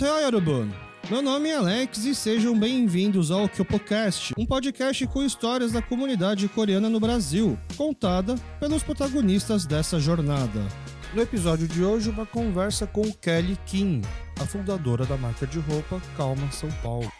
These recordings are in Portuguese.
Yorubun! Meu nome é Alex e sejam bem-vindos ao KyopoCast, um podcast com histórias da comunidade coreana no Brasil, contada pelos protagonistas dessa jornada. No episódio de hoje, uma conversa com Kelly Kim, a fundadora da marca de roupa Calma São Paulo.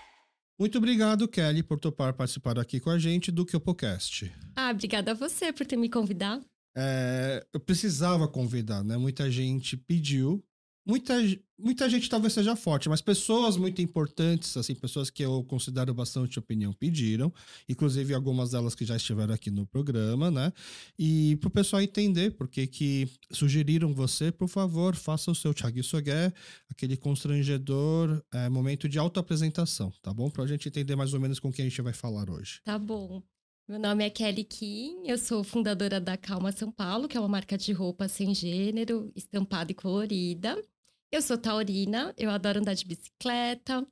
Muito obrigado, Kelly, por topar participar aqui com a gente do KyopoCast. Ah, obrigada a você por ter me convidado. É, eu precisava convidar, né? Muita gente pediu muita, muita gente talvez seja forte, mas pessoas muito importantes, assim, pessoas que eu considero bastante opinião pediram, inclusive algumas delas que já estiveram aqui no programa, né? E para o pessoal entender por que que sugeriram você, por favor, faça o seu Thiago Sogué, aquele constrangedor é, momento de autoapresentação, tá bom? Para a gente entender mais ou menos com quem a gente vai falar hoje. Tá bom. Meu nome é Kelly Kim, eu sou fundadora da Calma São Paulo, que é uma marca de roupa sem gênero, estampada e colorida. Eu sou taurina, eu adoro andar de bicicleta.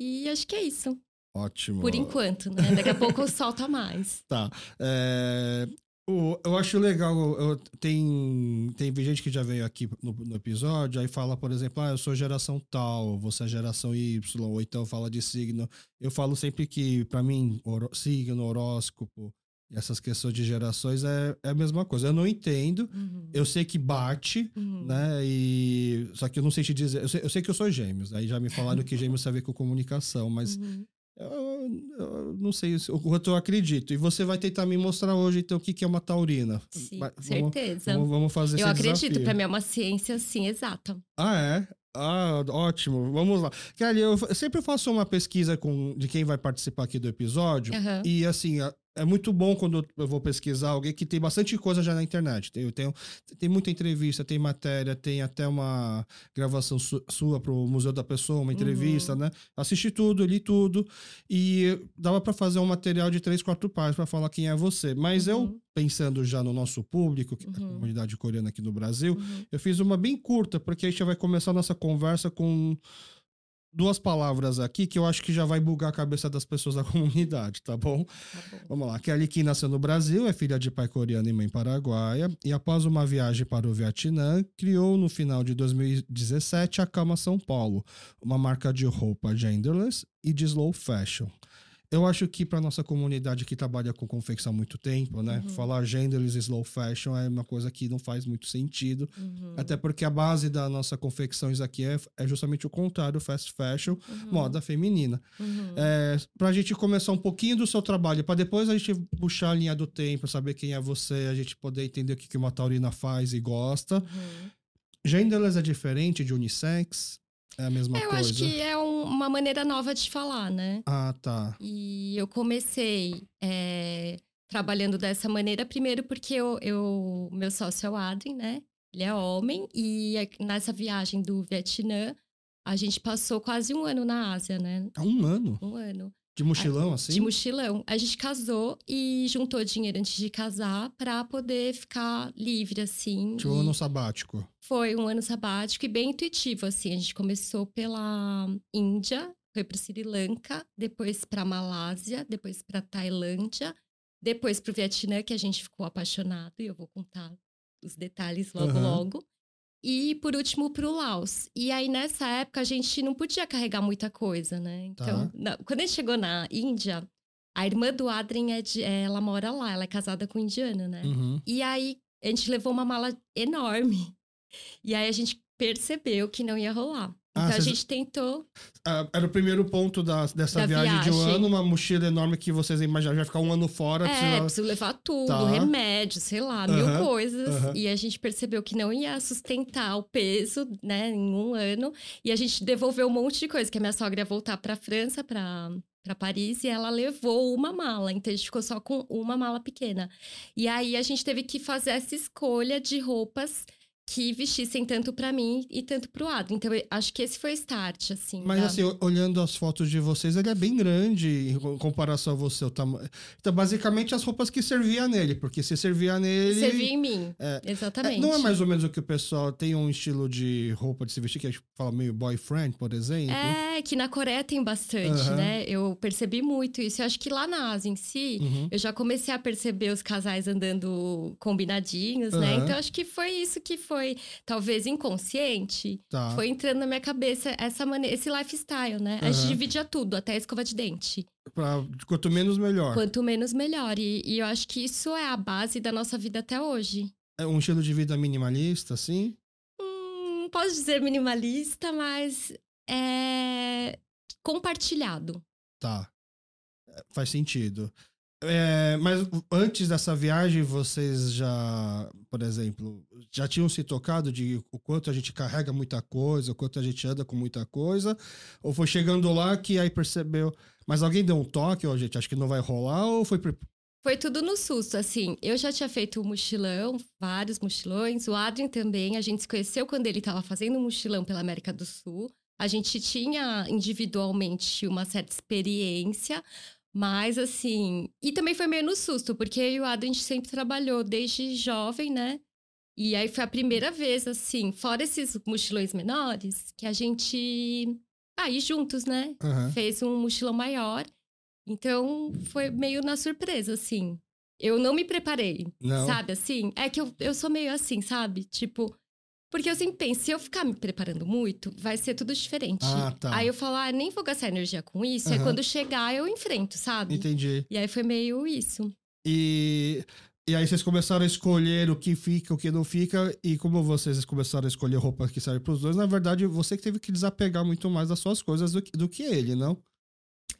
E acho que é isso. Ótimo. Por enquanto, né? Daqui a pouco eu solto mais. Tá. É, o, eu acho legal, eu, tem, tem gente que já veio aqui no, no, episódio, aí fala, por exemplo, ah, eu sou geração tal, você é geração Y, ou então fala de signo. Eu falo sempre que, para mim, signo, horóscopo, essas questões de gerações é, é a mesma coisa. Eu não entendo, uhum. eu sei que bate, uhum. né? E só que eu não sei te dizer. Eu sei, eu sei que eu sou gêmeos. Aí já me falaram que gêmeos tem a ver com comunicação, mas uhum. eu, eu, não sei o quanto eu acredito. E você vai tentar me mostrar hoje, então, o que, que é uma taurina. Sim, vamos, certeza. Vamos, vamos fazer Eu acredito, para mim é uma ciência, sim, exata. Ah, é? Ah, ótimo. Vamos lá. Kelly, eu sempre faço uma pesquisa com, de quem vai participar aqui do episódio. E, assim, é muito bom quando eu vou pesquisar alguém que tem bastante coisa já na internet. Tem, tem, tem muita entrevista, tem matéria, tem até uma gravação su, sua para o Museu da Pessoa, uma entrevista, uhum. né? Assisti tudo, li tudo. E dava para fazer um material de três, quatro páginas para falar quem é você. Mas uhum. eu, pensando já no nosso público, que é uhum. a comunidade coreana aqui no Brasil, uhum. eu fiz uma bem curta, porque a gente vai começar a nossa conversa com duas palavras aqui que eu acho que já vai bugar a cabeça das pessoas da comunidade, tá bom? Tá bom. Vamos lá. Kelly Kim nasceu no Brasil, é filha de pai coreano e mãe paraguaia, e após uma viagem para o Vietnã, criou no final de 2017 a Cama São Paulo, uma marca de roupa genderless e de slow fashion. Eu acho que para nossa comunidade que trabalha com confecção há muito tempo, né? Uhum. Falar genderless slow fashion é uma coisa que não faz muito sentido. Uhum. Até porque a base da nossa confecções aqui é, é justamente o contrário, fast fashion, uhum. moda feminina. Uhum. É, para a gente começar um pouquinho do seu trabalho, para depois a gente puxar a linha do tempo, saber quem é você, a gente poder entender o que, que uma taurina faz e gosta. Uhum. Genderless é diferente de unissex? É a mesma eu coisa. Eu acho que é um, uma maneira nova de falar, né? Ah, tá. E eu comecei é, trabalhando dessa maneira, primeiro porque eu, eu, meu sócio é o Adrien, né? Ele é homem, e nessa viagem do Vietnã, a gente passou quase um ano na Ásia, né? Um ano? Um ano. De mochilão, assim? De mochilão. A gente casou e juntou dinheiro antes de casar para poder ficar livre, assim. Tipo um ano sabático. Foi um ano sabático e bem intuitivo, assim. A gente começou pela Índia, foi para Sri Lanka, depois para Malásia, depois para Tailândia, depois para o Vietnã, que a gente ficou apaixonado e eu vou contar os detalhes logo, uhum. logo. E por último, para o Laos. E aí, nessa época, a gente não podia carregar muita coisa, né? Então, tá. quando a gente chegou na Índia, a irmã do Adrien, é de, ela mora lá, ela é casada com um indiano, né? Uhum. E aí, a gente levou uma mala enorme. E aí, a gente percebeu que não ia rolar. Ah, então a gente tentou. Ah, era o primeiro ponto da, dessa da viagem, viagem, de um ano, uma mochila enorme que vocês imaginam, vai ficar um ano fora. É, precisa, precisa levar tudo, tá. remédio, sei lá, mil coisas. E a gente percebeu que não ia sustentar o peso, né, em um ano. E a gente devolveu um monte de coisa, que a minha sogra ia voltar pra França, pra, para Paris e ela levou uma mala, então a gente ficou só com uma mala pequena. E aí a gente teve que fazer essa escolha de roupas que vestissem tanto para mim e tanto pro Adro. Então, acho que esse foi o start, assim. Mas, da... assim, olhando as fotos de vocês, ele é bem grande em comparação a você. O tamanho. Então, basicamente, as roupas que servia nele, porque se servia nele. Servia em mim. É, Exatamente. É, não é mais ou menos o que o pessoal tem um estilo de roupa de se vestir que a gente fala meio boyfriend, por exemplo. É, que na Coreia tem bastante, uhum. né? Eu percebi muito isso. Eu acho que lá na Ásia em si, uhum. eu já comecei a perceber os casais andando combinadinhos, uhum. né? Então, acho que foi isso que foi foi, talvez inconsciente, tá. foi entrando na minha cabeça essa maneira, esse lifestyle, né? Uhum. A gente dividia tudo, até a escova de dente. Pra, quanto menos, melhor. Quanto menos, melhor. E, e eu acho que isso é a base da nossa vida até hoje. É um estilo de vida minimalista, assim? Hum, não posso dizer minimalista, mas é compartilhado. Tá. É, faz sentido. É, mas antes dessa viagem, vocês já, por exemplo, já tinham se tocado de o quanto a gente carrega muita coisa, o quanto a gente anda com muita coisa? Ou foi chegando lá que aí percebeu. Mas alguém deu um toque, ó, gente, acho que não vai rolar, ou foi. Foi tudo no susto, assim. Eu já tinha feito um mochilão, vários mochilões. O Adrien também, a gente se conheceu quando ele estava fazendo um mochilão pela América do Sul. A gente tinha individualmente uma certa experiência, mas assim. E também foi meio no susto, porque eu e o Adam a gente sempre trabalhou desde jovem, né? E aí foi a primeira vez, assim, fora esses mochilões menores, que a gente. Aí ah, juntos, né? Uhum. Fez um mochilão maior. Então foi meio na surpresa, assim. Eu não me preparei, não. sabe? Assim, é que eu, eu sou meio assim, sabe? Tipo, porque eu sempre penso, se eu ficar me preparando muito, vai ser tudo diferente. Ah, tá. Aí eu falo, ah, nem vou gastar energia com isso. Uhum. Aí quando chegar, eu enfrento, sabe? Entendi. E aí foi meio isso. E, e aí vocês começaram a escolher o que fica, o que não fica. E como vocês começaram a escolher roupa que serve pros dois, na verdade, você que teve que desapegar muito mais das suas coisas do que, do que ele, não?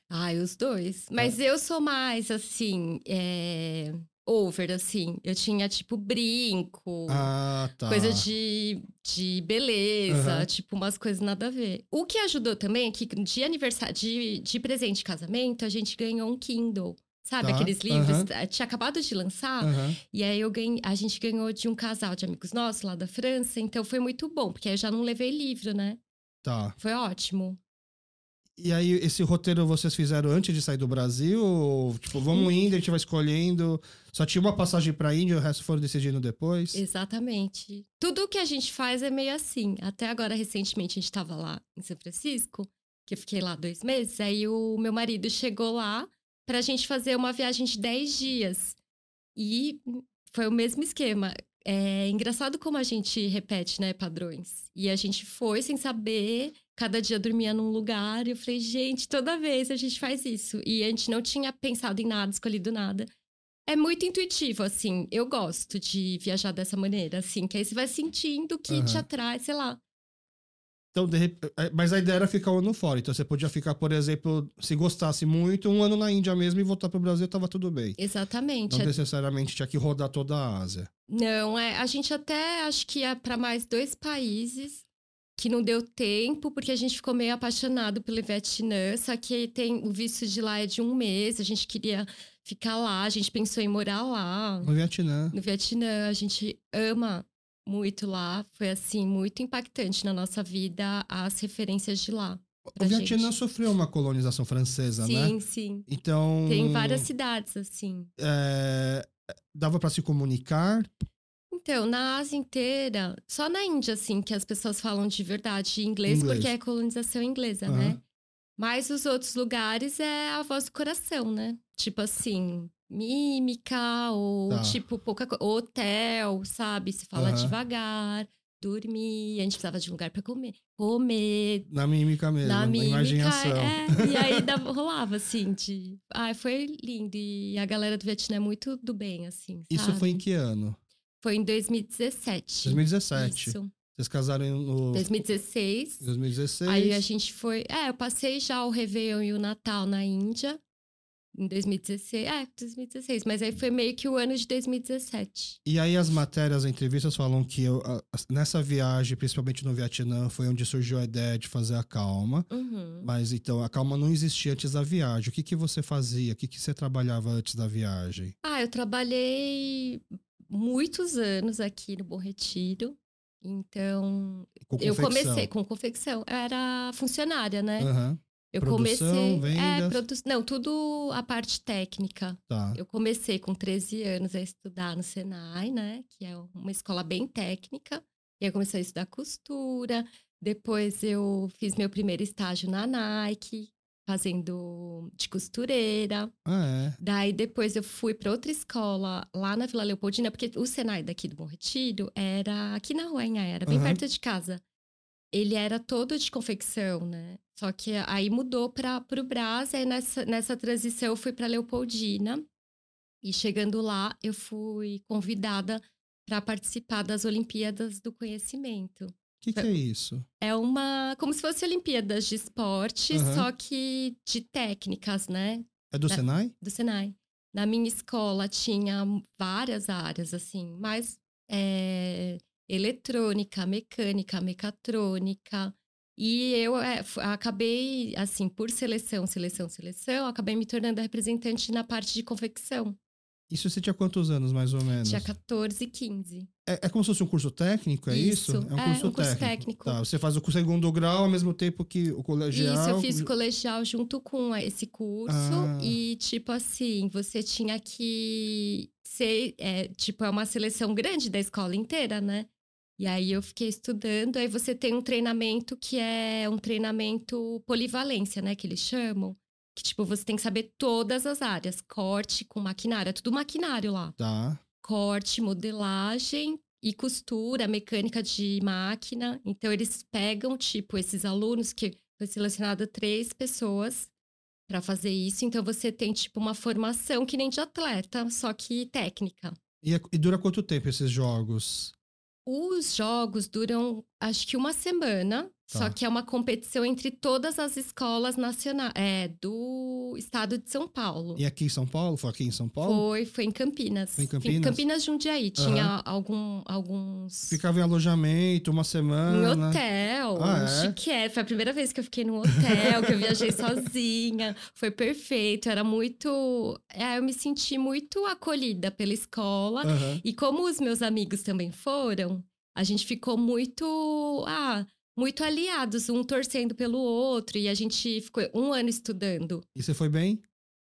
Ah, os dois. Mas é. eu sou mais, assim, é over, assim. Eu tinha, tipo, brinco. Ah, tá. Coisa de, de beleza, uhum. tipo, umas coisas nada a ver. O que ajudou também é que de aniversário, de, de presente de casamento, a gente ganhou um Kindle. Sabe, tá. aqueles livros? Uhum. Tinha acabado de lançar. Uhum. E aí eu ganhei, a gente ganhou de um casal de amigos nossos lá da França. Então foi muito bom, porque aí eu já não levei livro, né? Tá. Foi ótimo. E aí, esse roteiro vocês fizeram antes de sair do Brasil? Ou, tipo, vamos indo, a gente vai escolhendo. Só tinha uma passagem pra Índia, o resto foram decidindo depois? Exatamente. Tudo que a gente faz é meio assim. Até agora, recentemente, a gente tava lá em São Francisco, que eu fiquei lá dois meses. Aí o meu marido chegou lá pra gente fazer uma viagem de 10 dias. E foi o mesmo esquema. É engraçado como a gente repete, né, padrões. E a gente foi sem saber, cada dia dormia num lugar. E eu falei, gente, toda vez a gente faz isso. E a gente não tinha pensado em nada, escolhido nada. É muito intuitivo, assim. Eu gosto de viajar dessa maneira, assim. Que aí você vai sentindo que uhum. te atrai, sei lá. Então, de, é, mas a ideia era ficar um ano fora. Então, você podia ficar, por exemplo, se gostasse muito, um ano na Índia mesmo e voltar para o Brasil, tava tudo bem. Exatamente. Não necessariamente tinha que rodar toda a Ásia. Não, é. A gente até acho que ia para mais dois países que não deu tempo, porque a gente ficou meio apaixonado pelo Vietnã. Só que tem o visto de lá é de um mês. A gente queria ficar lá, a gente pensou em morar lá. No Vietnã. No Vietnã. A gente ama muito lá. Foi, assim, muito impactante na nossa vida as referências de lá. O Vietnã sofreu uma colonização francesa, sim, né? Sim, sim. Então. Tem várias cidades, assim. É, dava para se comunicar? Então, na Ásia inteira, só na Índia, assim, que as pessoas falam de verdade inglês, inglês. porque é colonização inglesa, uhum. né? Mas os outros lugares é a voz do coração, né? Tipo assim, mímica, ou tá. tipo pouca coisa. Hotel, sabe? Se fala uhum. devagar, dormir, a gente precisava de um lugar para comer. Comer. Na mímica mesmo, na, mímica, imaginação. É, e aí dava, rolava, assim, de. Ai, foi lindo. E a galera do Vietnã é muito do bem, assim. Sabe? Isso foi em que ano? Foi em 2017. 2017. Isso. Vocês casaram no. 2016. 2016. Aí a gente foi. É, eu passei já o Réveillon e o Natal na Índia. Em 2016. É, 2016. Mas aí foi meio que o ano de 2017. E aí as matérias, as entrevistas falam que eu, nessa viagem, principalmente no Vietnã, foi onde surgiu a ideia de fazer a calma. Uhum. Mas então, a calma não existia antes da viagem. O que, que você fazia? O que, que você trabalhava antes da viagem? Ah, eu trabalhei muitos anos aqui no Bom Retiro. Então, eu comecei com confecção. Eu era funcionária, né? Uhum. Eu Produção, comecei. Vendas. É, produ... Não, tudo a parte técnica. Tá. Eu comecei com 13 anos a estudar no Senai, né? Que é uma escola bem técnica. E eu comecei a estudar costura. Depois eu fiz meu primeiro estágio na Nike. fazendo de costureira. Ah, é. Daí depois eu fui para outra escola lá na Vila Leopoldina, porque o Senai daqui do Bom Retiro era aqui na rua, era bem uhum. perto de casa. Ele era todo de confecção, né? Só que aí mudou para o Brás, aí nessa, nessa transição eu fui para Leopoldina. E chegando lá, eu fui convidada para participar das Olimpíadas do Conhecimento. O que, que, é isso? É uma. Como se fosse Olimpíadas de esporte, uhum. só que de técnicas, né? É do da, Senai? Do Senai. Na minha escola tinha várias áreas, assim, mas é, eletrônica, mecânica, mecatrônica. E eu é, acabei, assim, por seleção, seleção, seleção, acabei me tornando representante na parte de confecção. Isso você tinha quantos anos, mais ou menos? Tinha 14, 15. É, é como se fosse um curso técnico, é isso? isso? É um curso, é, um curso técnico. técnico. Tá, você faz o segundo grau ao mesmo tempo que o colegial. Isso, eu fiz colegial junto com esse curso. Ah. E, tipo assim, você tinha que ser. É, tipo, é uma seleção grande da escola inteira, né? E aí eu fiquei estudando. Aí você tem um treinamento que é um treinamento polivalência, né? Que eles chamam. Que, tipo, você tem que saber todas as áreas. Corte com maquinário. É tudo maquinário lá. Tá. Corte, modelagem e costura, mecânica de máquina. Então, eles pegam, tipo, esses alunos que foi selecionado três pessoas para fazer isso. Então, você tem, tipo, uma formação que nem de atleta, só que técnica. E, é, e dura quanto tempo esses jogos? Os jogos duram, acho que uma semana. Tá. Só que é uma competição entre todas as escolas nacionais é, do estado de São Paulo. E aqui em São Paulo? Foi aqui em São Paulo? Foi, foi em Campinas. Foi em Campinas? Em Campinas Jundiaí. Tinha algum, alguns. Ficava em alojamento uma semana. Em hotel. Ah, é? Chique. É. Foi a primeira vez que eu fiquei num hotel, que eu viajei sozinha. Foi perfeito. Era muito. É, eu me senti muito acolhida pela escola. Uhum. E como os meus amigos também foram, a gente ficou muito. Ah, muito aliados, um torcendo pelo outro, e a gente ficou um ano estudando. E você foi bem?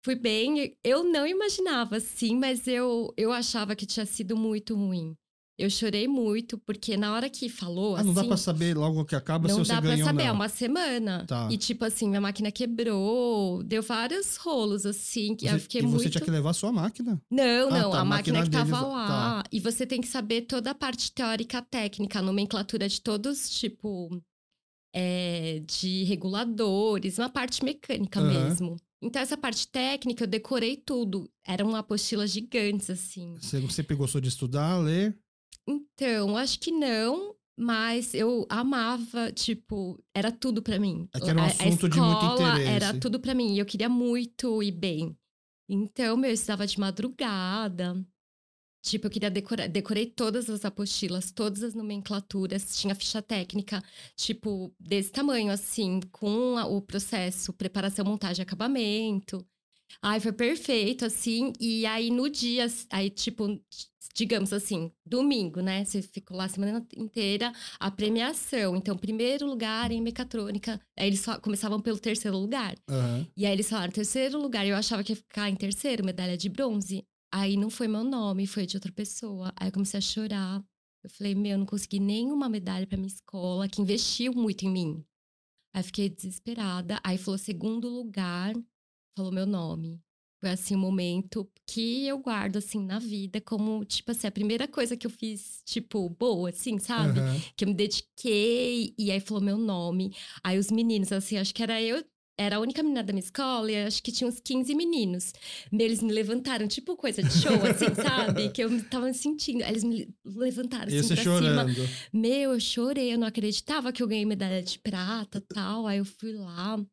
Fui bem. Eu não imaginava, sim, mas eu, eu achava que tinha sido muito ruim. Eu chorei muito, porque na hora que falou. Ah, não assim, dá pra saber logo que acaba se você ganhou. Não dá pra saber, é uma semana. Tá. E tipo assim, minha máquina quebrou, deu vários rolos, assim. Que você, eu fiquei e muito... você tinha que levar a sua máquina? Não, ah, não, tá, a, máquina, máquina que tava deles... lá. Tá. E você tem que saber toda a parte teórica técnica, a nomenclatura de todos, tipo. É, de reguladores, uma parte mecânica uhum. mesmo. Então, essa parte técnica, eu decorei tudo. Eram apostilas gigantes, assim. Você sempre gostou de estudar, ler? Então, acho que não, mas eu amava, tipo, era tudo para mim. É era um assunto de muito interesse. Era tudo para mim, e eu queria muito ir bem. Então, meu, eu estudava de madrugada. Tipo, eu queria decorar, decorei todas as apostilas, todas as nomenclaturas, tinha ficha técnica, tipo, desse tamanho, assim, com a, o processo, preparação, montagem, acabamento. Ai, foi perfeito, assim. E aí, no dia, aí, tipo, digamos assim, domingo, né? Você ficou lá a semana inteira, a premiação. Então, primeiro lugar em mecatrônica. Aí eles começavam pelo terceiro lugar. Uhum. E aí eles falaram, terceiro lugar. Eu achava que ia ficar em terceiro, medalha de bronze. Aí não foi meu nome, foi de outra pessoa. Aí eu comecei a chorar. Eu falei, meu, eu não consegui nenhuma medalha para minha escola, que investiu muito em mim. Aí fiquei desesperada. Aí falou segundo lugar falou meu nome. Foi assim um momento que eu guardo assim na vida como, tipo assim, a primeira coisa que eu fiz, tipo, boa, assim, sabe? Uhum. Que eu me dediquei e aí falou meu nome. Aí os meninos, assim, acho que era eu, era a única menina da minha escola e acho que tinha uns 15 meninos. Eles me levantaram, tipo coisa de show, assim, sabe? Que eu tava sentindo. Eles me levantaram assim Esse pra chorando. cima. Meu, eu chorei, eu não acreditava que eu ganhei medalha de prata tal. Aí eu fui lá.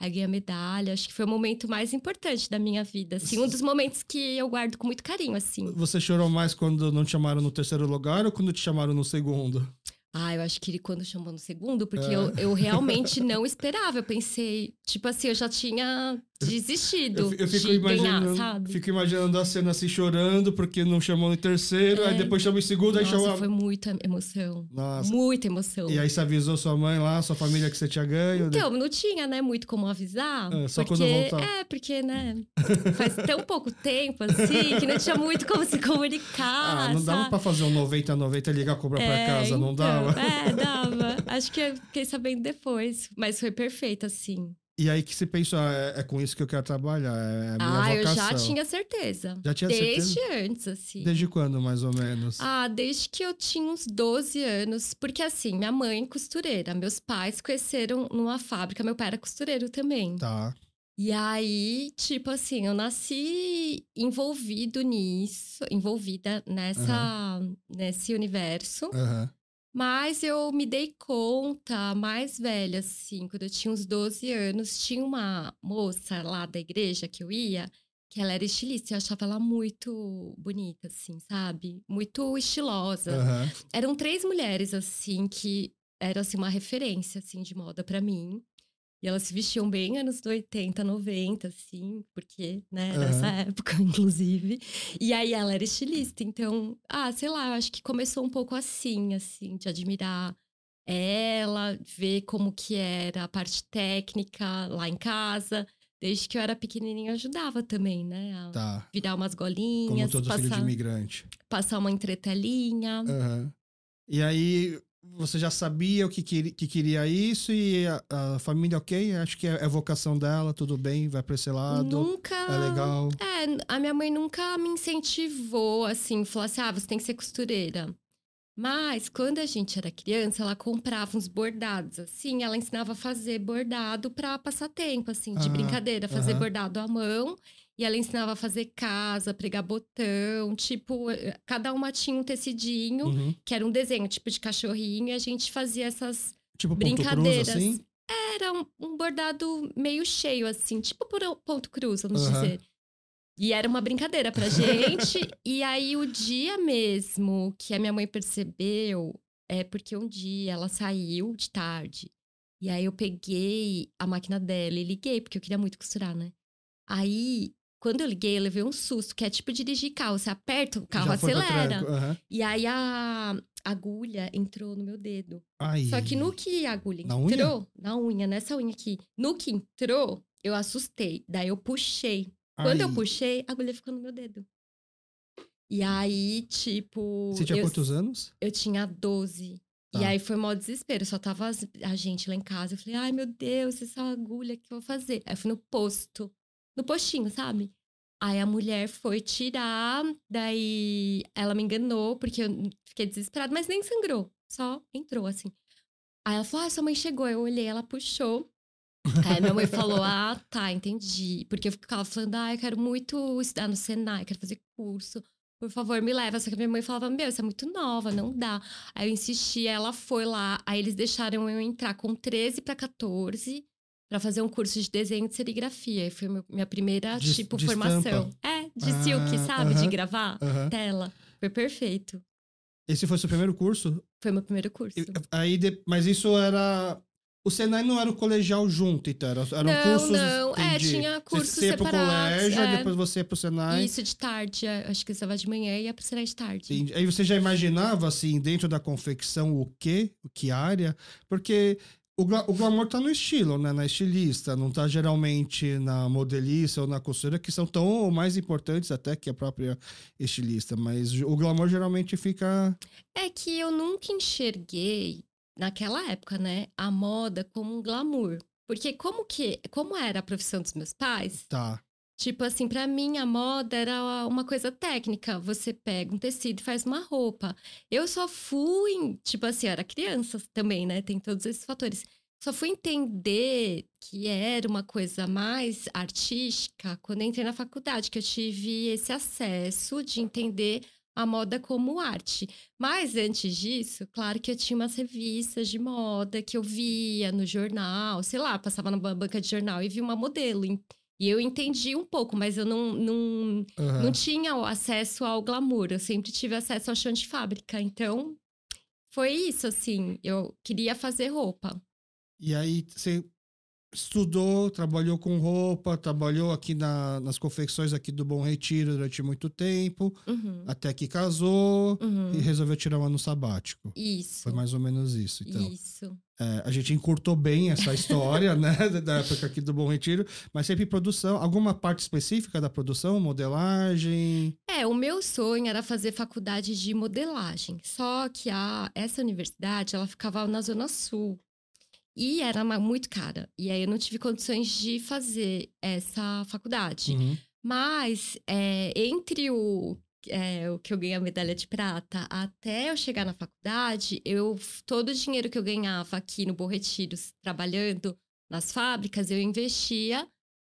Aí ganhei a medalha. Acho que foi o momento mais importante da minha vida. Assim, um dos momentos que eu guardo com muito carinho, assim. Você chorou mais quando não te chamaram no terceiro lugar ou quando te chamaram no segundo? Ah, eu acho que ele quando chamou no segundo, porque é. eu, eu realmente não esperava. Eu pensei, tipo assim, eu já tinha desistido eu, eu fico de imaginando, ganhar, sabe? Fico imaginando a cena assim, chorando, porque não chamou no terceiro, é. aí depois chamou em segundo, Nossa, aí chamou... foi muita emoção. Nossa. Muita emoção. E aí você avisou sua mãe lá, sua família que você tinha ganho? Então, não tinha, né, muito como avisar. É, só porque, quando voltar. É, porque, né, faz tão pouco tempo, assim, que não tinha muito como se comunicar, Ah, não dava sabe? pra fazer um 90-90 e ligar a cobra é, pra casa, não então, dava? É, dava. Acho que eu fiquei sabendo depois, mas foi perfeito, assim. E aí que você pensou, ah, é, é, com isso que eu quero trabalhar, é a minha ah, vocação. eu já tinha certeza. Já tinha desde certeza? Desde antes, assim. Desde quando, mais ou menos? Ah, desde que eu tinha uns 12 anos. Porque, assim, minha mãe costureira, meus pais conheceram numa fábrica, meu pai era costureiro também. Tá. E aí, tipo assim, eu nasci envolvido nisso, envolvida nessa, uhum. nesse universo. Uhum. Mas eu me dei conta, mais velha, assim, quando eu tinha uns 12 anos, tinha uma moça lá da igreja que eu ia, que ela era estilista, eu achava ela muito bonita, assim, sabe? Muito estilosa. Uhum. Eram três mulheres, assim, que eram, assim, uma referência, assim, de moda para mim. E elas se vestiam bem anos 80, 90, assim, porque, né, nessa uhum. época, inclusive. E aí ela era estilista, então, ah, sei lá, eu acho que começou um pouco assim, assim, de admirar ela, ver como que era a parte técnica lá em casa. Desde que eu era pequenininha, eu ajudava também, né? A tá. virar umas golinhas. Como todo passar, filho de imigrante. Passar uma entretelinha. Uhum. E aí, você já sabia o que, queria, que queria isso e a, a, família, ok? Acho que é, é vocação dela, tudo bem, vai para esse lado. Nunca. É legal. É, a minha mãe nunca me incentivou, assim, falou assim: ah, você tem que ser costureira. Mas quando a gente era criança, ela comprava uns bordados, assim, ela ensinava a fazer bordado para passar tempo, assim, de ah, brincadeira, fazer uh -huh. bordado à mão. E ela ensinava a fazer casa, pregar botão, tipo, eh, cada uma tinha um tecidinho, uhum. que era um desenho, tipo de cachorrinho, e a gente fazia essas tipo brincadeiras. Cruz, assim? Era um, um, bordado meio cheio, assim, tipo por ponto cruz, vamos uhum. dizer. E era uma brincadeira pra gente. e aí, o dia mesmo que a minha mãe percebeu, é porque um dia ela saiu de tarde. E aí, eu peguei a máquina dela e liguei, porque eu queria muito costurar, né? Aí, quando eu liguei, eu levei um susto, que é tipo dirigir carro. Você aperta o carro, acelera. Uhum. E aí a agulha entrou no meu dedo. Ai. Só que no que a agulha na entrou, unha? na unha, nessa unha aqui, no que entrou, eu assustei. Daí eu puxei. Ai. Quando eu puxei, a agulha ficou no meu dedo. E aí, tipo. Você tinha eu, quantos anos? Eu tinha 12. Tá. E aí foi mó desespero. Só tava a gente lá em casa. Eu falei, ai meu Deus, essa agulha que eu vou fazer. Aí eu fui no posto no postinho, sabe? Aí a mulher foi tirar, daí ela me enganou, porque eu fiquei desesperada, mas nem sangrou, só entrou assim. Aí ela falou: Ah, sua mãe chegou. Eu olhei, ela puxou. Aí minha mãe falou: Ah, tá, entendi. Porque eu ficava falando: Ah, eu quero muito estudar no Senai, quero fazer curso. Por favor, me leva. Só que minha mãe falava: Meu, você é muito nova, não dá. Aí eu insisti, ela foi lá. Aí eles deixaram eu entrar com 13 para 14 para fazer um curso de desenho de serigrafia. E foi minha primeira, de, tipo, de formação. Estampa. É, de ah, silk, sabe? Uh -huh, de gravar uh -huh. tela. Foi perfeito. Esse foi seu primeiro curso? Foi meu primeiro curso. aí, de, mas isso era o Senai não era o colegial junto, então? Era, eram não, cursos. Não, é, tinha cursos você ia separados. Pro colégio, é. depois você ia pro Senai. Isso de tarde, é, acho que você estava de manhã e ia pro Senai de tarde. Entendi. Aí você já imaginava, assim, dentro da confecção, o quê? O que área? Porque o, gla o glamour tá no estilo, né? Na estilista, não tá geralmente na modelista ou na costura, que são tão ou mais importantes até que a própria estilista. Mas o glamour geralmente fica. É que eu nunca enxerguei, naquela época, né, a moda como um glamour. Porque como que. Como era a profissão dos meus pais? Tá. Tipo assim, para mim a moda era uma coisa técnica. Você pega um tecido e faz uma roupa. Eu só fui, tipo assim, eu era criança também, né? Tem todos esses fatores. Só fui entender que era uma coisa mais artística quando entrei na faculdade, que eu tive esse acesso de entender a moda como arte. Mas antes disso, claro que eu tinha umas revistas de moda que eu via no jornal, sei lá, passava na banca de jornal e vi uma modelo. E eu entendi um pouco, mas eu não, não, uhum. não tinha acesso ao glamour. Eu sempre tive acesso ao chão de fábrica. Então, foi isso, assim. Eu queria fazer roupa. E aí, você estudou, trabalhou com roupa, trabalhou aqui na, nas confecções aqui do Bom Retiro durante muito tempo, uhum. até que casou uhum. e resolveu tirar um ano sabático. Isso. Foi mais ou menos isso, então. Isso. É, a gente encurtou bem essa história, né, da época aqui do Bom Retiro, mas sempre produção, alguma parte específica da produção, modelagem? É, o meu sonho era fazer faculdade de modelagem, só que a, essa universidade, ela ficava na Zona Sul. E era muito cara. E aí eu não tive condições de fazer essa faculdade. Uhum. Mas é, entre o, é, o que eu ganhei a medalha de prata até eu chegar na faculdade, eu todo o dinheiro que eu ganhava aqui no Borretiros, trabalhando nas fábricas, eu investia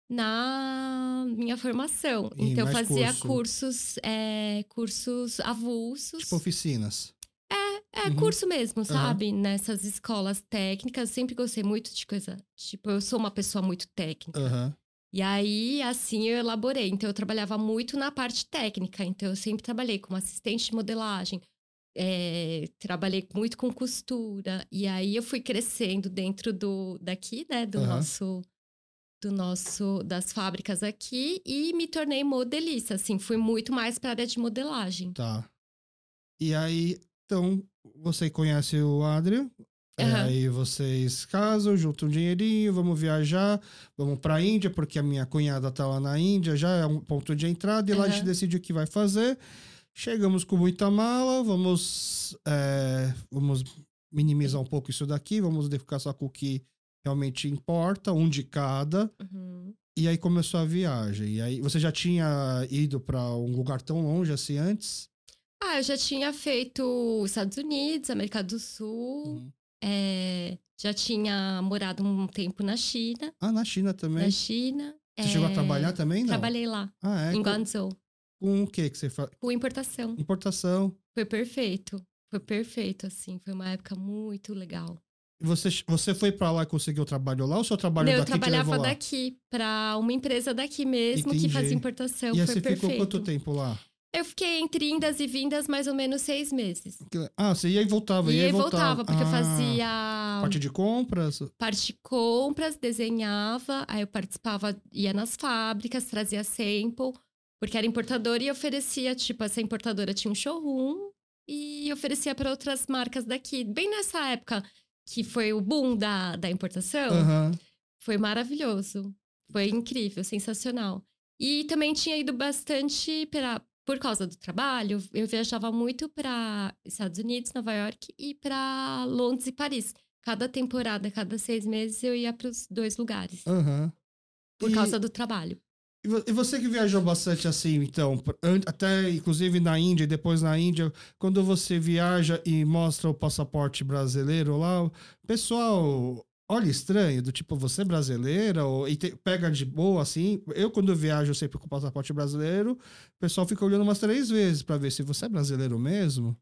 na minha formação. E então, eu fazia curso. cursos, é, cursos avulsos. Tipo oficinas. É, uhum. curso mesmo, sabe? Uhum. Nessas escolas técnicas. Sempre gostei muito de coisa. Tipo, eu sou uma pessoa muito técnica. Uhum. E aí, assim, eu elaborei. Então, eu trabalhava muito na parte técnica. Então, eu sempre trabalhei como assistente de modelagem. É, trabalhei muito com costura. E aí, eu fui crescendo dentro do daqui, né? Do nosso do nosso das fábricas aqui e me tornei modelista, assim, fui muito mais para a área de modelagem. Tá. E aí, então, você conhece o Adrian, Uhum. Aí vocês casam, juntam um dinheirinho, vamos viajar, vamos pra Índia, porque a minha cunhada tá lá na Índia, já é um ponto de entrada, e uhum. lá a gente decide o que vai fazer. Chegamos com muita mala, vamos, é, vamos minimizar um pouco isso daqui, vamos ficar só com o que realmente importa, um de cada. Uhum. E aí começou a viagem. E aí você já tinha ido para um lugar tão longe assim antes? Ah, eu já tinha feito Estados Unidos, América do Sul. Uhum. É, já tinha morado um tempo na China. Ah, na China também? Na China. Você é... chegou a é, trabalhar também, não? Trabalhei lá. Ah, é? Em Guangzhou. Com o que que você faz? Com importação. Importação. Foi perfeito. Foi perfeito, assim. Foi uma época muito legal. Você, você foi para lá e conseguiu trabalho lá ou seu trabalho Não, daqui eu trabalhava daqui, para uma empresa daqui mesmo Entendi. que fazia importação. E foi você perfeito. ficou quanto tempo lá? Eu fiquei entre indas e vindas mais ou menos seis meses. Ah, você ia e voltava, ia, e voltava. voltava porque ah, eu fazia... Parte de compras? Parte de compras, desenhava, aí eu participava, ia nas fábricas, trazia sample, porque era importadora e oferecia, tipo, essa importadora tinha um showroom e oferecia para outras marcas daqui. Bem nessa época que foi o boom da, da importação, uhum. foi maravilhoso. Foi incrível, sensacional. E também tinha ido bastante para por causa do trabalho, eu viajava muito para Estados Unidos, Nova York e para Londres e Paris. Cada temporada, cada seis meses, eu ia para os dois lugares. Uhum. Por e... causa do trabalho. E você que viajou bastante assim, então, até inclusive na Índia e depois na Índia, quando você viaja e mostra o passaporte brasileiro lá, o pessoal olha estranho, do tipo, você é brasileira, ou, e te, pega de boa, assim. Eu, quando viajo sempre com o passaporte brasileiro, o pessoal fica olhando umas três vezes para ver se você é brasileiro mesmo.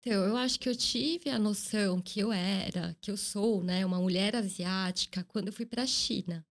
Então, eu acho que eu tive a noção que eu era, que eu sou, né, uma mulher asiática quando eu fui pra China.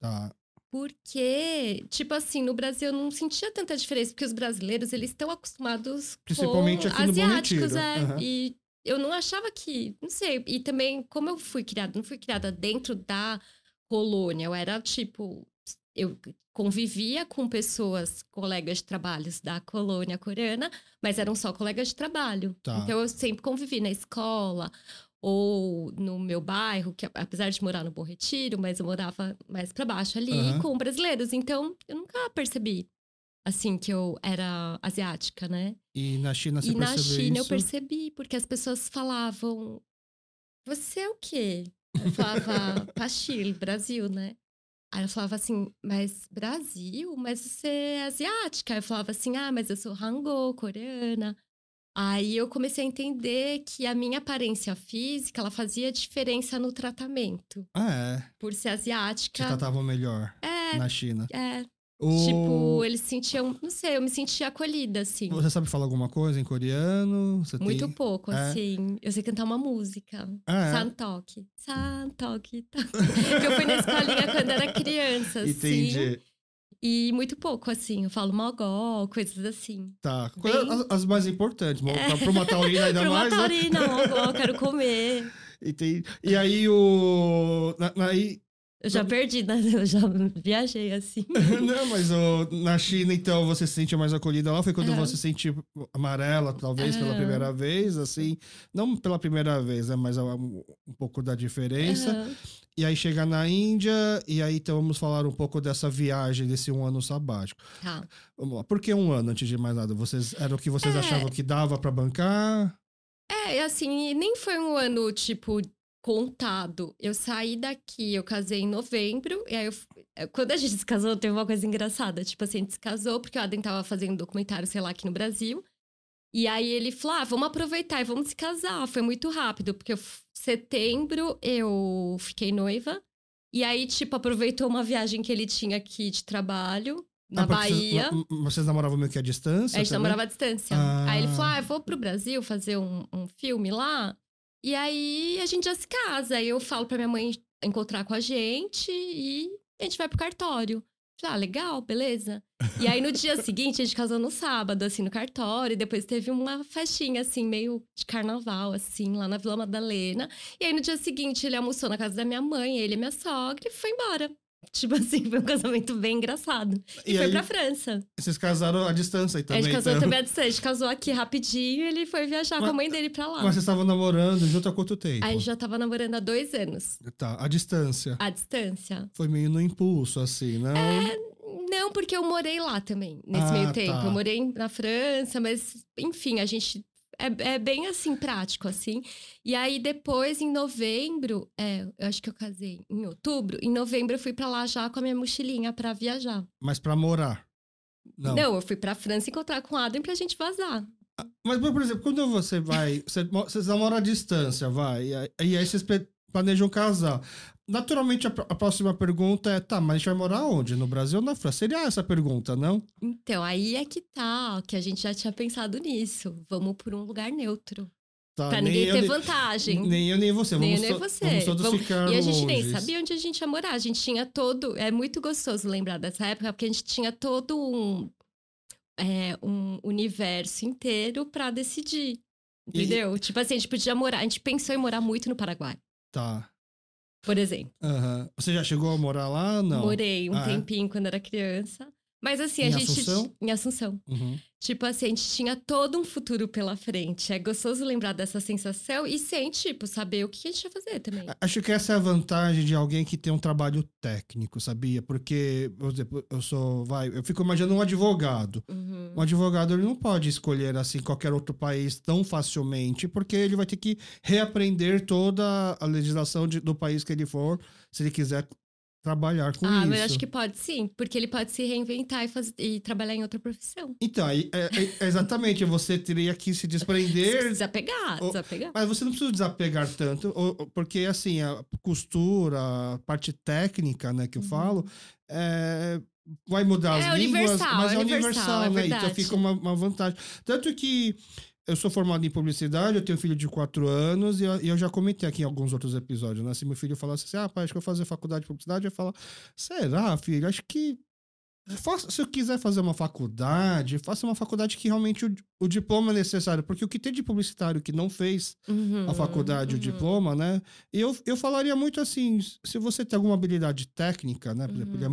Tá. Porque, tipo assim, no Brasil eu não sentia tanta diferença, porque os brasileiros, eles estão acostumados Principalmente com aqui asiáticos, no é. Uhum. E eu não achava que, não sei, e também como eu fui criada, não fui criada dentro da colônia, eu era tipo, eu convivia com pessoas, colegas de trabalhos da colônia coreana, mas eram só colegas de trabalho. Tá. Então eu sempre convivi na escola ou no meu bairro, que apesar de morar no Bom Retiro, mas eu morava mais para baixo ali uhum. com brasileiros, então eu nunca percebi assim, que eu era asiática, né? E na China você e percebeu E na China isso? eu percebi, porque as pessoas falavam, você é o quê? Eu falava, Pachil, Brasil, né? Aí eu falava assim, mas Brasil? Mas você é asiática? Eu falava assim, ah, mas eu sou Hangul, coreana. Aí eu comecei a entender que a minha aparência física, ela fazia diferença no tratamento. Ah, é? Por ser asiática. Te tratavam melhor é, na China. É, o... Tipo, eles sentiam, não sei, eu me senti acolhida, assim. Você sabe falar alguma coisa em coreano? Você Muito tem... pouco, é? assim. Eu sei cantar uma música. Ah, é? Santok. Santok. que eu fui na escolinha quando era criança, assim. Entendi. E muito pouco, assim. Eu falo mogó, coisas assim. Tá. Bem... As, as, mais importantes. É. Pra uma taurina ainda pra mais, uma taurina, né? mogó, quero comer. Entendi. E aí o... Aí eu já perdi, né? Eu já viajei assim. Não, mas oh, na China, então, você se sentiu mais acolhida lá? Foi quando uhum. você se sentiu amarela, talvez, pela primeira vez, assim? Não pela primeira vez, né? Mas um, um pouco da diferença. E aí chega na Índia, e aí então vamos falar um pouco dessa viagem, desse um ano sabático. Tá. Vamos lá. Por que um ano, antes de mais nada? Vocês, era o que vocês é... achavam que dava para bancar? É, assim, nem foi um ano, tipo, contado. Eu saí daqui, eu casei em novembro, e aí eu, é, quando a gente se casou, teve uma coisa engraçada. Tipo assim, a gente se casou porque o Adam tava fazendo um documentário, sei lá, aqui no Brasil. E aí ele falou: ah, vamos aproveitar e vamos se casar. Foi muito rápido, porque eu, setembro eu fiquei noiva. E aí, tipo, aproveitou uma viagem que ele tinha aqui de trabalho na ah, Bahia. Vocês, vocês namoravam meio que à distância? A gente também? namorava à distância. Ah. Aí ele falou: ah, eu vou pro Brasil fazer um, um filme lá. E aí a gente já se casa. Aí eu falo pra minha mãe encontrar com a gente e a gente vai pro cartório. Falei, ah, legal, beleza. E aí no dia seguinte a gente casou no sábado, assim, no cartório. E depois teve uma festinha, assim, meio de carnaval, assim, lá na Vila Madalena. E aí no dia seguinte ele almoçou na casa da minha mãe, ele e minha sogra, e foi embora. Tipo assim, foi um casamento bem engraçado. E, e foi aí, pra França. Vocês casaram à distância aí também? A gente casou então. também à distância. A gente casou aqui rapidinho e ele foi viajar mas, com a mãe dele pra lá. Mas vocês estavam namorando junto há quanto tempo? A gente já tava namorando há dois anos. Tá, à distância. À distância. Foi meio no impulso, assim, não? É, não, porque eu morei lá também, nesse ah, meio tempo. Tá. Eu morei na França, mas, enfim, a gente é, é, bem assim, prático, assim. E aí, depois, em novembro, é, eu acho que eu casei em outubro. Em novembro, eu fui para lá já com a minha mochilinha para viajar. Mas para morar? Não. Não, eu fui pra França encontrar com o Adam pra gente vazar. Ah, mas, por exemplo, quando você vai. Você, vocês namoram à distância, vai. Aí, e aí vocês planejam casar. Naturalmente, a, a, próxima pergunta é: tá, mas a gente vai morar onde? No Brasil ou na França? Seria essa a pergunta, não? Então, aí é que tá, que a gente já tinha pensado nisso. Vamos por um lugar neutro. Tá, pra ninguém ter vantagem. Nem eu nem você. Nem vamos eu nem você. Vamos todos vamos, ficar E a gente nem sabia onde a gente ia morar. A gente tinha todo... É muito gostoso lembrar dessa época, porque a gente tinha todo um... É, um universo inteiro para decidir. Entendeu? E... Tipo assim, a gente podia morar... A gente pensou em morar muito no Paraguai. Tá por exemplo. Uhum. Você já chegou a morar lá? Não. Morei um ah, é? tempinho é? quando era criança. Mas assim, em a gente. Assunção? Em Assunção. Uhum. Tipo assim, a gente tinha todo um futuro pela frente. É gostoso lembrar dessa sensação e sem, tipo, saber o que a gente ia fazer também. Acho que essa é a vantagem de alguém que tem um trabalho técnico, sabia? Porque, por exemplo, eu sou. Vai, eu fico imaginando um advogado. Uhum. Um advogado ele não pode escolher assim qualquer outro país tão facilmente, porque ele vai ter que reaprender toda a legislação de, do país que ele for, se ele quiser trabalhar com ah, isso. Ah, mas acho que pode sim, porque ele pode se reinventar e, fazer, e trabalhar em outra profissão. Então, é, é, exatamente, você teria que se desprender. desapegar, ou, desapegar. Mas você não precisa desapegar tanto, ou, porque assim, a costura, a parte técnica, né, que eu uhum. falo, é, vai mudar é as línguas, mas é universal, universal né? Então fica uma, uma vantagem. Tanto que eu sou formado em publicidade, eu tenho filho de quatro anos e eu, e eu, já comentei aqui em alguns outros episódios, né? Se meu filho falasse assim, ah, pai, acho que eu vou fazer faculdade de publicidade, eu ia falar, será, filho? Acho que se eu quiser fazer uma faculdade, faça uma faculdade que realmente o, o, diploma é necessário. Porque o que tem de publicitário que não fez uhum, a faculdade, uhum. o diploma, né? E eu, eu falaria muito assim, se você tem alguma habilidade técnica, né? Por exemplo, ele é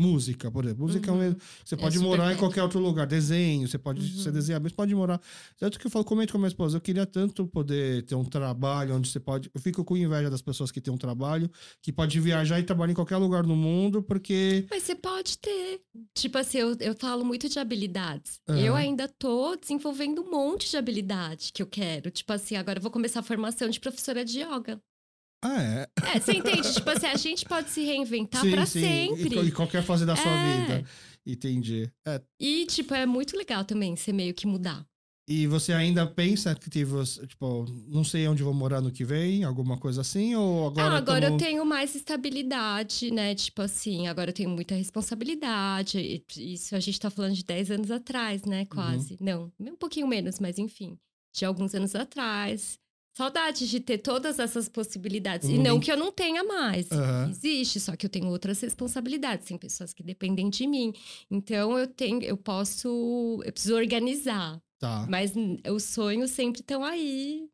música, por exemplo. Música uhum. é um, você é pode é morar em qualquer outro lugar. Desenho, você pode uhum. você desenhar, mas pode morar. Tanto que eu falo, comento com a minha esposa, eu queria tanto poder ter um trabalho onde você pode. Eu fico com inveja das pessoas que têm um trabalho, que pode viajar e trabalhar em qualquer lugar no mundo, porque. Mas você pode ter. Tipo assim, eu, eu falo muito de habilidades. Uhum. Eu ainda tô desenvolvendo um monte de habilidade que eu quero. Tipo assim, agora eu vou começar a formação de professora de yoga. Ah, é? É, você entende? tipo assim, a gente pode se reinventar sim, pra sim. sempre. Em qualquer fase da sua é. vida. Entendi. É. E, tipo, é muito legal também você meio que mudar. E você ainda pensa que tipo, não sei onde vou morar no que vem, alguma coisa assim? Ou agora. Ah, agora tamo... eu tenho mais estabilidade, né? Tipo assim, agora eu tenho muita responsabilidade. Isso a gente tá falando de 10 anos atrás, né? Quase. Uhum. Não, um pouquinho menos, mas enfim. De alguns anos atrás. Saudade de ter todas essas possibilidades. Uhum. E não que eu não tenha mais. Uhum. Existe, só que eu tenho outras responsabilidades. Tem pessoas que dependem de mim. Então eu tenho, eu posso. Eu preciso organizar. Tá. Mas os sonhos sempre estão aí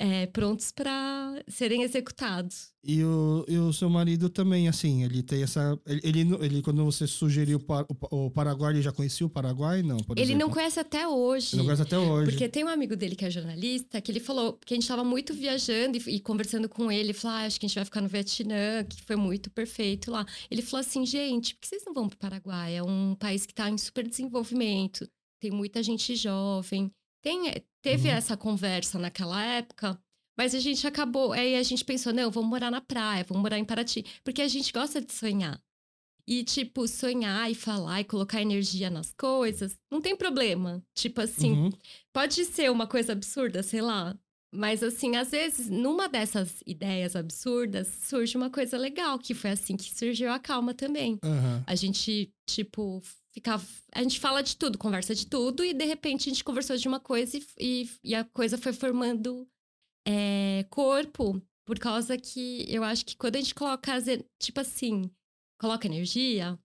é, prontos para serem executados. E o, e o seu marido também, assim, ele tem essa. Ele, ele, ele quando você sugeriu o, o, Paraguai, ele já conhecia o Paraguai? Não, ele exemplo. não conhece até hoje. Ele não conhece até hoje. Porque tem um amigo dele que é jornalista, que ele falou que a gente estava muito viajando e, e, conversando com ele. Falou, ah, acho que a gente vai ficar no Vietnã, que foi muito perfeito lá. Ele falou assim, gente, por que vocês não vão para o Paraguai? É um país que está em super desenvolvimento, tem muita gente jovem. Tem, teve uhum. essa conversa naquela época, Mas a gente acabou, aí a gente pensou, não, vamos morar na praia, vamos morar em Paraty. Porque a gente gosta de sonhar. E, tipo, sonhar e falar e colocar energia nas coisas, não tem problema. Tipo assim, uhum. pode ser uma coisa absurda, sei lá. Mas, assim, às vezes, numa dessas ideias absurdas, surge uma coisa legal, que foi assim que surgiu a calma também. Uhum. A gente, tipo, ficava. A gente fala de tudo, conversa de tudo, e de repente a gente conversou de uma coisa e, e, e a coisa foi formando é, corpo, por causa que eu acho que quando a gente coloca, tipo assim, coloca energia,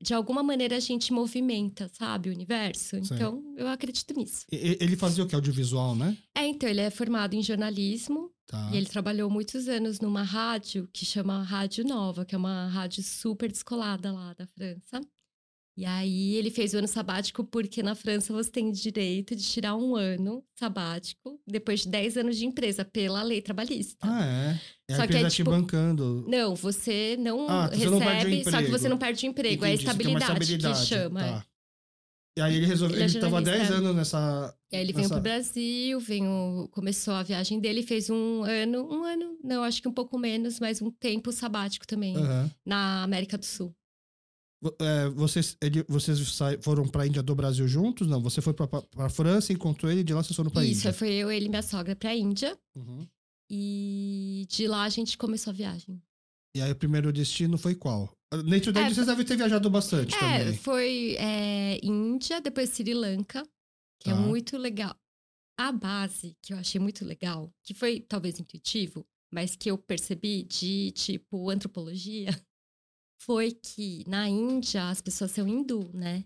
de alguma maneira a gente movimenta, sabe, o universo. Então, eu acredito nisso. Ele fazia o que? Audiovisual, né? É, então, ele é formado em jornalismo. Tá. E ele trabalhou muitos anos numa rádio que chama Rádio Nova, que é uma rádio super descolada lá da França. E aí ele fez o ano sabático porque na França você tem direito de tirar um ano sabático depois de 10 anos de empresa pela lei trabalhista. Ah, é? é só que é tipo, te bancando. Não, você não ah, recebe, não só que você não perde o emprego, Entendi, é a estabilidade, estabilidade, que chama. Tá. E aí ele resolveu, ele, ele estava 10 anos nessa E aí ele veio pro Brasil, veio, começou a viagem dele, fez um ano, um ano, não, acho que um pouco menos, mas um tempo sabático também uhum. na América do Sul. É, vocês, ele, vocês foram para a Índia do Brasil juntos? Não, você foi para a França, encontrou ele, de lá vocês foram para a Índia. Isso, foi eu, ele e minha sogra para a Índia. Uhum. E de lá a gente começou a viagem. E aí o primeiro destino foi qual? Dentro daí é, vocês devem ter viajado bastante é, também. Foi é, Índia, depois Sri Lanka, que é tá. é muito legal. A base que eu achei muito legal, que foi talvez intuitivo, mas que eu percebi de tipo antropologia, foi que na Índia as pessoas são hindu, né?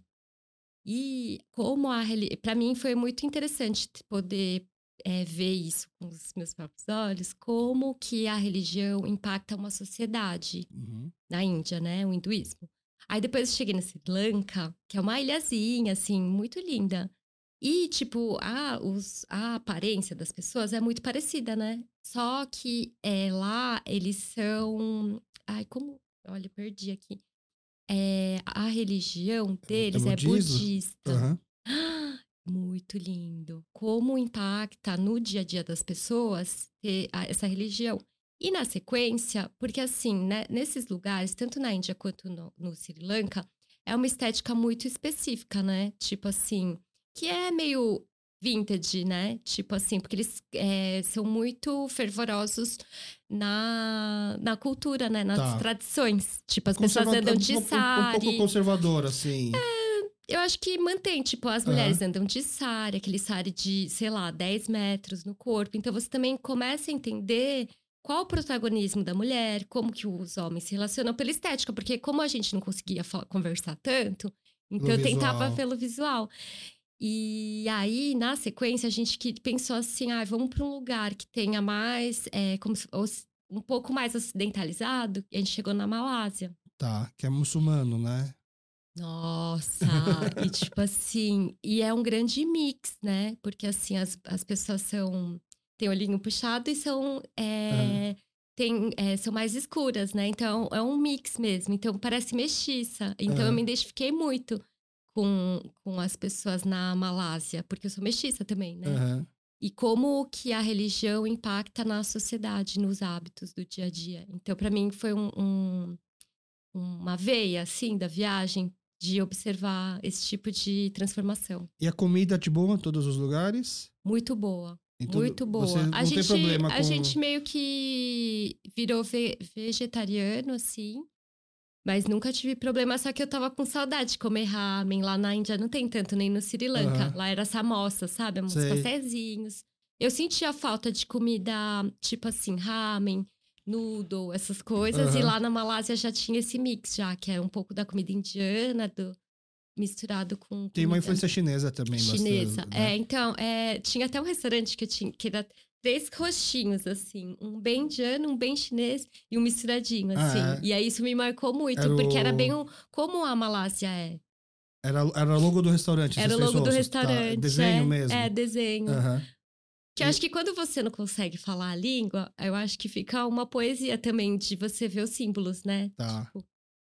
E como a para mim foi muito interessante poder é, ver isso com os meus próprios olhos, como que a religião impacta uma sociedade uhum. na Índia, né? O hinduísmo. Aí depois eu cheguei na Sri Lanka, que é uma ilhazinha, assim, muito linda. E, tipo, a, os, a aparência das pessoas é muito parecida, né? Só que é, lá eles são. Ai, como Olha, perdi aqui. É, a religião é deles é, é budista. Uhum. Muito lindo. Como impacta no dia a dia das pessoas ter essa religião. E na sequência, porque assim, né, nesses lugares, tanto na Índia quanto no, no Sri Lanka, é uma estética muito específica, né? Tipo assim, que é meio vintage, né? Tipo assim, porque eles é, são muito fervorosos na, na cultura, né? Nas tá. tradições. Tipo, as pessoas andam de sari. Um pouco conservador, assim. É, eu acho que mantém, tipo, as mulheres uhum. andam de sari, aquele sari de, sei lá, 10 metros no corpo. Então você também começa a entender qual o protagonismo da mulher, como que os homens se relacionam pela estética, porque como a gente não conseguia conversar tanto, então eu tentava pelo visual. E aí, na sequência, a gente que pensou assim: ah, vamos para um lugar que tenha mais, é, como se, um pouco mais ocidentalizado. E a gente chegou na Malásia. Tá, que é muçulmano, né? Nossa, e tipo assim, e é um grande mix, né? Porque assim, as, as pessoas são. têm olhinho puxado e são. É, tem, é, são mais escuras, né? Então é um mix mesmo. Então parece mestiça. Então eu me identifiquei muito com, com as pessoas na Malásia, porque eu sou mestiça também, né? Uhum. E como que a religião impacta na sociedade, nos hábitos do dia a dia. Então, para mim, foi um, um, uma veia, assim, da viagem de observar esse tipo de transformação. E a comida de boa em todos os lugares? Muito boa. Então, muito boa. a gente, a com... gente meio que virou ve vegetariano, assim. Mas nunca tive problema, só que eu tava com saudade de comer ramen. Lá na Índia não tem tanto, nem no Sri Lanka. Uhum. Lá era samosa, sabe? Uns cafezinhos. Eu sentia falta de comida, tipo assim, ramen, noodle, essas coisas. Uhum. E lá na Malásia já tinha esse mix, já, que é um pouco da comida indiana, do, misturado com. Tem uma influência chinesa também, Chinesa. Bastante, né? É, então, é, tinha até um restaurante que, eu tinha, que era três rostinhos, assim. Um bem indiano, um bem chinês e um misturadinho, ah, assim. Ah, é. E aí isso me marcou muito, era porque o... era bem o, como a Malásia é. Era, era logo do restaurante. Era logo do tá, restaurante. Tá, desenho é, mesmo. É, desenho. Uhum. Que eu acho que quando você não consegue falar a língua, eu acho que fica uma poesia também de você ver os símbolos, né? Tá. Tipo,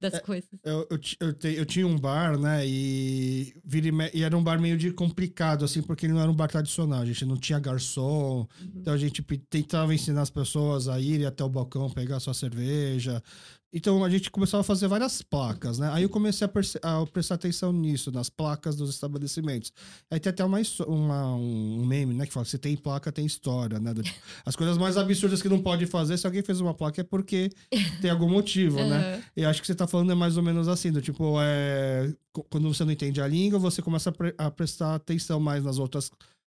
das é, coisas. Eu, eu, eu, te, eu, tinha um bar, né? E, e era um bar meio de complicado, assim, porque ele não era um bar tradicional. A gente não tinha garçom. Uhum. Então a gente tentava ensinar as pessoas a irem até o balcão, pegar sua cerveja, então a gente começou a fazer várias placas, né? Aí eu comecei a, a, prestar atenção nisso, nas placas dos estabelecimentos. Aí tem até uma, uma, um meme, né? Que fala: se tem placa, tem história, né? As coisas mais absurdas que não pode fazer, se alguém fez uma placa é porque tem algum motivo, uhum. né? E acho que você tá falando é mais ou menos assim, do tipo, é, quando você não entende a língua, você começa a, pre, a prestar atenção mais nas outras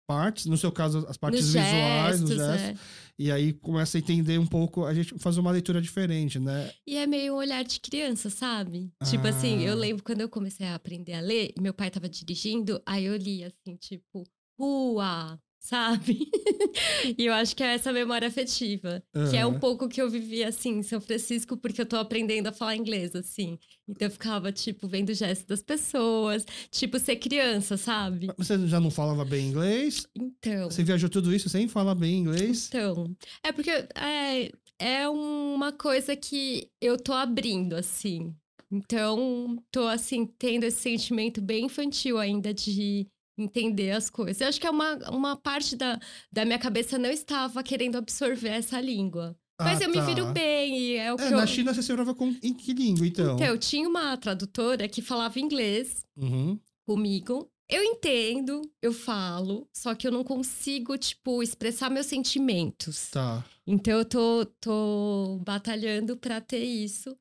partes, no seu caso, as partes nos visuais, gestos, nos gestos. É. E aí começa a entender um pouco, a gente faz uma leitura diferente, né? E é meio um olhar de criança, sabe? Ah. Tipo assim, eu ah. lembro quando eu comecei a aprender a ler, meu pai tava dirigindo, aí eu li assim, tipo, rua, sabe? e eu acho que é essa memória afetiva, uhum. que é um pouco que eu vivi assim em São Francisco, porque eu tô aprendendo a falar inglês, assim. Então eu ficava, tipo, vendo o gesto das pessoas, tipo, ser criança, sabe? Você já não falava bem inglês? Então. Você viajou tudo isso sem falar bem inglês? Então. É porque é, é uma coisa que eu tô abrindo, assim. Então, tô assim, tendo esse sentimento bem infantil ainda de entender as coisas. Eu acho que é uma, uma parte da, da minha cabeça não estava querendo absorver essa língua. Ah, Mas eu tá. me viro bem e é o é, que Na eu... China você se virava com em que língua, então? Então, eu tinha uma tradutora que falava inglês uhum. comigo. Eu entendo, eu falo, só que eu não consigo, tipo, expressar meus sentimentos. Tá. Então eu tô, tô batalhando para ter isso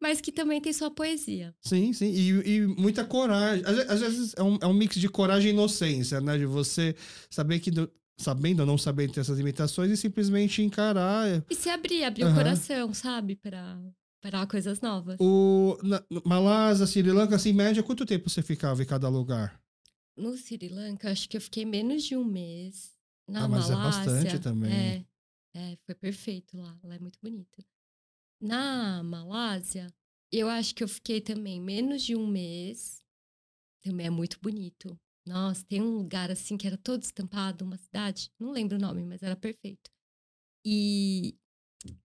mas que também tem sua poesia. Sim, sim. E, e muita coragem. Às, às vezes é um, é um, mix de coragem e inocência, né? De você saber que. Do, sabendo ou não sabendo ter essas limitações e simplesmente encarar. É. E se abrir, abrir uhum. o coração, sabe? Para para coisas novas. O na, Malásia, Sri Lanka, assim, em média, quanto tempo você ficava em cada lugar? No Sri Lanka, acho que eu fiquei menos de um mês. Na ah, mas Malásia, é bastante também. É, é, foi perfeito lá. Lá é muito bonito. Na Malásia, eu acho que eu fiquei também menos de um mês. Também é muito bonito. Nossa, tem um lugar assim que era todo estampado, uma cidade, não lembro o nome, mas era perfeito. E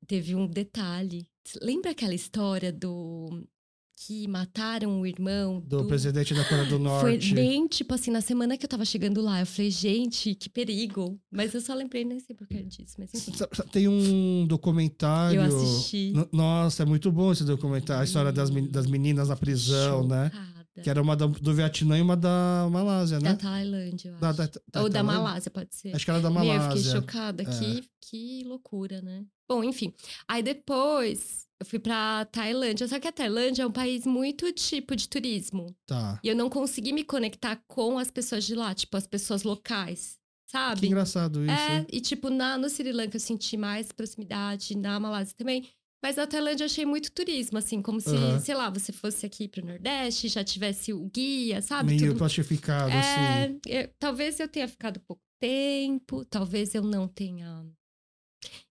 teve um detalhe. Lembra aquela história do que mataram o irmão do, do, presidente da Coreia do Norte. Foi bem, tipo assim, na semana que eu tava chegando lá, eu falei, gente, que perigo. Mas eu só lembrei, nem sei por que disso, mas enfim. Tem um documentário. Eu assisti. Nossa, é muito bom esse documentário. A história das, das meninas na prisão, né? Chocada. né? Que era uma do Vietnã e uma da Malásia, né? Da Tailândia, eu acho. Da, da, da, Ou da Malásia, pode ser. Acho que era da Malásia. Meu, eu fiquei chocada. É. Que, que loucura, né? Bom, enfim. Aí depois eu fui pra Tailândia. Só que a Tailândia é um país muito tipo de turismo. Tá. E eu não consegui me conectar com as pessoas de lá, tipo, as pessoas locais. Sabe? Que engraçado isso. É, e tipo, na, no Sri Lanka eu senti mais proximidade, na Malásia também. Mas na Tailândia eu achei muito turismo, assim, como se, uhum. sei lá, você fosse aqui pro Nordeste, já tivesse o guia, sabe? Meio Tudo... plastificado, é, assim. Eu, talvez eu tenha ficado pouco tempo, talvez eu não tenha,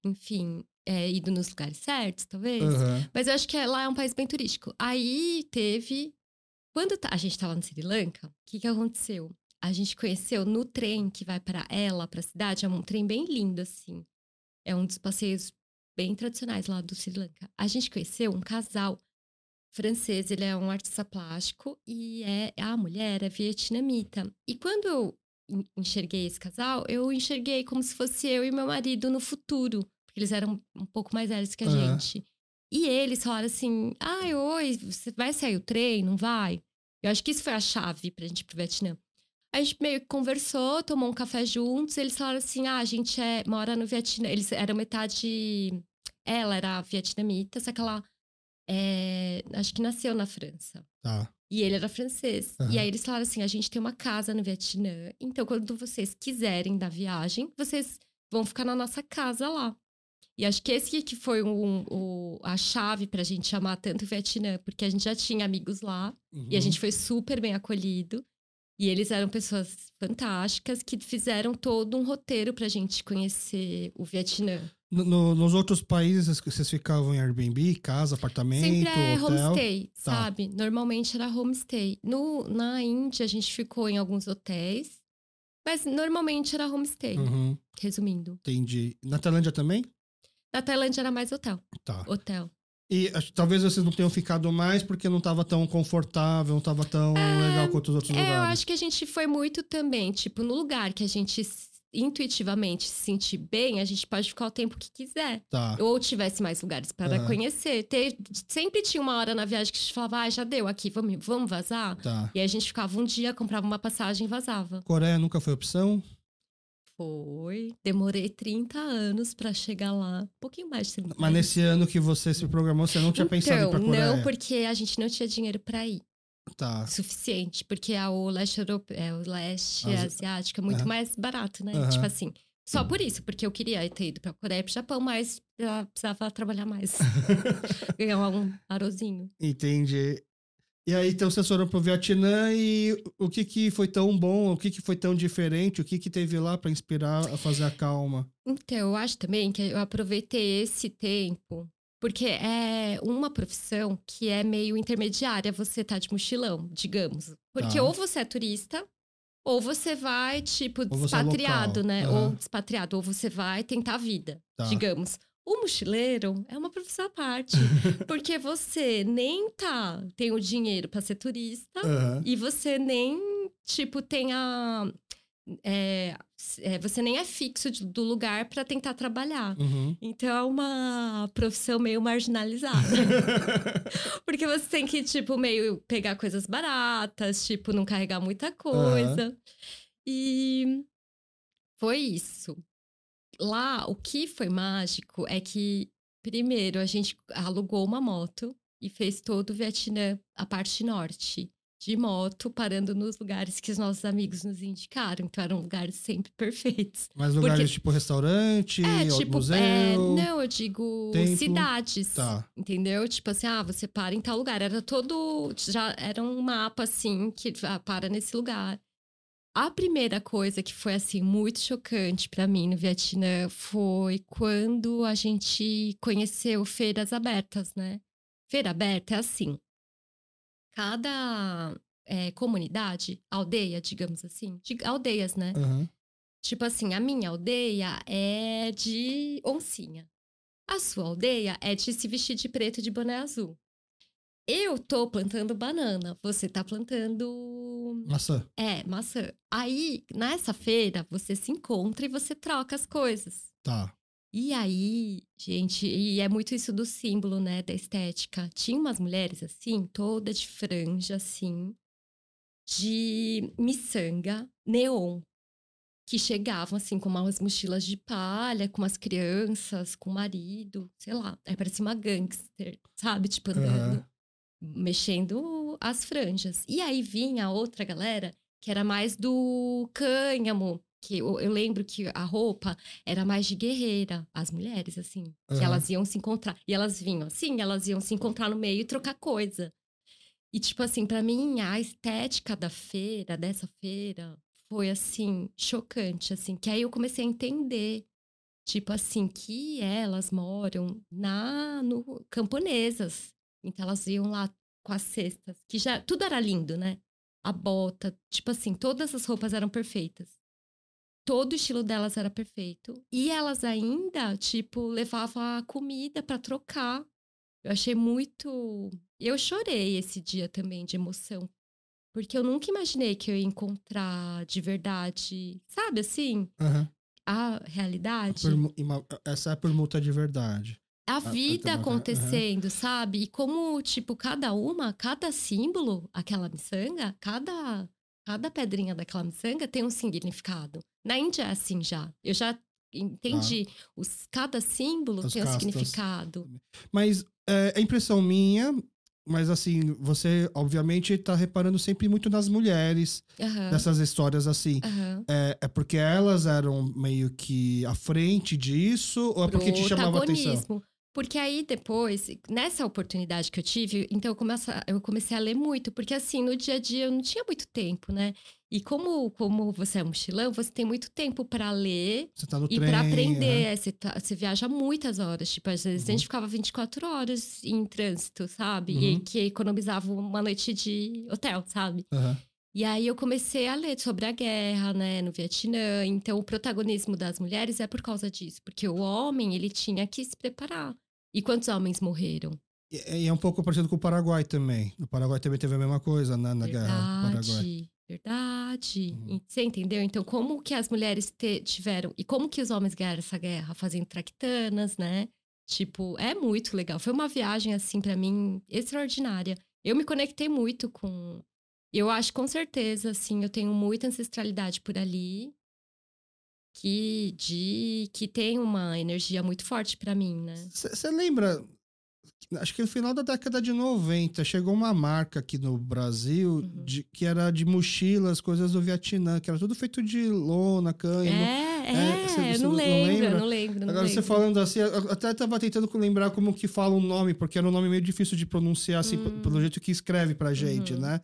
enfim, é, ido nos lugares certos, talvez. Uhum. Mas eu acho que lá é um país bem turístico. Aí teve. Quando a gente estava no Sri Lanka, o que, que aconteceu? A gente conheceu no trem que vai para ela, para a cidade, é um trem bem lindo, assim. É um dos passeios bem tradicionais lá do Sri Lanka. A gente conheceu um casal francês, ele é um artista plástico e é a mulher é vietnamita. E quando eu enxerguei esse casal, eu enxerguei como se fosse eu e meu marido no futuro, porque eles eram um pouco mais velhos que a uhum. gente. E eles falaram assim: "Ai, oi, você vai sair o trem, não vai?" Eu acho que isso foi a chave pra gente ir pro Vietnã. A gente meio que conversou, tomou um café juntos. Eles falaram assim: ah, a gente é, mora no Vietnã. Eles eram metade. Ela era vietnamita, só que ela é, acho que nasceu na França. Tá. E ele era francês. Uhum. E aí eles falaram assim: a gente tem uma casa no Vietnã. Então, quando vocês quiserem dar viagem, vocês vão ficar na nossa casa lá. E acho que esse que foi um, um, a chave pra gente chamar tanto o Vietnã, porque a gente já tinha amigos lá uhum. e a gente foi super bem acolhido. E eles eram pessoas fantásticas que fizeram todo um roteiro pra gente conhecer o Vietnã. No, nos outros países vocês ficavam em Airbnb, casa, apartamento, Sempre é hotel? homestay, tá. sabe? Normalmente era homestay. No, na Índia a gente ficou em alguns hotéis, mas normalmente era homestay, uhum. resumindo. Entendi. Na Tailândia também? Na Tailândia era mais hotel. Tá. Hotel. E talvez vocês não tenham ficado mais porque não estava tão confortável, não estava tão é, legal quanto os outros é, lugares. Eu acho que a gente foi muito também, tipo, no lugar que a gente intuitivamente se sentir bem, a gente pode ficar o tempo que quiser. Tá. Ou tivesse mais lugares para conhecer. Ter, sempre tinha uma hora na viagem que a gente falava, ah, já deu aqui, vamos, vamos vazar? Tá. E a gente ficava um dia, comprava uma passagem e vazava. Coreia nunca foi opção? Foi. Demorei 30 anos para chegar lá. Um pouquinho mais de 30 Mas nesse ano que você se programou, você não tinha então, pensado em pra Coreia? Não, porque a gente não tinha dinheiro para ir. Tá. Suficiente. Porque a, o leste europeu, é, o leste As... asiático é muito uhum. mais barato, né? Uhum. Tipo assim. Só por isso, porque eu queria ter ido pra Coreia e pro Japão, mas precisava trabalhar mais. Ganhar um arozinho. Entendi. E aí, então, vocês foram pro Vietnã e o que que foi tão bom, o que que foi tão diferente, o que que teve lá para inspirar a fazer a calma? Então, eu acho também que eu aproveitei esse tempo, porque é uma profissão que é meio intermediária, você tá de mochilão, digamos. Porque tá. ou você é turista, ou você vai, tipo, é despatriado, é né? Uhum. Ou despatriado, ou você vai tentar a vida, tá. digamos. O mochileiro é uma profissão à parte. porque você nem tá, tem o dinheiro para ser turista uhum. e você nem, tipo, tem a. É, é, você nem é fixo de, do lugar para tentar trabalhar. Uhum. Então é uma profissão meio marginalizada. porque você tem que, tipo, meio pegar coisas baratas, tipo, não carregar muita coisa. Uhum. E foi isso lá, o que foi mágico é que, primeiro, a gente alugou uma moto e fez todo o Vietnã, a parte norte, de moto, parando nos lugares que os nossos amigos nos indicaram. Então, eram lugares sempre perfeitos. Mas lugares Porque... tipo restaurante, é, tipo, museu? É, não, eu digo templo. cidades. Tá. Entendeu? Tipo assim, ah, você para em tal lugar. Era todo. Já era um mapa assim que ah, para nesse lugar. A primeira coisa que foi assim muito chocante para mim no Vietnã foi quando a gente conheceu feiras abertas, né? Feira aberta é assim. Cada é, comunidade, aldeia, digamos assim, de, aldeias, né? Uhum. Tipo assim, a minha aldeia é de oncinha. A sua aldeia é de se vestir de preto de boné azul. Eu tô plantando banana, você tá plantando. Maçã. É, maçã. Aí, nessa feira, você se encontra e você troca as coisas. Tá. E aí, gente, e é muito isso do símbolo, né, da estética. Tinha umas mulheres assim, toda de franja, assim, de miçanga, neon, que chegavam assim com umas mochilas de palha, com umas crianças, com o marido, sei lá. Aí parecia uma gangster, sabe? Tipo, andando. Uhum mexendo as franjas. E aí vinha outra galera que era mais do cânhamo, que eu, eu, lembro que a roupa era mais de guerreira, as mulheres, assim, uhum. que elas iam se encontrar. E elas vinham assim, elas iam se encontrar no meio e trocar coisa. E, tipo assim, para mim, a estética da feira, dessa feira, foi, assim, chocante, assim. Que aí eu comecei a entender, tipo assim, que elas moram na no camponesas. Então elas iam lá com as cestas, que já tudo era lindo, né? A bota, tipo assim, todas as roupas eram perfeitas. Todo o estilo delas era perfeito. E elas ainda, tipo, levavam a comida para trocar. Eu achei muito. Eu chorei esse dia também de emoção. Porque eu nunca imaginei que eu ia encontrar de verdade, sabe assim? Uhum. A realidade. A essa é a permuta de verdade a vida acontecendo, uhum. sabe? E como, tipo, cada uma, cada símbolo, aquela miçanga, cada, cada pedrinha daquela miçanga tem um significado. Na Índia é assim já. Eu já entendi. Ah. Os, cada símbolo As tem castas. um significado. Mas é, é impressão minha, mas assim, você obviamente está reparando sempre muito nas mulheres, uhum. dessas histórias assim. Uhum. É, é, porque elas eram meio que à frente disso, ou é porque te chamava atenção? Porque aí depois, nessa oportunidade que eu tive, então eu comecei, eu comecei a ler muito, porque assim, no dia a dia eu não tinha muito tempo, né? E como, como você é mochilão, você tem muito tempo para ler tá e para aprender. Uhum. Você, tá, você, viaja muitas horas. Tipo, às vezes uhum. a gente ficava 24 horas em trânsito, sabe? Uhum. E que economizava uma noite de hotel, sabe? E aí eu comecei a ler sobre a guerra, né, no Vietnã. Então o protagonismo das mulheres é por causa disso, porque o homem ele tinha que se preparar. E quantos homens morreram? E é um pouco parecido com o Paraguai também. O Paraguai também teve a mesma coisa né, na verdade, guerra do Paraguai. Verdade. Uhum. Você entendeu? Então, como que as mulheres te, tiveram. E como que os homens ganharam essa guerra? Fazendo traquitanas, né? Tipo, é muito legal. Foi uma viagem, assim, para mim, extraordinária. Eu me conectei muito com. Eu acho com certeza, assim, eu tenho muita ancestralidade por ali. Que, de, que tem uma energia muito forte para mim, né? Você lembra acho que no final da década de 90 chegou uma marca aqui no Brasil uhum. de, que era de mochilas, coisas do Vietnã, que era tudo feito de lona, canha. É, é, você, você não, não, lembro, não lembro, não Agora lembro. você falando assim, eu até estava tentando lembrar como que fala o nome, porque era um nome meio difícil de pronunciar, assim, uhum. pelo jeito que escreve pra gente, uhum. né?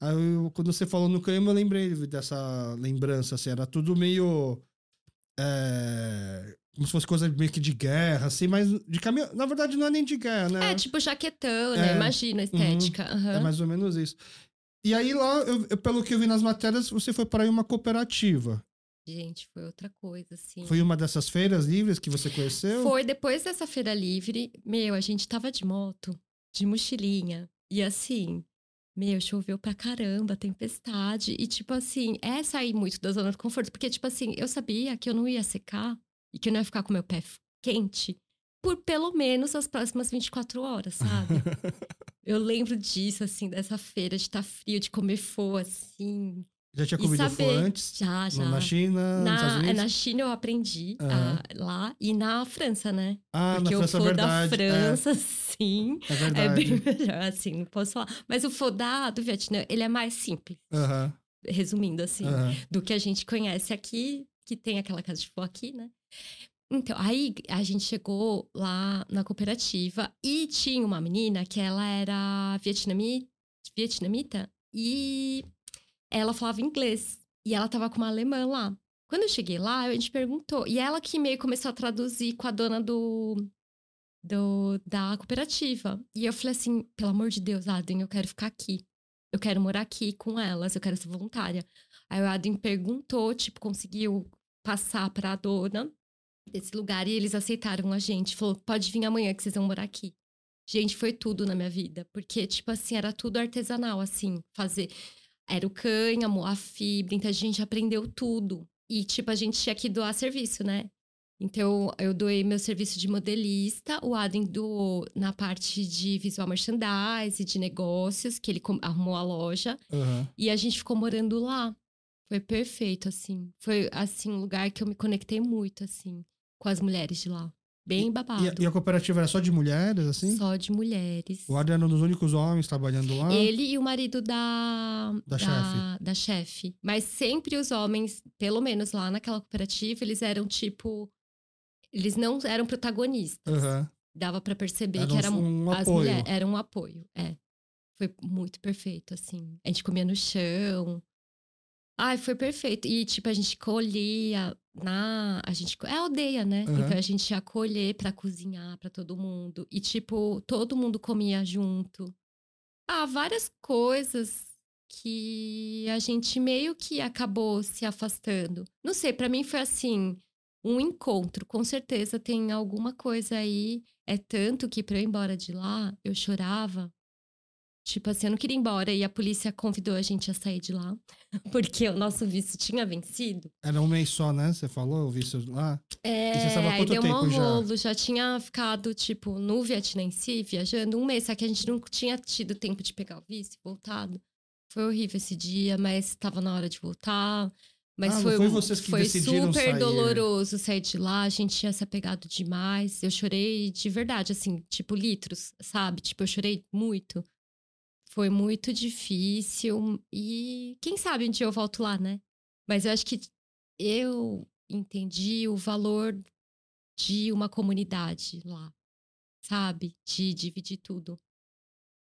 Aí, eu, quando você falou no canhão, eu lembrei dessa lembrança, assim, era tudo meio... É, como se fosse coisa meio que de guerra, assim, mas de caminhão. Na verdade, não é nem de guerra, né? É, tipo jaquetão, né? É, Imagina a estética. Uhum, uhum. É mais ou menos isso. E aí, lá, eu, eu, pelo que eu vi nas matérias, você foi para uma cooperativa. Gente, foi outra coisa, assim. Foi uma dessas feiras livres que você conheceu? Foi depois dessa feira livre. Meu, a gente tava de moto, de mochilinha. E assim, meu, choveu pra caramba, tempestade. E, tipo assim, é sair muito da zona de conforto. Porque, tipo assim, eu sabia que eu não ia secar e que eu não ia ficar com meu pé quente por pelo menos as próximas 24 horas, sabe? eu lembro disso, assim, dessa feira de estar tá frio, de comer fo, assim. Já tinha comido fo antes? Já, já. Na China, na, é, na China eu aprendi uhum. a, lá e na França, né? Ah, Porque na França, o fo da França, é. sim, é, verdade. é bem melhor, assim, não posso falar. Mas o fo da, do Vietnã, ele é mais simples. Uhum. Resumindo, assim, uhum. do que a gente conhece aqui, que tem aquela casa de fo aqui, né? Então, aí a gente chegou lá na cooperativa e tinha uma menina que ela era vietnamita, vietnamita e ela falava inglês. E ela tava com uma alemã lá. Quando eu cheguei lá, a gente perguntou. E ela que meio começou a traduzir com a dona do, do da cooperativa. E eu falei assim: pelo amor de Deus, Aden, eu quero ficar aqui. Eu quero morar aqui com elas, eu quero ser voluntária. Aí o Aden perguntou, tipo, conseguiu passar para a dona desse lugar e eles aceitaram a gente. Falou, pode vir amanhã que vocês vão morar aqui. Gente, foi tudo na minha vida. Porque, tipo assim, era tudo artesanal, assim, fazer. Era o cânhamo, a fibra, então a gente aprendeu tudo. E, tipo, a gente tinha que doar serviço, né? Então, eu doei meu serviço de modelista, o Adem doou na parte de visual merchandise, de negócios, que ele arrumou a loja. Uhum. E a gente ficou morando lá. Foi perfeito, assim. Foi, assim, um lugar que eu me conectei muito, assim com as mulheres de lá. Bem babado. E, e, a cooperativa era só de mulheres, assim? Só de mulheres. O Adriano era um dos únicos homens trabalhando lá? Ele e o marido da... Da, da chefe. Da chefe. Mas sempre os homens, pelo menos lá naquela cooperativa, eles eram tipo... Eles não eram protagonistas. Uhum. Dava para perceber era que era um as apoio. mulheres. Era um apoio, é. Foi muito perfeito, assim. A gente comia no chão. Ai, foi perfeito. E, tipo, a gente colhia na. A gente. É aldeia, né? Uhum. Então a gente ia colher pra cozinhar pra todo mundo. E, tipo, todo mundo comia junto. Ah, várias coisas que a gente meio que acabou se afastando. Não sei, para mim foi assim, um encontro. Com certeza tem alguma coisa aí. É tanto que pra eu ir embora de lá, eu chorava Tipo assim, eu não queria ir embora e a polícia convidou a gente a sair de lá, porque o nosso visto tinha vencido. Era um mês só, né? Você falou o visto lá? É, e você estava aí quanto deu tempo um já? rolo, já tinha ficado, tipo, no Vietnã em si, viajando um mês, só que a gente não tinha tido tempo de pegar o visto e voltado. Foi horrível esse dia, mas estava na hora de voltar. Mas ah, foi, foi, vocês que foi super sair. doloroso sair de lá. A gente tinha se apegado demais. Eu chorei de verdade, assim, tipo, litros, sabe? Tipo, eu chorei muito. Foi muito difícil e quem sabe um dia eu volto lá, né? Mas eu acho que eu entendi o valor de uma comunidade lá, sabe? De dividir tudo.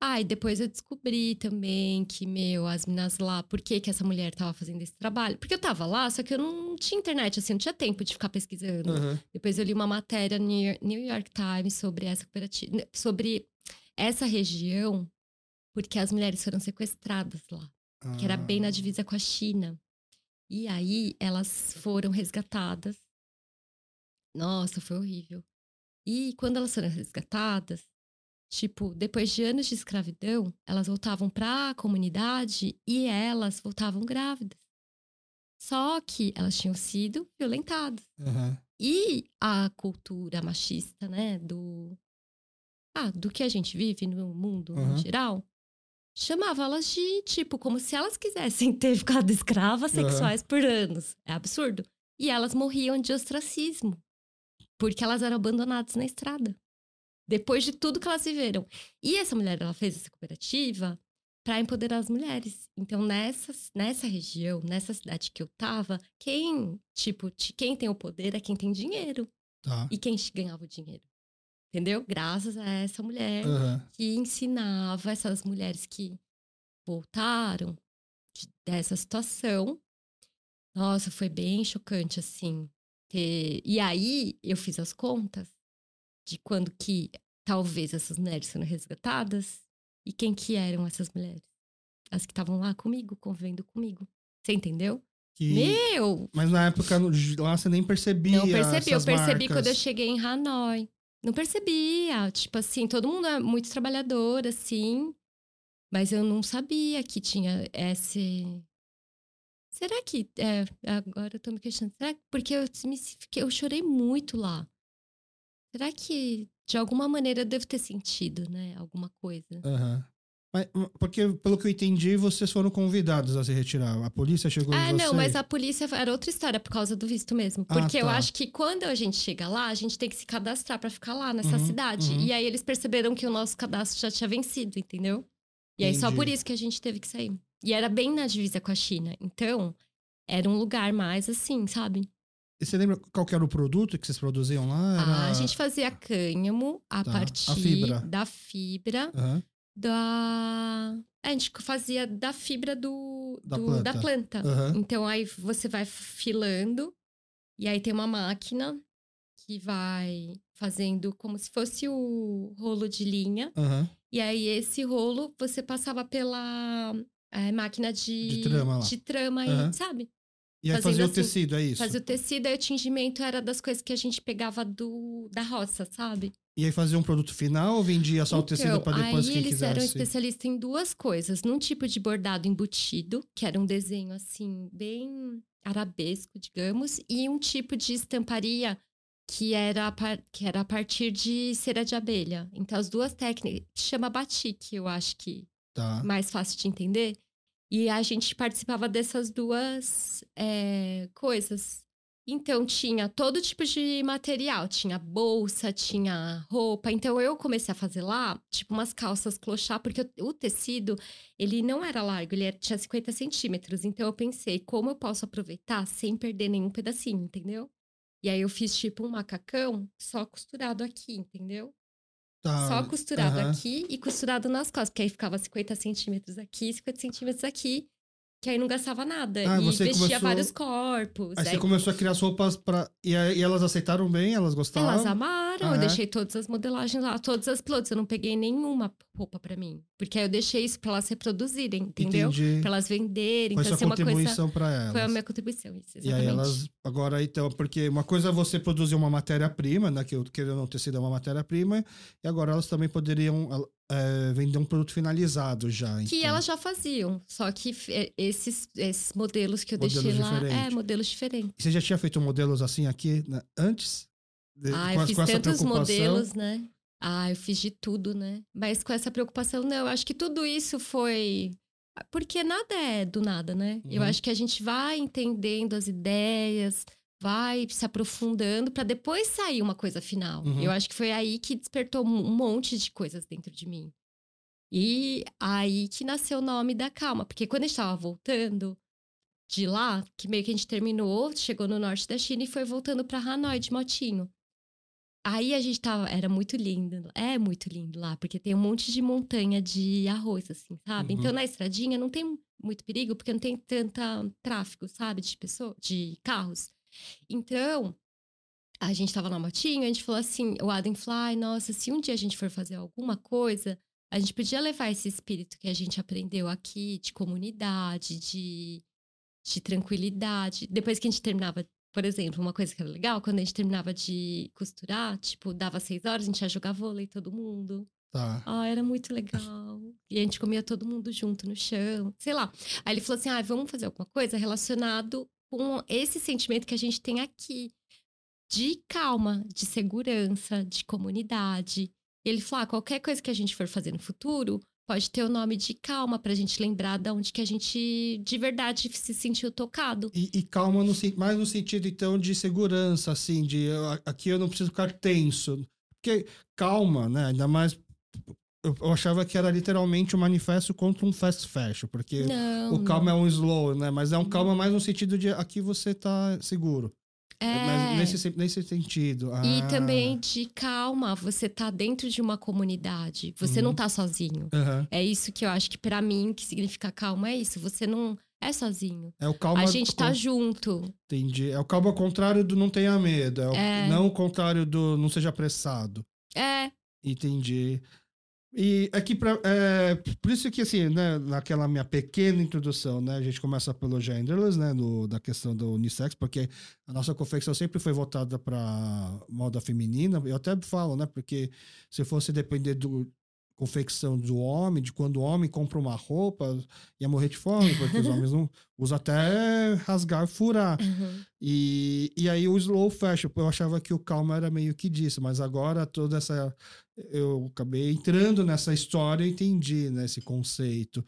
Ah, e depois eu descobri também que, meu, as minas lá, por que, que essa mulher tava fazendo esse trabalho? Porque eu tava lá, só que eu não tinha internet, assim, não tinha tempo de ficar pesquisando. Uhum. Depois eu li uma matéria no New York Times sobre essa cooperativa, sobre essa região porque as mulheres foram sequestradas lá, ah. que era bem na ah. divisa com a China. E aí elas foram resgatadas. Nossa, foi horrível. E quando elas foram resgatadas, Tipo, depois de anos de escravidão, elas voltavam para a comunidade e elas voltavam grávidas. Só que elas tinham sido violentadas. Uhum. E a cultura machista, né, do ah, do que a gente vive no mundo uhum. no geral, chamava elas de tipo como se elas quisessem ter ficado escravas sexuais uhum. por anos. É absurdo. E elas morriam de ostracismo, porque elas eram abandonadas na estrada. Depois de tudo que elas viveram. E essa mulher, ela fez essa cooperativa para empoderar as mulheres. Então, nessa, nessa região, nessa cidade que eu tava, quem, tipo, quem tem o poder é quem tem dinheiro. Tá. E quem ganhava o dinheiro. Entendeu? Graças a essa mulher uhum. que ensinava essas mulheres que voltaram de, dessa situação. Nossa, foi bem chocante, assim. Ter... E aí, eu fiz as contas de quando que talvez essas mulheres sendo resgatadas e quem que eram essas mulheres? As que estavam lá comigo, convivendo comigo. Você entendeu? Que... Meu! Mas na época lá você nem percebia. Não percebi, eu percebi marcas. quando eu cheguei em Hanoi. Não percebia. Tipo assim, todo mundo é muito trabalhador, assim. Mas eu não sabia que tinha esse. Será que. É, agora eu tô me questionando. Será que. Porque eu, me, eu chorei muito lá. Será que de alguma maneira eu devo ter sentido, né? Alguma coisa. Uhum. Mas, porque, pelo que eu entendi, vocês foram convidados a se retirar. A polícia chegou ah, em vocês? Ah, não, mas a polícia era outra história por causa do visto mesmo. Ah, porque ah, tá. eu acho que quando a gente chega lá, a gente tem que se cadastrar para ficar lá nessa uhum, cidade. Uhum. E aí eles perceberam que o nosso cadastro já tinha vencido, entendeu? E aí Entendi. só por isso que a gente teve que sair. E era bem na divisa com a China. Então, era um lugar mais assim, sabe? E você lembra qual era o produto que vocês produziam lá? Era... Ah, a gente fazia cânhamo a tá. partir a fibra. da fibra uhum. Da. A gente fazia da fibra do, da do, planta. Da planta. Uhum. Então aí você vai filando e aí tem uma máquina que vai fazendo como se fosse o rolo de linha. Uhum. E aí esse rolo você passava pela é, máquina de, de trama, lá. De trama aí, sabe? E aí fazia o assim, tecido, é isso? Fazia o tecido e o tingimento era das coisas que a gente pegava do, da roça, sabe? E aí fazia um produto final ou vendia só então, o tecido para depois aí quem eles quisesse? eram especialistas em duas coisas. Num tipo de bordado embutido, que era um desenho assim, bem arabesco, digamos, e um tipo de estamparia que era, que era a partir de cera de abelha. Então, as duas técnicas, chama batik, eu acho que tá. mais fácil de entender. E a gente participava dessas duas é, coisas. Então, tinha todo tipo de material. Tinha bolsa, tinha roupa. Então, eu comecei a fazer lá, tipo, umas calças clochá, porque o, tecido, ele não era largo, ele tinha 50 centímetros. Então, eu pensei, como eu posso aproveitar sem perder nenhum pedacinho, entendeu? E aí, eu fiz, tipo, um macacão só costurado aqui, entendeu? Tá. Só costurado uhum. aqui e costurado nas costas, porque aí ficava 50 centímetros aqui, 50 centímetros aqui. Que aí não gastava nada. Ah, e vestia começou... vários corpos. Aí, aí, você começou a criar as roupas para e, e elas aceitaram bem? Elas gostaram? Elas amaram. Ah, eu é? deixei todas as modelagens lá, todas as pilotos. Eu não peguei nenhuma roupa para mim. Porque aí eu deixei isso para elas reproduzirem, entendeu? Entendi. Pra elas venderem. Foi então, sua contribuição para elas. Foi a minha contribuição, isso, exatamente. E aí elas, agora então, porque uma coisa é você produzir uma matéria-prima, né? Que eu querendo não ter sido uma matéria-prima, e agora elas também poderiam é, vender um produto finalizado já. Que então. elas já faziam, só que é, esses, esses modelos que eu modelos deixei lá, é, modelos diferentes. E você já tinha feito modelos assim aqui né, antes? De, ah, eu fiz tantos modelos, né? Ah, eu fiz de tudo, né? Mas com essa preocupação, não. Eu acho que tudo isso foi. Porque nada é do nada, né? Uhum. Eu acho que a gente vai entendendo as ideias, vai se aprofundando para depois sair uma coisa final. Uhum. Eu acho que foi aí que despertou um monte de coisas dentro de mim. E aí que nasceu o nome da calma, porque quando a gente estava voltando de lá, que meio que a gente terminou, chegou no norte da China e foi voltando para Hanoi de motinho. Aí a gente tava, era muito lindo, é muito lindo lá, porque tem um monte de montanha de arroz, assim, sabe? Então, uhum. Então na estradinha não tem muito perigo, porque não tem tanta tráfego, sabe, de pessoas, de carros. Então, a gente tava na motinha, a gente falou assim, o Adam Fly, nossa, se um dia a gente for fazer alguma coisa, a gente podia levar esse espírito que a gente aprendeu aqui, de comunidade, de, de tranquilidade. Depois que a gente terminava, por exemplo, uma coisa que era legal, quando a gente terminava de costurar, tipo, dava seis horas, a gente ia jogar vôlei todo mundo. Tá. Ah, era muito legal. E a gente comia todo mundo junto no chão, sei lá. Aí ele falou assim: ah, vamos fazer alguma coisa relacionado com esse sentimento que a gente tem aqui de calma, de segurança, de comunidade. Ele falou: ah, qualquer coisa que a gente for fazer no futuro pode ter o nome de calma pra gente lembrar de onde que a gente de verdade se sentiu tocado. E, e calma no, mais no sentido, então, de segurança, assim, de aqui eu não preciso ficar tenso. Porque calma, né? Ainda mais eu, achava que era literalmente um manifesto contra um fast fashion, porque não, o calma não. é um slow, né? Mas é um calma mais no sentido de aqui você tá seguro. É. Nesse, nesse sentido. Ah. E também de calma, você tá dentro de uma comunidade. Você uhum. não tá sozinho. Uhum. É isso que eu acho que para mim que significa calma é isso. Você não é sozinho. É o calma. A gente tá junto. Entendi. É o calma ao contrário do não tenha medo. É, o, é. não o contrário do não seja apressado. É. Entendi. E aqui, pra, é, por isso que, assim, né, naquela minha pequena introdução, né, a gente começa pelo genderless, né, no, da questão do unissex, porque a nossa confecção sempre foi voltada para moda feminina. Eu até falo, né, porque se fosse depender do, confecção do homem, de quando o homem compra uma roupa, ia morrer de fome, porque os homens não usam até rasgar, furar. Uhum. E, e aí o slow fashion, eu achava que o calma era meio que disso, mas agora toda essa eu acabei entrando nessa história e entendi né, esse conceito.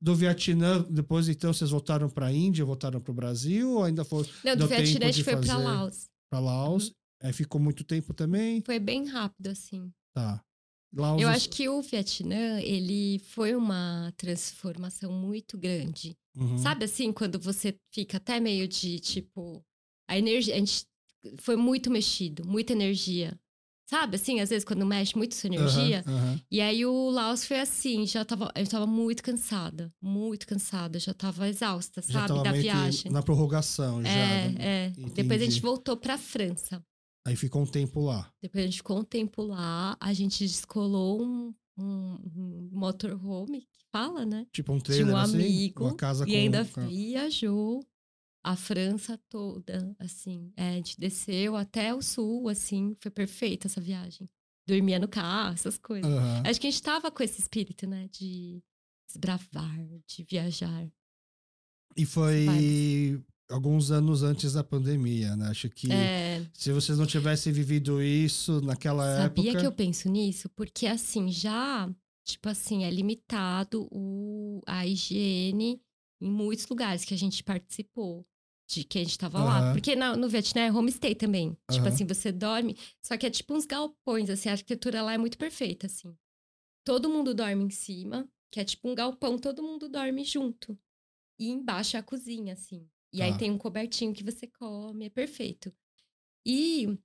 Do Vietnã, depois então vocês voltaram para a Índia, voltaram para o Brasil ou ainda foi? Não, do Vietnã a gente foi para Laos. Para Laos. Uhum. Aí ficou muito tempo também? Foi bem rápido, assim. Tá. Laos... Eu acho que o Vietnã, ele foi uma transformação muito grande. Uhum. Sabe assim, quando você fica até meio de tipo. A energia. A gente foi muito mexido, muita energia. Sabe, assim, às vezes quando mexe muito sua energia. Uhum, uhum. E aí o Laos foi assim, já tava, eu tava muito cansada, muito cansada, já tava exausta, sabe, da viagem. Na prorrogação, já. É, é. Depois a gente voltou pra França. Aí ficou um tempo lá. Depois a gente ficou um tempo lá, a gente descolou um, um, um motorhome, que fala, né? Tipo um trailer, Tinha um assim, amigo, uma casa e com... ainda viajou a França toda, assim. É, a gente desceu até o sul, assim, foi perfeita essa viagem. Dormia no carro, essas coisas. Uhum. Acho que a gente tava com esse espírito, né? De desbravar, de viajar. E foi alguns anos antes da pandemia, né? Acho que é... se vocês não tivessem vivido isso naquela Sabia época. Sabia que eu penso nisso? Porque assim, já, tipo assim, é limitado o, a higiene em muitos lugares que a gente participou. De que a gente tava uhum. lá. Porque no, no Vietnã é homestay também. Uhum. Tipo assim, você dorme. Só que é tipo uns galpões, assim, a arquitetura lá é muito perfeita, assim. Todo mundo dorme em cima, que é tipo um galpão, todo mundo dorme junto. E embaixo é a cozinha, assim. E aí ah. tem um cobertinho que você come, é perfeito. E,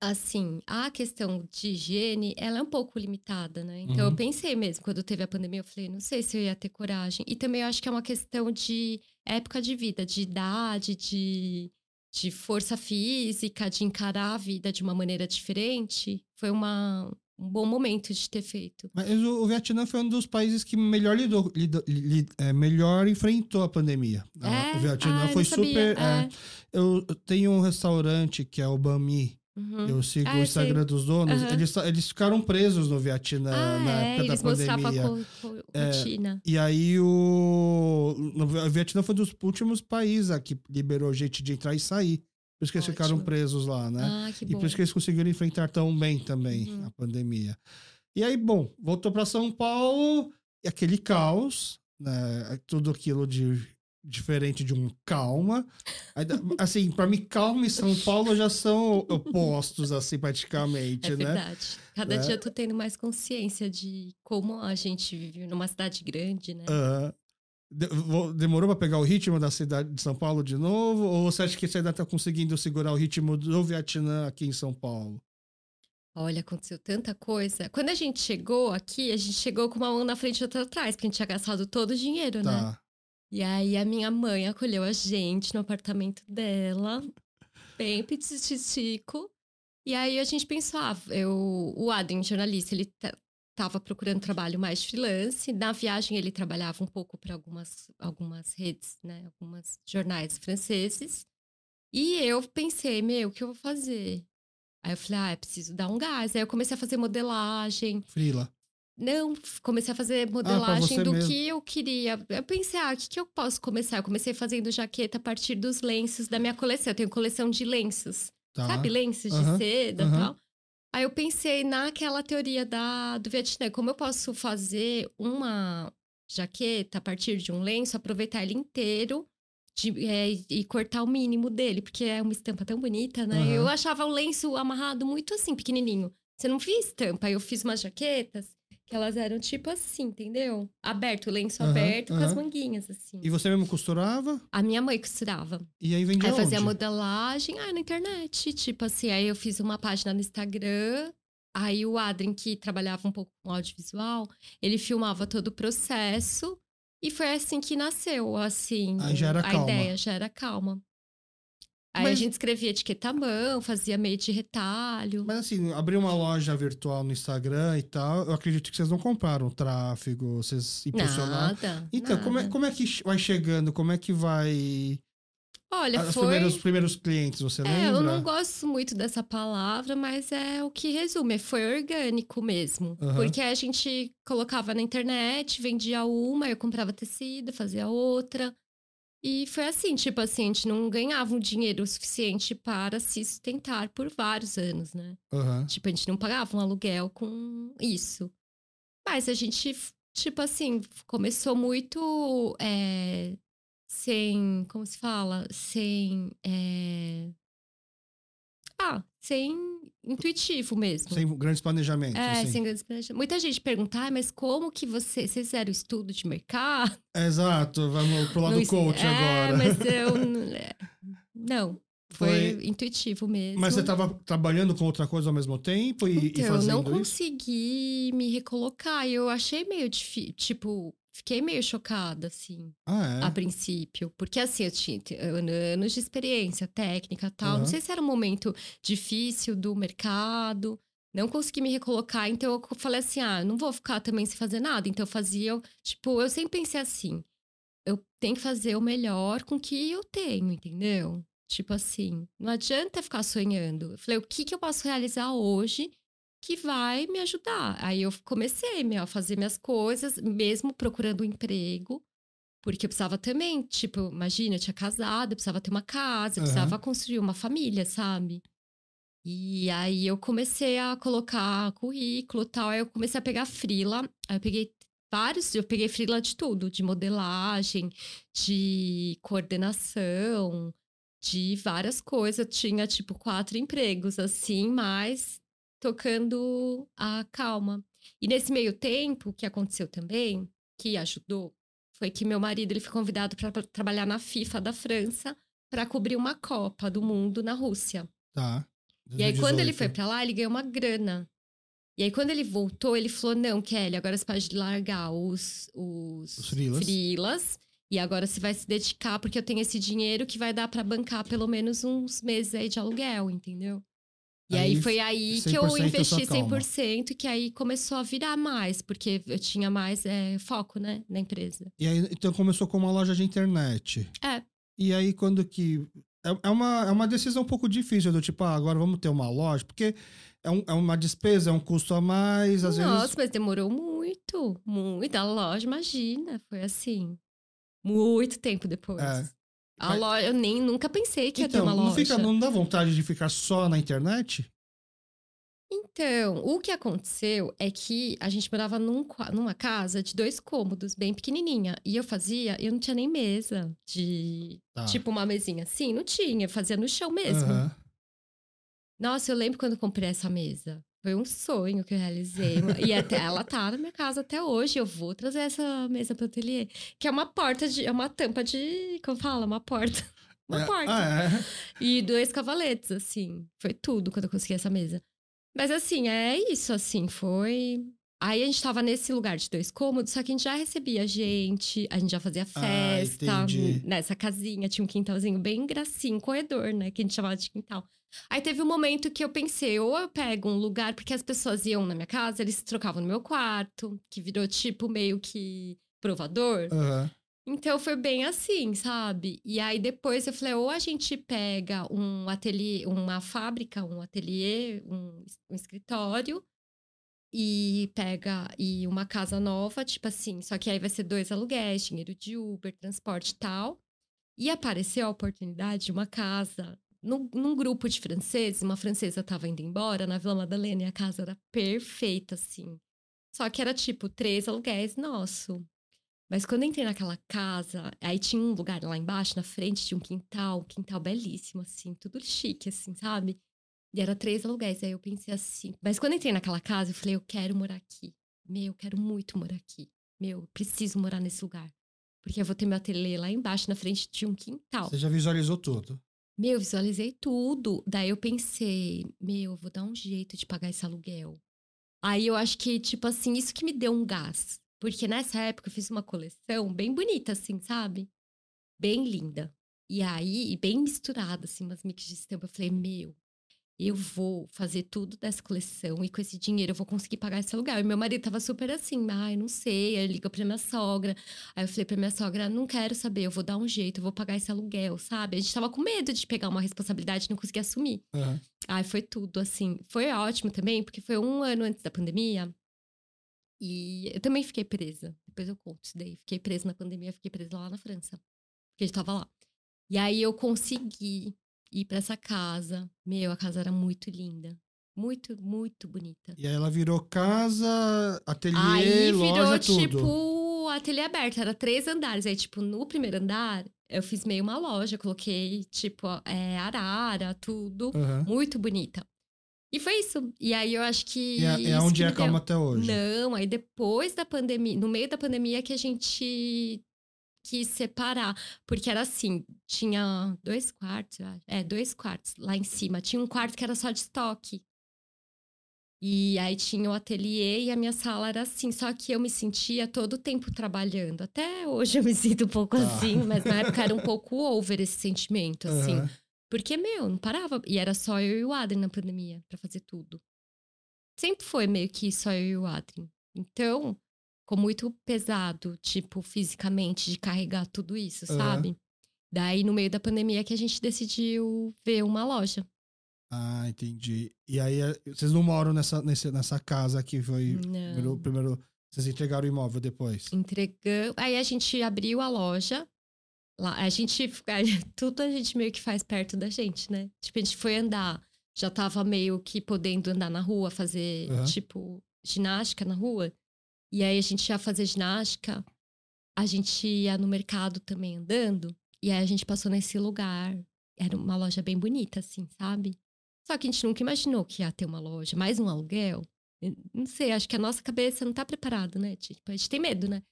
assim, a questão de higiene, ela é um pouco limitada, né? Então, uhum. eu pensei mesmo, quando teve a pandemia, eu falei, não sei se eu ia ter coragem. E também eu acho que é uma questão de época de vida, de idade, de, de força física, de encarar a vida de uma maneira diferente. Foi uma, um bom momento de ter feito. Mas o, Vietnã foi um dos países que melhor lidou, lidou lid, é, melhor enfrentou a pandemia. É? O Vietnã ah, foi super. É. eu tenho um restaurante que é o Bami. Uhum. Eu sigo ah, o Instagram dos donos. Uhum. Eles, eles ficaram presos no Vietnã ah, na é, época da pandemia. A rotina. É, e aí o, o Vietnã foi um dos últimos países que liberou gente de entrar e sair. Por isso que Ótimo. eles ficaram presos lá, né? Ah, e por isso que eles conseguiram enfrentar tão bem também uhum. a pandemia. E aí, bom, voltou para São Paulo e aquele caos, né? Tudo aquilo de diferente de um calma. Assim, para mim, calma e São Paulo já são opostos, assim, praticamente, é né? verdade. Cada é. dia eu tô tendo mais consciência de como a gente vive numa cidade grande, né? Demorou para pegar o ritmo da cidade de São Paulo de novo? Ou você acha que você ainda está conseguindo segurar o ritmo do Vietnã aqui em São Paulo? Olha, aconteceu tanta coisa. Quando a gente chegou aqui, a gente chegou com uma mão na frente e outra atrás, porque a gente tinha gastado todo o dinheiro, né? tá. né? E aí a minha mãe acolheu a gente no apartamento dela, bem petitico. E aí a gente pensava, ah, eu, o Adam, jornalista, ele estava procurando trabalho mais freelance. Na viagem ele trabalhava um pouco para algumas, algumas redes, né, algumas jornais franceses. E eu pensei, meu, o que eu vou fazer? Aí eu falei, ah, é preciso dar um gás. Aí eu comecei a fazer modelagem. Frila. Não, comecei a fazer Ah, modelagem do mesmo. que eu queria. Eu pensei, ah, o que, que eu posso começar? Eu comecei fazendo jaqueta a partir dos lenços da minha coleção. Eu tenho coleção de lenços. Tá. Sabe, lenços Aham, de seda e aham. tal. Aí eu pensei naquela teoria da, do Vietnã. Como eu posso fazer uma jaqueta a partir de um lenço, aproveitar ele inteiro de- é, e- cortar o mínimo dele, porque é uma estampa tão bonita, né? Aham. Eu achava o lenço amarrado muito assim, pequenininho. Você não via estampa. Eu fiz umas jaquetas que elas eram tipo assim, entendeu? Aberto, lenço Aham, aberto com as manguinhas, assim. E você mesmo costurava? A minha mãe costurava. E aí vendia Aí eu fazia onde? modelagem, ah, na internet. Tipo assim, aí eu fiz uma página no Instagram. Aí o Adrien, que trabalhava um pouco com audiovisual, ele filmava todo o processo. E foi assim que nasceu, assim. Aí já era a calma. ideia já era calma. Aí a Mas- gente escrevia etiqueta à mão, fazia meio de retalho. Mas assim, abrir uma loja virtual no Instagram e tal, eu acredito que vocês não compraram tráfego, vocês impulsionaram. Nada. Então, como é, nada. como é que vai chegando? Como é que vai. Olha, Os foi. primeiros, primeiros clientes, você É, lembra? eu não gosto muito dessa palavra, mas é o que resume. Foi orgânico mesmo. Aham. Porque a gente colocava na internet, vendia uma, eu comprava tecido, fazia outra. E foi assim, tipo assim, a gente não ganhava um dinheiro suficiente para se sustentar por vários anos, né? Aham. Tipo, a gente não pagava um aluguel com isso. Mas a gente, tipo assim, começou muito é, sem. Como se fala? Sem. é, Ah, sem intuitivo mesmo. Sem grandes planejamentos. É, assim. sem grandes planejamentos. Muita gente pergunta, ah, mas como que você. Vocês fizeram estudo de mercado? Exato, vamos pro lado Não- coach é, agora. Mas eu. é, Não. Foi, Foi- intuitivo mesmo. Mas você estava trabalhando com outra coisa ao mesmo tempo e, e Então, eu fazendo não isso? consegui me recolocar. e Eu achei meio difícil. Tipo, fiquei meio chocada, assim, Ah, é? a princípio. Porque, assim, eu tinha anos de experiência técnica e tal. Aham. Não sei se era um momento difícil do mercado. Não consegui me recolocar. Então, eu falei assim: ah, não vou ficar também sem fazer nada. Então, eu fazia. Tipo, eu sempre pensei assim: eu tenho que fazer o melhor com o que eu tenho, entendeu? Tipo assim, não adianta ficar sonhando. Eu falei, o que, que eu posso realizar hoje que vai me ajudar? Aí eu comecei meu, a fazer minhas coisas, mesmo procurando um emprego, porque eu precisava também, tipo, imagina, eu tinha casado, eu precisava ter uma casa, eu Aham. precisava construir uma família, sabe? E aí eu comecei a colocar currículo e tal, aí eu comecei a pegar frila, aí eu peguei vários, eu peguei frila de tudo, de modelagem, de coordenação, de várias coisas. Eu tinha, tipo, quatro empregos, assim, mas tocando a calma. E nesse meio tempo, o que aconteceu também, que ajudou, foi que meu marido ele foi convidado para trabalhar na FIFA da França para cobrir uma Copa do Mundo na Rússia. Tá. E aí, quando ele 2018. foi pra lá, ele ganhou uma grana. E aí, quando ele voltou, ele falou: Não, Kelly, agora você pode largar os, os, Os freelas. freelas, E agora você vai se dedicar, porque eu tenho esse dinheiro que vai dar pra bancar pelo menos uns meses aí de aluguel, entendeu? E aí, Aí, foi aí que 100% eu investi sua calma. 100%, que aí começou a virar mais, porque eu tinha mais é, foco, né, na empresa. E aí, então começou com uma loja de internet. É. E aí, quando que. É, é uma, é uma decisão um pouco difícil, do tipo, ah, agora vamos ter uma loja, porque é, um- é uma despesa, é um custo a mais, às Nossa, vezes. mas demorou muito, muito. A loja, imagina, foi assim, muito tempo depois. É. A Mas- loja, eu nem nunca pensei que ia ter Então, uma não, loja. fica, não dá vontade de ficar só na internet? Então, o que aconteceu é que a gente morava num numa casa de dois cômodos, bem pequenininha. E eu fazia, eu não tinha nem mesa de. Tá. Tipo uma mesinha assim, não tinha, eu fazia no chão mesmo. Aham. Nossa, eu lembro quando eu comprei essa mesa. Foi um sonho que eu realizei. e até ela tá na minha casa até hoje. Eu vou trazer essa mesa pro ateliê. Que é uma porta de. É uma tampa de. Como fala? Uma porta. Uma É, porta. Ah, é. E dois cavaletes, assim. Foi tudo quando eu consegui essa mesa. Mas assim, é isso, assim, foi. Aí a gente tava nesse lugar de dois cômodos, só que a gente já recebia gente, a gente já fazia Ah, festa entendi. nessa casinha, tinha um quintalzinho bem gracinho, corredor, né? Que a gente chamava de quintal. Aí teve um momento que eu pensei, ou eu pego um lugar, porque as pessoas iam na minha casa, eles se trocavam no meu quarto, que virou tipo meio que provador. Aham. Então foi bem assim, sabe? E aí depois eu falei, ou a gente pega um ateliê, uma fábrica, um ateliê, um, um escritório e pega e uma casa nova, tipo assim, só que aí vai ser dois aluguéis, dinheiro de Uber, transporte e tal. E apareceu a oportunidade de uma casa num, num grupo de franceses, uma francesa estava indo embora na Vila Madalena e a casa era perfeita, assim. Só que era tipo três aluguéis nosso. Mas quando eu entrei naquela casa, aí tinha um lugar lá embaixo, na frente, tinha um quintal, um quintal belíssimo, assim, tudo chique, assim, sabe? E era três aluguéis. Aí eu pensei assim. Mas quando eu entrei naquela casa, eu falei, eu quero morar aqui. Meu, eu quero muito morar aqui. Meu, eu preciso morar nesse lugar. Porque eu vou ter meu ateliê lá embaixo, na frente de um quintal. Você já visualizou tudo? Meu, visualizei tudo. Daí eu pensei, meu, eu vou dar um jeito de pagar esse aluguel. Aí eu acho que, tipo assim, isso que me deu um gás. Porque nessa época eu fiz uma coleção bem bonita, assim, sabe? Bem linda. E aí, bem misturada, assim, umas mix de estampa. Eu falei, meu, eu vou fazer tudo dessa coleção e com esse dinheiro eu vou conseguir pagar esse aluguel. E meu marido tava super assim, ai, não sei. Aí liga pra minha sogra. Aí eu falei pra minha sogra, não quero saber, eu vou dar um jeito, eu vou pagar esse aluguel, sabe? A gente tava com medo de pegar uma responsabilidade e não conseguir assumir. Uhum. Aí foi tudo, assim. Foi ótimo também, porque foi um ano antes da pandemia. E eu também fiquei presa. Depois eu conto isso daí. Fiquei presa na pandemia, fiquei presa lá na França. Porque a gente tava lá. E aí eu consegui ir para essa casa. Meu, a casa era muito linda. Muito, muito bonita. E aí ela virou casa, ateliê, aí virou, loja, tudo. tipo, ateliê aberto. Era três andares. Aí, tipo, no primeiro andar, eu fiz meio uma loja. Coloquei, tipo, é, arara, tudo. Uhum. Muito bonita. E foi isso. E aí eu acho que. É, é onde é a calma até hoje. Não, aí depois da pandemia, no meio da pandemia que a gente quis separar. Porque era assim: tinha dois quartos, é, dois quartos lá em cima. Tinha um quarto que era só de estoque. E aí tinha o ateliê e a minha sala era assim. Só que eu me sentia todo o tempo trabalhando. Até hoje eu me sinto um pouco tá. assim, mas na época era um pouco over esse sentimento, assim. Uhum. Porque, meu, não parava. E era só eu e o Adrien na pandemia para fazer tudo. Sempre foi meio que só eu e o Adrien. Então, ficou muito pesado, tipo, fisicamente, de carregar tudo isso, uhum. sabe? Daí, no meio da pandemia, que a gente decidiu ver uma loja. Ah, entendi. E aí, eh, vocês não moram nessa, nessa, casa que foi. Primeiro, primeiro. Vocês entregaram o imóvel depois? Entregamos. Aí a gente abriu a loja. Lá, a gente, tudo a gente meio que faz perto da gente, né? Tipo, a gente foi andar, já tava meio que podendo andar na rua, fazer, uhum. tipo, ginástica na rua. E aí a gente ia fazer ginástica, a gente ia no mercado também andando, e aí a gente passou nesse lugar. Era uma loja bem bonita, assim, sabe? Só que a gente nunca imaginou que ia ter uma loja, mais um aluguel. Não sei, acho que a nossa cabeça não tá preparada, né? Tipo, a gente tem medo, né?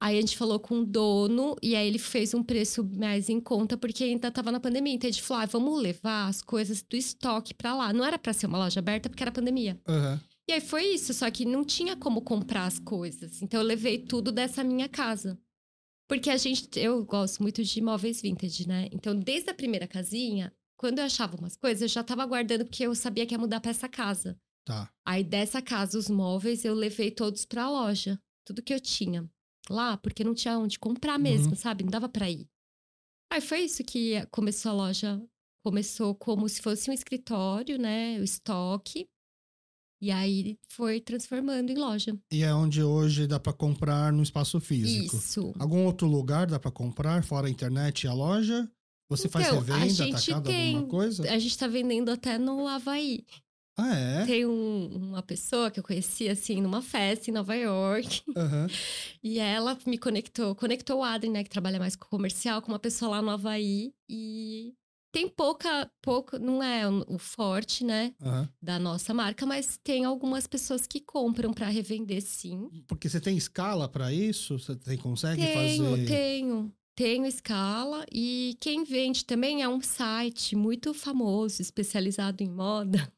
Aí a gente falou com o dono e aí ele fez um preço mais em conta porque ainda tava na pandemia. Então a gente falou: ah, vamos levar as coisas do estoque para lá. Não era para ser uma loja aberta porque era pandemia. Uhum. E aí foi isso, só que não tinha como comprar as coisas. Então eu levei tudo dessa minha casa. Porque a gente, eu gosto muito de imóveis vintage, né? Então desde a primeira casinha, quando eu achava umas coisas, eu já tava guardando porque eu sabia que ia mudar para essa casa. Tá. Aí dessa casa, os móveis, eu levei todos para a loja. Tudo que eu tinha lá, porque não tinha onde comprar mesmo, uhum. sabe? Não dava para ir. Aí foi isso que começou a loja. Começou como se fosse um escritório, né? O estoque. E aí foi transformando em loja. E é onde hoje dá para comprar no espaço físico. Isso. Algum outro lugar dá para comprar fora a internet e a loja? Você então, faz revenda, atacado, tem, alguma coisa? A gente tá vendendo até no Havaí. Ah, é? Tem um, uma pessoa que eu conheci, assim, numa festa em Nova York. Uhum. E ela me conectou, conectou o Adrien, né, que trabalha mais com comercial, com uma pessoa lá no Havaí. E tem pouca, pouco, não é o forte, né, uhum. da nossa marca, mas tem algumas pessoas que compram para revender, sim. Porque você tem escala para isso? Você tem, consegue tenho, fazer? Tenho, tenho escala. E quem vende também é um site muito famoso, especializado em moda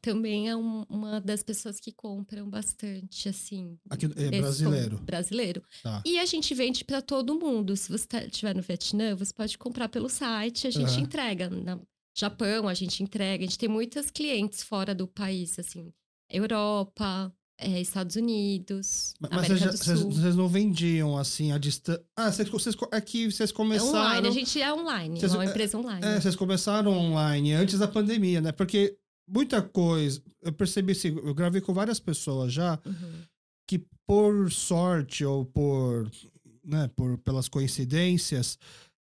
também é um, uma das pessoas que compram bastante, assim. Aqui, é brasileiro. Brasileiro. Tá. E a gente vende para todo mundo. Se você estiver tá, no Vietnã, você pode comprar pelo site, a gente uhum. entrega. Na Japão, a gente entrega. A gente tem muitas clientes fora do país, assim. Europa, é, Estados Unidos, Mas vocês, não vendiam assim a distância. Ah, vocês, vocês, aqui vocês É começaram. online, a gente é online, Vocês- é uma empresa online. É, vocês começaram online antes da pandemia, né? Porque muita coisa. Eu percebi assim, eu gravei com várias pessoas já Uhum. que por sorte ou por, né, por pelas coincidências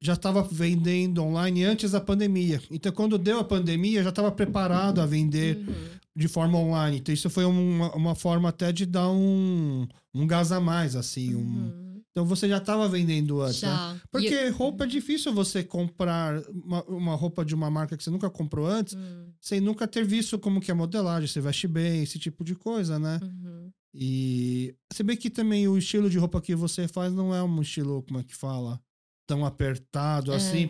já estava vendendo online antes da pandemia. Então quando deu a pandemia já estava preparado a vender Uhum. de forma online. Então isso foi uma, uma forma até de dar um, um gás a mais assim, um... Uhum. Então você já estava vendendo antes, né? Porque roupa é difícil você comprar uma, uma roupa de uma marca que você nunca comprou antes, Hum, sem nunca ter visto como que é a modelagem, se veste bem, esse tipo de coisa, né? uhum. E se bem que também o estilo de roupa que você faz não é um estilo, como é que fala? Tão apertado É. assim.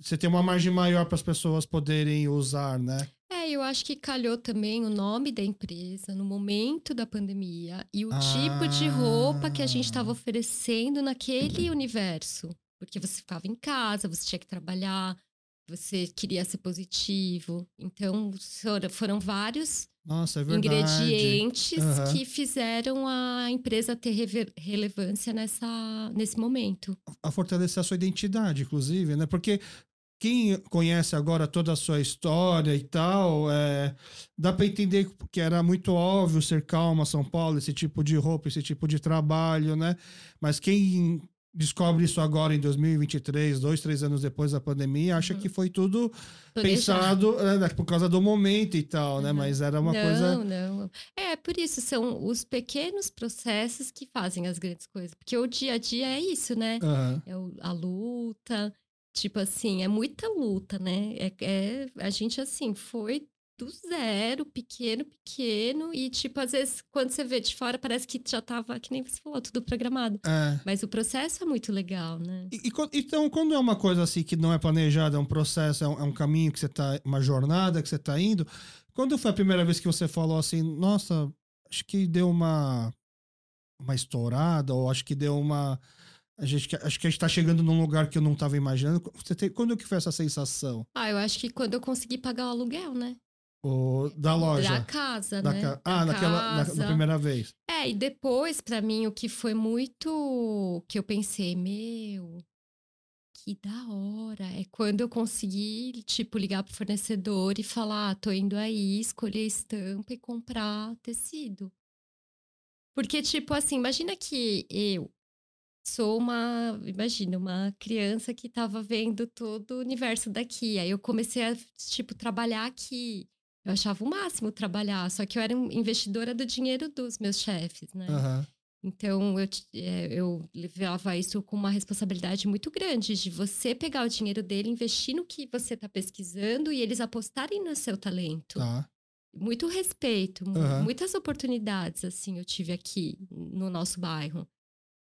Você tem uma margem maior para as pessoas poderem usar, né? É, eu acho que calhou também o nome da empresa no momento da pandemia e o tipo de roupa que a gente estava Ah. oferecendo naquele universo. Porque você ficava em casa, você tinha que trabalhar, você queria ser positivo. Então, foram- vários Nossa, é ingredientes Aham. que fizeram a empresa ter relevância nessa, nesse momento. a fortalecer a sua identidade, inclusive, né? Porque quem conhece agora toda a sua história e tal, é, dá para entender que era muito óbvio ser calma São Paulo, esse tipo de roupa, esse tipo de trabalho, né? Mas quem descobre isso agora em 2023, dois, três anos depois da pandemia, acha Uhum. que foi tudo pensado né, por causa do momento e tal, né? Uhum. Mas era uma não, coisa. não. É, por isso, são os pequenos processos que fazem as grandes coisas. Porque o dia a dia é isso, né? Aham. É o- a luta. Tipo assim, é muita luta, né? É, é- a gente, assim, foi do zero, pequeno, pequeno. E, tipo, às vezes, quando você vê de fora, parece que já tava, que nem você falou, tudo programado. É. Mas o processo é muito legal, né? E- e então, quando é uma coisa assim que não é planejada, é um processo, é um, é um caminho que você tá, uma jornada que você tá indo, quando foi a primeira vez que você falou assim, nossa, acho que deu uma uma estourada, ou acho que deu uma a gente, acho que a gente tá chegando num lugar que eu não tava imaginando. Você tem, quando que foi essa sensação? Ah, eu acho que quando eu consegui pagar o aluguel, né? O, da Da loja? casa, Da né? ca- Da Ah, naquela, na, casa. na primeira vez. É, e depois, pra mim, o que foi muito que eu pensei, meu, que da hora. É quando eu consegui, tipo, ligar pro fornecedor e falar, ah, tô indo aí, escolher estampa e comprar tecido. Porque, tipo, assim, imagina que eu sou uma, imagina, uma criança que tava vendo todo o universo daqui. Aí eu comecei a, tipo, trabalhar aqui. Eu achava o máximo trabalhar, só que eu era investidora do dinheiro dos meus chefes, né? Aham. Então eu, é, eu levava isso com uma responsabilidade muito grande de você pegar o dinheiro dele, investir no que você está pesquisando e eles apostarem no seu talento. Tá. Muito respeito, Aham. muitas oportunidades assim eu tive aqui no nosso bairro.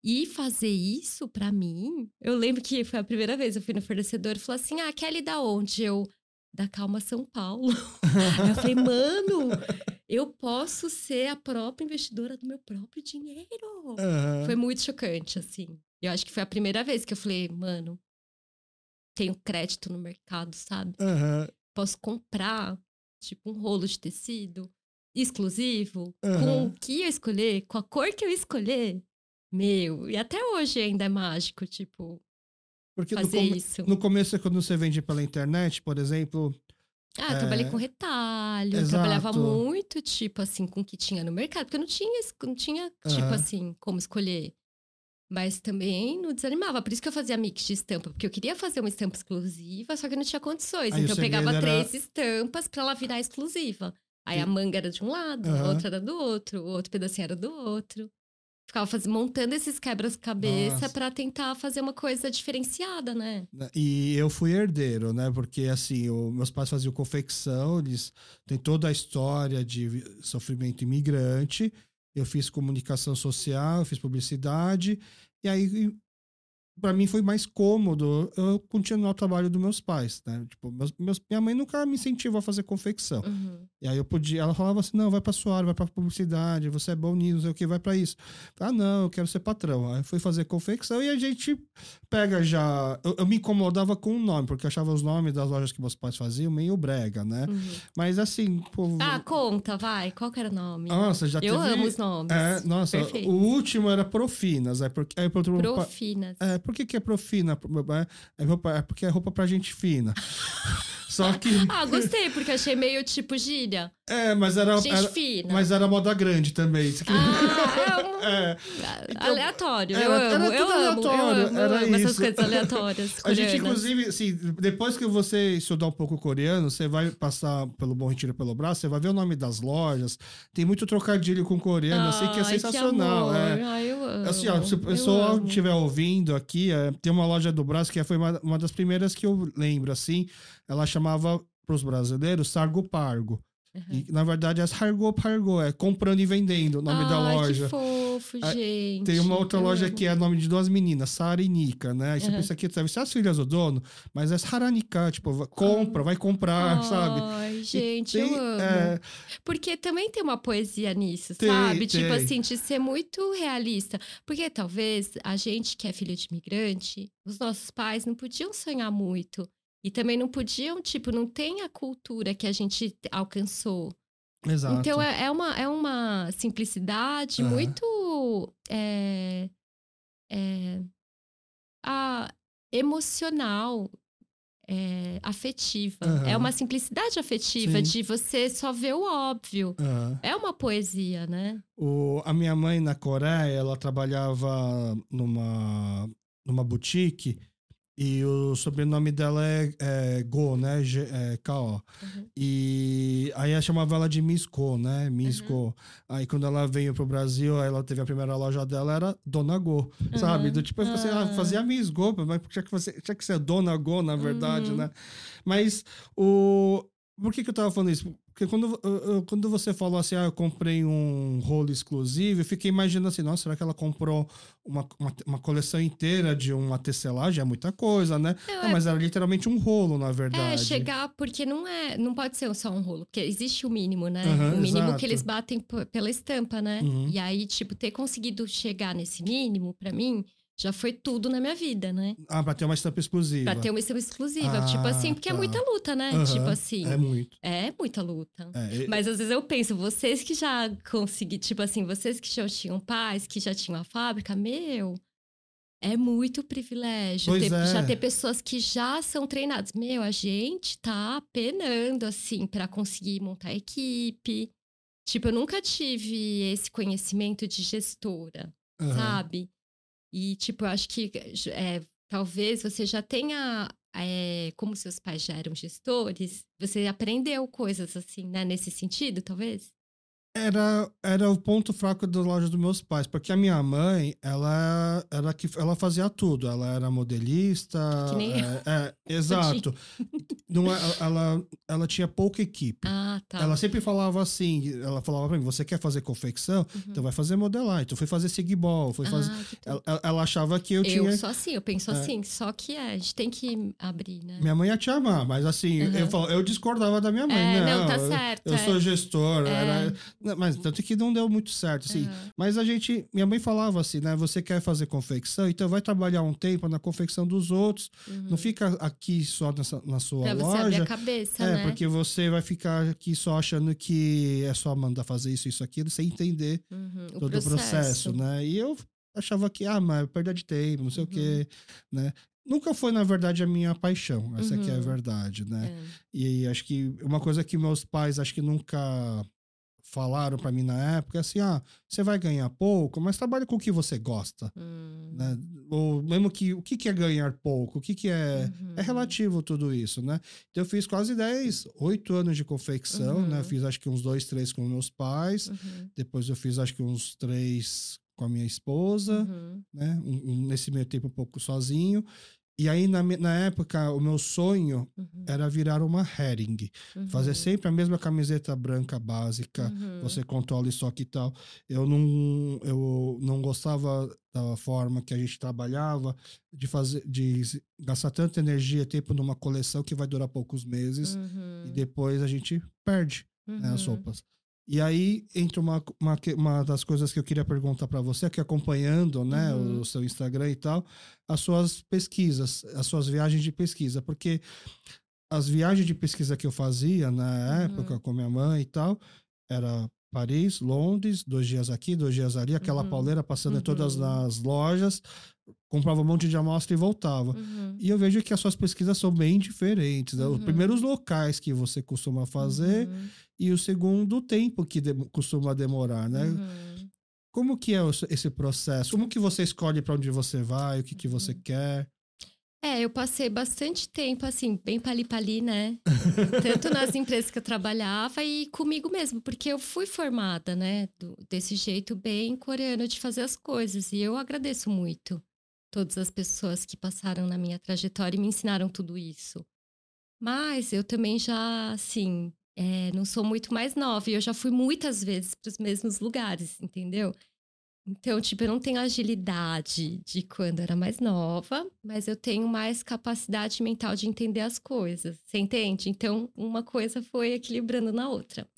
E fazer isso pra mim, eu lembro que foi a primeira vez eu fui no fornecedor e falou assim: "Ah, Kelly da onde?" Eu da Calma São Paulo. Eu falei: "Mano, eu posso ser a própria investidora do meu próprio dinheiro." Aham. Foi muito chocante, assim. Eu acho que foi a primeira vez que eu falei, mano, tenho crédito no mercado, sabe? Aham. Posso comprar, tipo, um rolo de tecido exclusivo, com Aham. o que eu escolher, com a cor que eu escolher. Meu, e até hoje ainda é mágico, tipo, Porque no, fazer come- isso. no começo, quando você vende pela internet, por exemplo, Ah, eu trabalhei É, com retalho, eu trabalhava exato. muito, tipo, assim, com o que tinha no mercado, porque eu não tinha, não tinha tipo, Aham. assim, como escolher. Mas também não desanimava, por isso que eu fazia mix de estampa, porque eu queria fazer uma estampa exclusiva, só que eu não tinha condições. Aí então eu pegava era- três estampas pra ela virar exclusiva. Aí a manga era de um lado, a Aham. outra era do outro, o outro pedacinho era do outro. Ficava faz... montando esses quebras-cabeça pra tentar fazer uma coisa diferenciada, né? né, e eu fui herdeiro, né? Porque assim, o- meus pais faziam confecção, eles têm toda a história de sofrimento imigrante. Eu fiz comunicação social, eu fiz publicidade, e aí para mim foi mais cômodo eu continuar o trabalho dos meus pais, né? Tipo, meus, meus- minha mãe nunca me incentivou a fazer confecção. Uhum. E aí eu podia, ela falava assim: não, vai pra sua área, vai pra publicidade, você é bom nisso, não sei o que, vai pra isso. Ah, não, eu quero ser patrão. Aí eu fui fazer confecção e a gente pega já. Eu, eu, me incomodava com o nome, porque eu achava os nomes das lojas que meus pais faziam meio brega, né? Uhum. Mas assim. Pô, ah, conta, vai. Qual que era o nome? Nossa, já Eu teve... amo os nomes. É, nossa, Perfeito. o último era Profinas. É porque, é, Profinas. É, por que, que é Profina? É, porque é roupa pra gente fina. Só que. ah, gostei, porque achei meio tipo gíria. É, mas era. Gente era, fina. Mas era moda grande também. Ah, é, um... é. Então, aleatório. Era, eu amo, era eu amo. Aleatório, eu amo, era eu amo isso. essas coisas aleatórias. a gente, inclusive, assim, depois que você estudar um pouco coreano, você vai passar pelo Bom Retiro pelo braço, você vai ver o nome das lojas. Tem muito trocadilho com coreano, assim, que é sensacional. Que é. Ai, eu amo. Assim, ó, se o pessoal estiver ouvindo aqui, é, tem uma loja do braço que foi uma, uma das primeiras que eu lembro, assim. Ela chamava para os brasileiros, Sargo Pargo. Uhum. E, na verdade, é Sargo Pargo, é comprando e vendendo o nome da loja. Que fofo, gente. Tem uma outra loja amo. que é nome de duas meninas, Sara e Nika, né? Aí você uhum. pensa que deve ser as filhas do dono, mas é Saranika, tipo, compra, vai comprar, Ai, sabe? Ai, gente, tem, eu amo. É... Porque também tem uma poesia nisso, tem, sabe? Tipo tem. Tipo assim, de ser muito realista. Porque talvez a gente que é filho de imigrante, os nossos pais não podiam sonhar muito e também não podiam, tipo, não tem a cultura que a gente alcançou. Exato. Então é, é uma, é uma simplicidade uhum. muito é, é, a, emocional, é, afetiva. Uhum. É uma simplicidade afetiva Sim. de você só ver o óbvio. Uhum. É uma poesia, né? O, a minha mãe na Coreia, ela trabalhava numa, numa boutique e o sobrenome dela é, é Go, né? G, é, K-O. Uhum. E aí ela chamava ela de Miss Go, né? Miss uhum. Go. Aí quando ela veio pro Brasil, ela teve a primeira loja dela, era Dona Go, uhum. sabe? Do tipo, assim, ela ah. fazia Miss Go, mas tinha que, você, tinha que ser Dona Go, na verdade, uhum. né? Mas o... Por que, que eu tava falando isso? Porque quando, quando você falou assim, ah, eu comprei um rolo exclusivo, eu fiquei imaginando assim, nossa, será que ela comprou uma, uma, uma coleção inteira de uma tecelagem? É muita coisa, né? Não, não, é... Mas era literalmente um rolo, na verdade. É, chegar, porque não é, não pode ser só um rolo, porque existe o mínimo, né? Uhum, o mínimo exato. que eles batem pela estampa, né? Uhum. E aí, tipo, ter conseguido chegar nesse mínimo, para mim, já foi tudo na minha vida, né? Ah, pra ter uma estampa exclusiva. Pra ter uma estampa exclusiva. Ah, tipo assim, porque é tá. é muita luta, né? Uhum, tipo assim. É muito. É muita luta. É, Mas às vezes eu penso, vocês que já conseguiram, tipo assim, vocês que já tinham pais, que já tinham a fábrica, meu. É muito privilégio ter, é. já ter pessoas que já são treinadas. Meu, a gente tá penando, assim, para conseguir montar equipe. Tipo, eu nunca tive esse conhecimento de gestora, uhum. sabe? E, tipo, eu acho que é, talvez você já tenha, é, como seus pais já eram gestores, você aprendeu coisas assim, né? Nesse sentido, talvez? Era, era o ponto fraco da loja dos meus pais, porque a minha mãe, ela era que ela fazia tudo. Ela era modelista. Que nem é, é exato. Não, é, ela, ela tinha pouca equipe. Ah, tá. Ela sempre falava assim: ela falava pra mim, você quer fazer confecção? Uhum. Então vai fazer modelar. Então foi fazer sigball, foi fazer. Ah, ela, ela, achava que eu, eu tinha. Eu sou assim, eu penso é. assim, só que é, a gente tem que abrir, né? Minha mãe ia te amar, mas assim, uhum. eu, eu discordava da minha mãe. Não, não, tá certo. Eu, eu sou gestor. Era, mas tanto que não deu muito certo, assim. Uhum. Mas a gente, minha mãe falava assim, né? Você quer fazer confecção, então vai trabalhar um tempo na confecção dos outros. Uhum. Não fica aqui só nessa, na sua pra loja. Você abrir a cabeça, é, né? porque você vai ficar aqui só achando que é só mandar fazer isso, isso, aquilo, sem entender uhum. o todo processo. o processo, né? E eu achava que, ah, mas é perda de tempo, não sei o quê, uhum. né? Nunca foi, na verdade, a minha paixão. Essa uhum. aqui é a uhum. verdade, né? É. E acho que uma coisa que meus pais, acho que nunca falaram para mim na época assim, ah, você vai ganhar pouco, mas trabalhe com o que você gosta, hum. né? Ou mesmo que o que, que é ganhar pouco, o que, que é é uhum. é relativo tudo isso, né? Então eu fiz quase 10, 8 anos de confecção, né? uhum. né? Fiz acho que uns dois, três com meus pais, uhum. depois eu fiz acho que uns três com a minha esposa, uhum. né? Um, um, nesse meio tempo um pouco sozinho. E aí, na, na época, o meu sonho uhum. era virar uma herring. Uhum. Fazer sempre a mesma camiseta branca básica, uhum. você controla isso aqui e tal. Eu não, eu não gostava da forma que a gente trabalhava, de fazer, de gastar tanta energia e tempo numa coleção que vai durar poucos meses e uhum. depois a gente perde né, as uhum. roupas. E aí entra uma, uma, uma das coisas que eu queria perguntar para você, que acompanhando né, uhum. o seu Instagram e tal, as suas pesquisas, as suas viagens de pesquisa, porque as viagens de pesquisa que eu fazia na uhum. época com minha mãe e tal, era Paris, Londres, dois dias aqui, dois dias ali, aquela uhum. pauleira passando uhum. em todas uhum. as lojas, comprava um monte de amostra e voltava. Uhum. E eu vejo que as suas pesquisas são bem diferentes. Né? Os uhum. primeiros locais que você costuma fazer uhum. E o segundo tempo que de, costuma demorar, né? Como que é esse processo? Como que você escolhe para onde você vai, o que, que você quer? É, eu passei bastante tempo, assim, bem pali-pali, né? Tanto nas empresas que eu trabalhava e comigo mesmo, porque eu fui formada, né? Do, desse jeito bem coreano de fazer as coisas. E eu agradeço muito todas as pessoas que passaram na minha trajetória e me ensinaram tudo isso. Mas eu também já, assim, é, não sou muito mais nova e eu já fui muitas vezes para os mesmos lugares, entendeu? Então, tipo, eu não tenho agilidade de quando era mais nova, mas eu tenho mais capacidade mental de entender as coisas. Você entende? Então, uma coisa foi equilibrando na outra.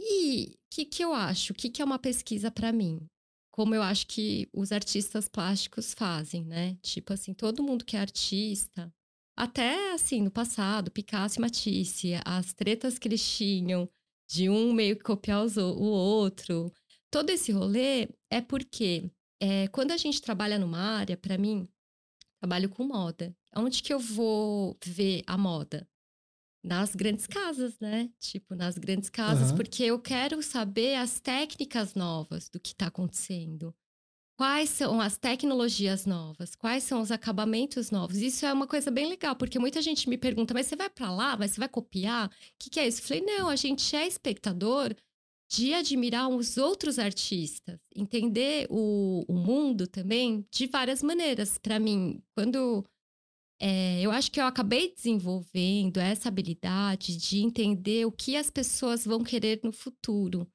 E o que, que eu acho? O que, que é uma pesquisa para mim? Como eu acho que os artistas plásticos fazem, né? Tipo assim, todo mundo que é artista, até assim, no passado, Picasso e Matisse, as tretas que eles tinham de um meio que copiar o outro todo esse rolê é porque é, quando a gente trabalha numa área, para mim, trabalho com moda. Onde que eu vou ver a moda? Nas grandes casas, né? Tipo, nas grandes casas, uhum. porque eu quero saber as técnicas novas do que está acontecendo. Quais são as tecnologias novas? Quais são os acabamentos novos? Isso é uma coisa bem legal, porque muita gente me pergunta, mas você vai para lá? Mas você vai copiar? O que, que é isso? Eu falei, não, a gente é espectador de admirar os outros artistas, entender o, o mundo também de várias maneiras. Para mim, quando é, eu acho que eu acabei desenvolvendo essa habilidade de entender o que as pessoas vão querer no futuro.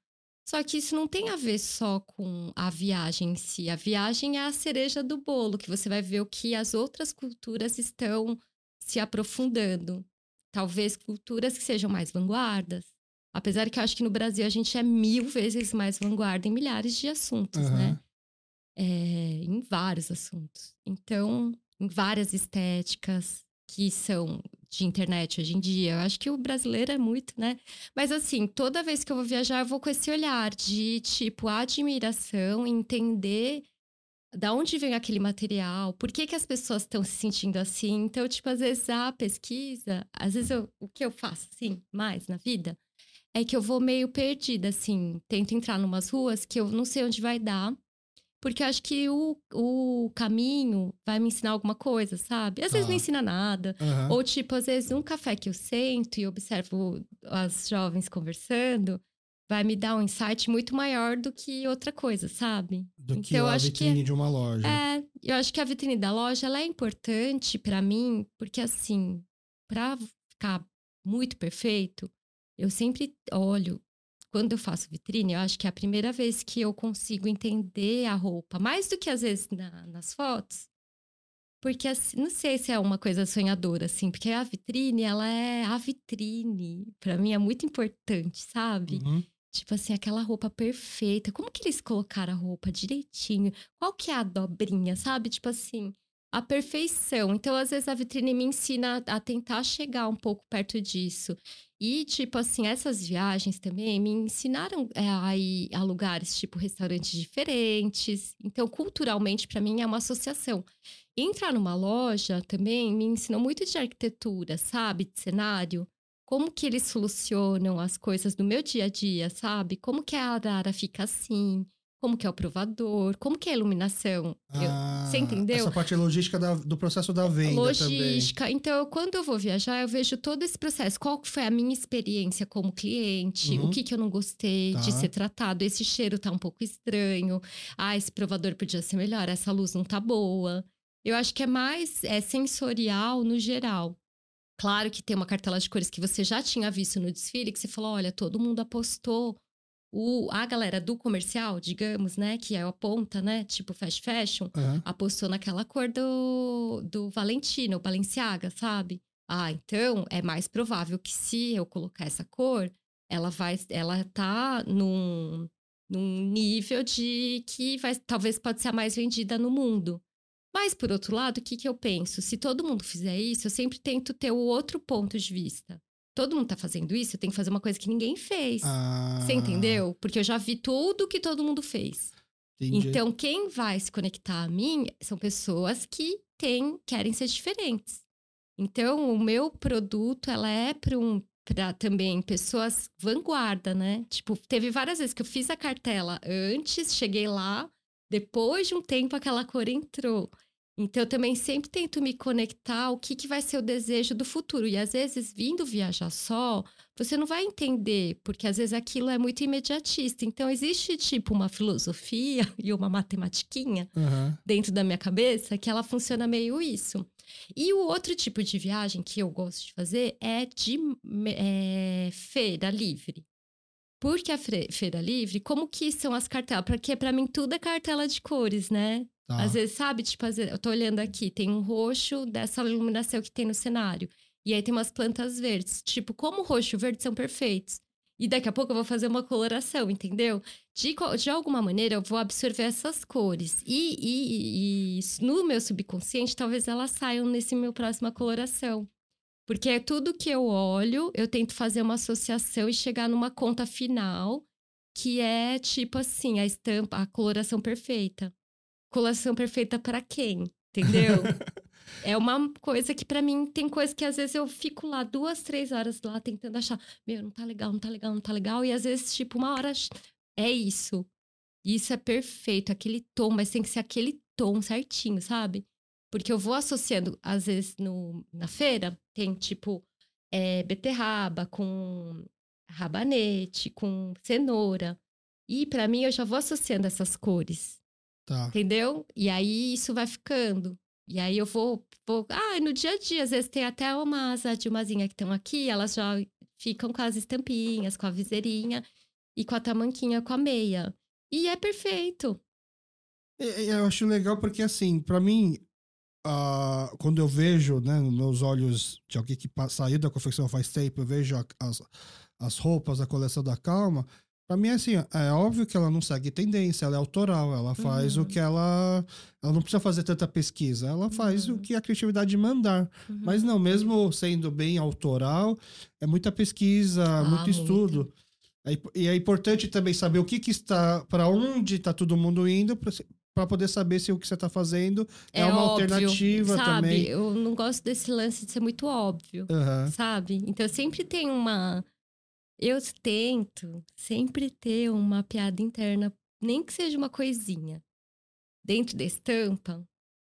Só que isso não tem a ver só com a viagem em si. A viagem é a cereja do bolo, que você vai ver o que as outras culturas estão se aprofundando. Talvez culturas que sejam mais vanguardas, Apesar que eu acho que no Brasil a gente é mil vezes mais vanguarda em milhares de assuntos, uhum. né? É, em vários assuntos. Então, em várias estéticas que são de internet hoje em dia. Eu acho que o brasileiro é muito, né? Mas assim, toda vez que eu vou viajar, eu vou com esse olhar de tipo admiração, entender da onde vem aquele material, por que, que as pessoas estão se sentindo assim. Então, tipo, às vezes a pesquisa, às vezes eu, o que eu faço assim mais na vida é que eu vou meio perdida, assim. Tento entrar numas ruas que eu não sei onde vai dar. Porque eu acho que o, o caminho vai me ensinar alguma coisa, sabe? Às vezes não ensina nada. Uhum. Ou, tipo, às vezes um café que eu sento e observo as jovens conversando vai me dar um insight muito maior do que outra coisa, sabe? Do então, que a acho vitrine que, de uma loja. É, eu acho que a vitrine da loja ela é importante para mim, porque assim, para ficar muito perfeito, eu sempre olho, quando eu faço vitrine, eu acho que é a primeira vez que eu consigo entender a roupa, mais do que às vezes na, nas fotos. Porque, assim, não sei se é uma coisa sonhadora, assim, porque a vitrine, ela é a vitrine. para mim é muito importante, sabe? Uhum. Tipo assim, aquela roupa perfeita. Como que eles colocaram a roupa direitinho? Qual que é a dobrinha, sabe? Tipo assim, a perfeição. Então, às vezes, a vitrine me ensina a tentar chegar um pouco perto disso. E, tipo assim, essas viagens também me ensinaram é, a ir a lugares, tipo, restaurantes diferentes. Então, culturalmente, para mim, é uma associação. entrar numa loja também me ensinou muito de arquitetura, sabe? De cenário. Como que eles solucionam as coisas no meu dia a dia, sabe? Como que a arara fica assim? Como que é o provador, como que é a iluminação. Ah, você entendeu? Essa parte logística da, do processo da venda Logística. Também. Então, quando eu vou viajar, eu vejo todo esse processo. Qual foi a minha experiência como cliente? Uhum. O que, que eu não gostei tá. de ser tratado? Esse cheiro tá um pouco estranho. Ah, esse provador podia ser melhor. Essa luz não tá boa. Eu acho que é mais é, sensorial no geral. Claro que tem uma cartela de cores que você já tinha visto no desfile, que você falou: olha, todo mundo apostou o, a galera do comercial, digamos, né, que é a ponta, né, tipo fast fashion, uhum. apostou naquela cor do, do Valentino, Balenciaga, sabe? Ah, então é mais provável que se eu colocar essa cor, ela vai, ela tá num, num nível de que vai, talvez pode ser a mais vendida no mundo. Mas, por outro lado, o que, que eu penso? Se todo mundo fizer isso, eu sempre tento ter o outro ponto de vista. Todo mundo tá fazendo isso, eu tenho que fazer uma coisa que ninguém fez. Ah. Você entendeu? Porque eu já vi tudo que todo mundo fez. Entendi. Então, quem vai se conectar a mim são pessoas que têm, querem ser diferentes. Então, o meu produto, ela é para um, para também pessoas vanguarda, né? Tipo, teve várias vezes que eu fiz a cartela antes, cheguei lá, depois de um tempo aquela cor entrou. Então, eu também sempre tento me conectar ao que, que vai ser o desejo do futuro. E às vezes, vindo viajar só, você não vai entender, porque às vezes aquilo é muito imediatista. Então, existe tipo uma filosofia e uma matematiquinha uhum. dentro da minha cabeça que ela funciona meio isso. E o outro tipo de viagem que eu gosto de fazer é de é, feira livre. Porque a feira livre, como que são as cartelas? Porque para mim tudo é cartela de cores, né? Tá. Às vezes, sabe, tipo, vezes, eu tô olhando aqui, tem um roxo dessa iluminação que tem no cenário. E aí tem umas plantas verdes. Tipo, como roxo e verde são perfeitos. E daqui a pouco eu vou fazer uma coloração, entendeu? De, de alguma maneira eu vou absorver essas cores. E, e, e no meu subconsciente, talvez elas saiam nesse meu próxima coloração. Porque é tudo que eu olho, eu tento fazer uma associação e chegar numa conta final que é tipo assim, a estampa, a coloração perfeita colação perfeita para quem? Entendeu? é uma coisa que para mim tem coisa que às vezes eu fico lá duas, três horas lá tentando achar, meu, não tá legal, não tá legal, não tá legal. E às vezes, tipo, uma hora é isso. Isso é perfeito, aquele tom, mas tem que ser aquele tom certinho, sabe? Porque eu vou associando, às vezes, no, na feira, tem tipo é, beterraba com rabanete, com cenoura. E para mim eu já vou associando essas cores. Tá. Entendeu? E aí isso vai ficando. E aí eu vou, vou. Ah, no dia a dia, às vezes tem até uma asa de umazinha que estão aqui, elas já ficam com as estampinhas, com a viseirinha e com a tamanquinha com a meia. E é perfeito. Eu acho legal porque, assim, para mim, uh, quando eu vejo, né, nos meus olhos de alguém que saiu da confecção faz tempo, eu vejo as, as roupas da coleção da Calma, Pra mim, assim, é óbvio que ela não segue tendência, ela é autoral, ela faz uhum. o que ela. Ela não precisa fazer tanta pesquisa, ela faz uhum. o que a criatividade mandar. Uhum. Mas não, mesmo sendo bem autoral, é muita pesquisa, ah, muito estudo. Muito. É, e é importante também saber o que, que está. para onde está todo mundo indo, para poder saber se o que você está fazendo é, é uma óbvio, alternativa sabe? também. Eu não gosto desse lance de ser muito óbvio, sabe? Então sempre tem uma eu tento sempre ter uma piada interna, nem que seja uma coisinha. Dentro da estampa,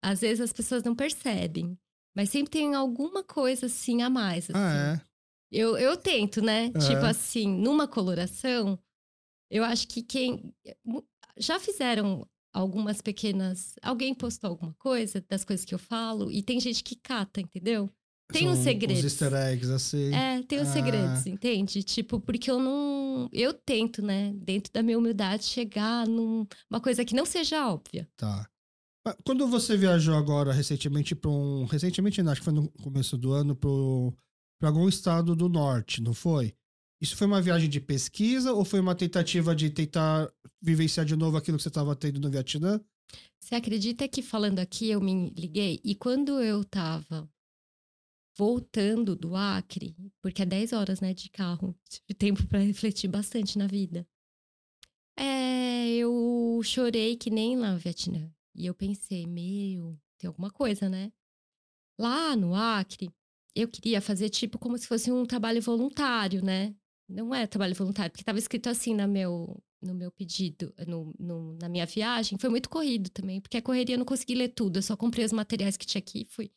às vezes as pessoas não percebem, mas sempre tem alguma coisa assim a mais. Ah, assim. Ah, é? Eu, eu tento, né? É. Tipo assim, numa coloração, eu acho que quem. Já fizeram algumas pequenas. Alguém postou alguma coisa das coisas que eu falo e tem gente que cata, entendeu? Tem São uns segredos. Os easter eggs, assim. É, tem uns ah. segredos, entende? Tipo, porque eu não. Eu tento, né, dentro da minha humildade, chegar numa coisa que não seja óbvia. Tá. Quando você viajou agora recentemente para um. Recentemente, acho que foi no começo do ano, para algum estado do norte, não foi? Isso foi uma viagem de pesquisa ou foi uma tentativa de tentar vivenciar de novo aquilo que você estava tendo no Vietnã? Você acredita que falando aqui eu me liguei e quando eu estava voltando do Acre, porque é 10 horas, né, de carro, de tempo para refletir bastante na vida. É, eu chorei que nem lá no Vietnã. E eu pensei, meu, tem alguma coisa, né? Lá no Acre, eu queria fazer tipo como se fosse um trabalho voluntário, né? Não é trabalho voluntário, porque estava escrito assim no meu, no meu pedido, no, no, na minha viagem. Foi muito corrido também, porque a correria eu não consegui ler tudo. Eu só comprei os materiais que tinha aqui e fui.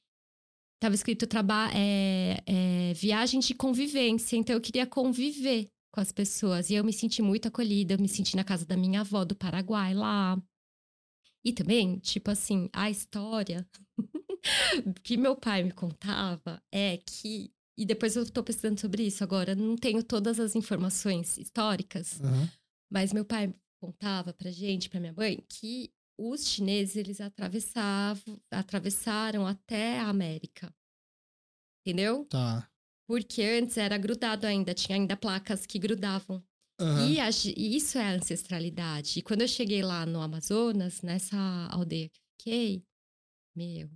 Tava escrito é, é, viagem de convivência, então eu queria conviver com as pessoas. E eu me senti muito acolhida, eu me senti na casa da minha avó do Paraguai lá. E também, tipo assim, a história que meu pai me contava é que. E depois eu tô pesquisando sobre isso agora, não tenho todas as informações históricas, uhum. mas meu pai contava pra gente, pra minha mãe, que os chineses eles atravessavam, atravessaram até a América. Entendeu? Tá. Porque antes era grudado ainda, tinha ainda placas que grudavam. Uhum. E, a, e, isso é ancestralidade. E quando eu cheguei lá no Amazonas, nessa aldeia que fiquei, meu,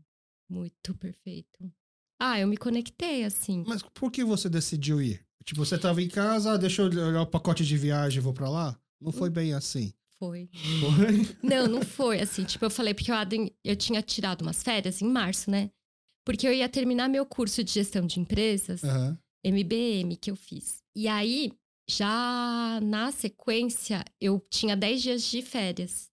muito perfeito. Ah, eu me conectei assim. Mas por que você decidiu ir? Tipo, você estava em casa, ah, deixa eu olhar o pacote de viagem, vou para lá? Não foi bem assim. Foi. Foi? Não, não foi assim. Tipo, eu falei, porque eu, eu tinha tirado umas férias em março, né? Porque eu ia terminar meu curso de gestão de empresas, uhum. MBM, que eu fiz. E aí, já na sequência, eu tinha 10 dias de férias.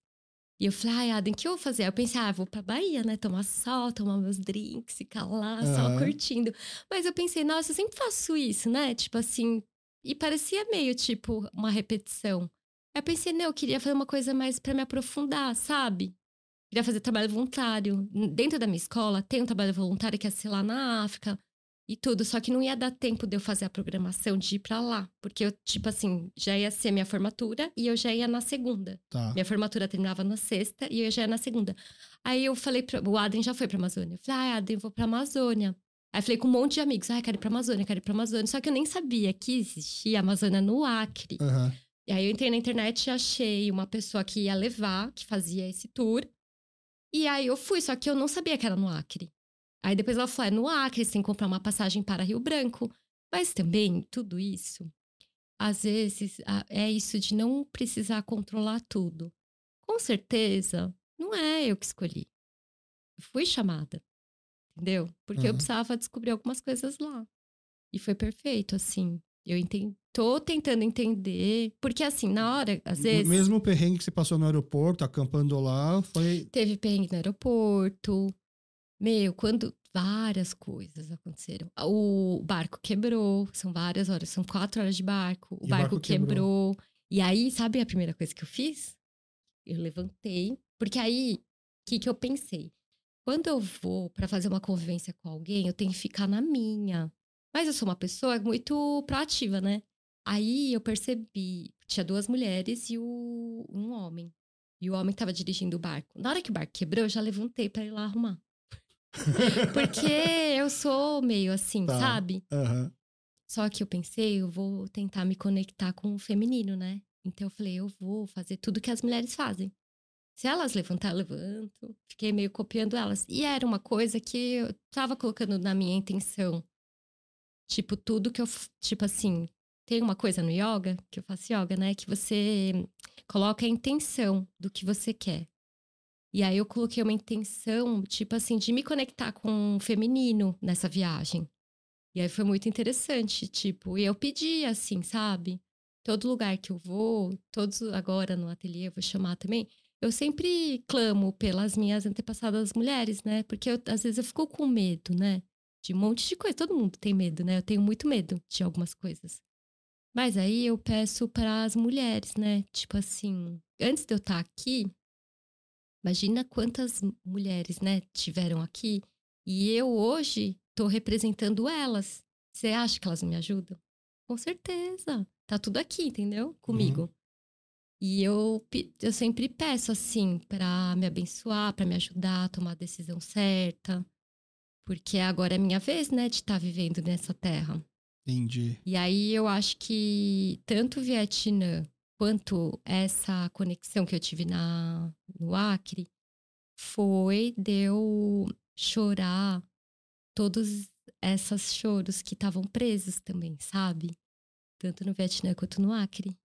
E eu falei, ai, Adam, o que eu vou fazer? Aí eu pensei, ah, vou pra Bahia, né? Tomar sol, tomar meus drinks, ficar lá, uhum. só curtindo. Mas eu pensei, nossa, eu sempre faço isso, né? Tipo assim. E parecia meio, tipo, uma repetição. Aí eu pensei, não, eu queria fazer uma coisa mais para me aprofundar, sabe? Queria fazer trabalho voluntário. Dentro da minha escola tem um trabalho voluntário que é, sei lá, na África e tudo. Só que não ia dar tempo de eu fazer a programação de ir pra lá. Porque eu, tipo assim, já ia ser minha formatura e eu já ia na segunda. Tá. Minha formatura terminava na sexta e eu já ia na segunda. Aí eu falei, pra, o Adem já foi pra Amazônia. Eu falei, ah, Adem, vou pra Amazônia. Aí falei com um monte de amigos, ah, quero ir pra Amazônia, quero ir pra Amazônia. Só que eu nem sabia que existia Amazônia no Acre. Uhum. E aí eu entrei na internet e achei uma pessoa que ia levar, que fazia esse tour. E aí eu fui, só que eu não sabia que era no Acre. Aí depois ela falou: é no Acre, você tem que comprar uma passagem para Rio Branco. Mas também, tudo isso, às vezes, é isso de não precisar controlar tudo. Com certeza, não é eu que escolhi. Eu fui chamada, entendeu? Porque uhum. eu precisava descobrir algumas coisas lá. E foi perfeito, assim. Eu entendi, tô tentando entender. Porque, assim, na hora, às vezes. O mesmo perrengue que você passou no aeroporto, acampando lá, foi. Teve perrengue no aeroporto. Meu, quando várias coisas aconteceram. O barco quebrou, são várias horas, são quatro horas de barco. O, barco, barco, quebrou. quebrou. E aí, sabe a primeira coisa que eu fiz? Eu levantei, porque aí, o que, que eu pensei? Quando eu vou para fazer uma convivência com alguém, eu tenho que ficar na minha. Mas eu sou uma pessoa muito proativa, né? Aí eu percebi, tinha duas mulheres e o, um homem. E o homem estava dirigindo o barco. Na hora que o barco quebrou, eu já levantei para ir lá arrumar. Porque eu sou meio assim, tá. sabe? Uhum. Só que eu pensei, eu vou tentar me conectar com o feminino, né? Então eu falei, eu vou fazer tudo que as mulheres fazem. Se elas levantar, eu levanto. Fiquei meio copiando elas. E era uma coisa que eu tava colocando na minha intenção. Tipo, tudo que eu. Tipo assim, tem uma coisa no yoga, que eu faço yoga, né? Que você coloca a intenção do que você quer. E aí eu coloquei uma intenção, tipo assim, de me conectar com o feminino nessa viagem. E aí foi muito interessante, tipo, e eu pedi assim, sabe? Todo lugar que eu vou, todos agora no ateliê, eu vou chamar também, eu sempre clamo pelas minhas antepassadas mulheres, né? Porque eu, às vezes eu fico com medo, né? De um monte de coisa. Todo mundo tem medo, né? Eu tenho muito medo de algumas coisas. Mas aí eu peço para as mulheres, né? Tipo assim, antes de eu estar aqui, Imagina quantas mulheres, né, tiveram aqui e eu hoje estou representando elas. Você acha que elas me ajudam? Com certeza. Tá tudo aqui, entendeu? Comigo. Uhum. E eu, eu sempre peço assim para me abençoar, para me ajudar a tomar a decisão certa. Porque agora é minha vez, né, de estar tá vivendo nessa terra. Entendi. E aí eu acho que tanto o Vietnã quanto essa conexão que eu tive na, no Acre foi de eu chorar todos esses choros que estavam presos também, sabe? Tanto no Vietnã quanto no Acre.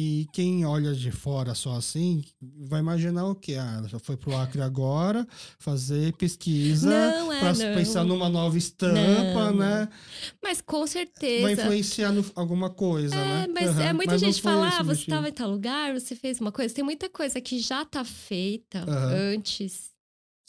E quem olha de fora só assim, vai imaginar o quê? Ah, ela já foi pro Acre agora, fazer pesquisa é, para pensar numa nova estampa, não. né? Mas com certeza. Vai influenciar no, alguma coisa, é, né? Mas uhum. é, muita mas gente fala, ah, você estava em tal lugar, você fez uma coisa. Tem muita coisa que já tá feita uhum. antes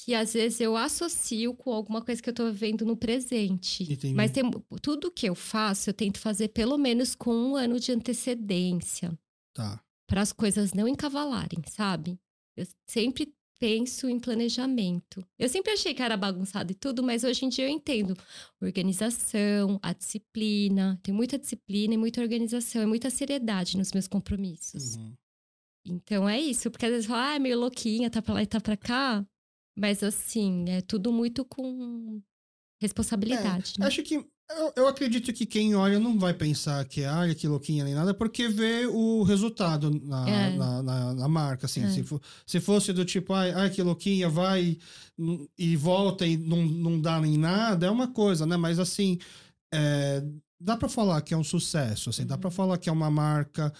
que às vezes eu associo com alguma coisa que eu tô vendo no presente. Entendi. Mas tem, tudo que eu faço, eu tento fazer pelo menos com um ano de antecedência. Tá. Para as coisas não encavalarem, sabe? Eu sempre penso em planejamento. Eu sempre achei que era bagunçado e tudo, mas hoje em dia eu entendo organização, a disciplina. Tem muita disciplina e muita organização e muita seriedade nos meus compromissos. Uhum. Então é isso, porque às vezes fala, ah, é meio louquinha, tá pra lá e tá pra cá. Mas assim, é tudo muito com responsabilidade. É, né? Acho que Eu, eu, acredito que quem olha não vai pensar que é que louquinha nem nada, porque vê o resultado na, é. na, na, na, marca, assim. É. Se, for, se fosse do tipo, ai, ai, que louquinha, vai e volta e não, não dá nem nada, é uma coisa, né? Mas assim, é, dá para falar que é um sucesso, assim, uhum. dá para falar que é uma marca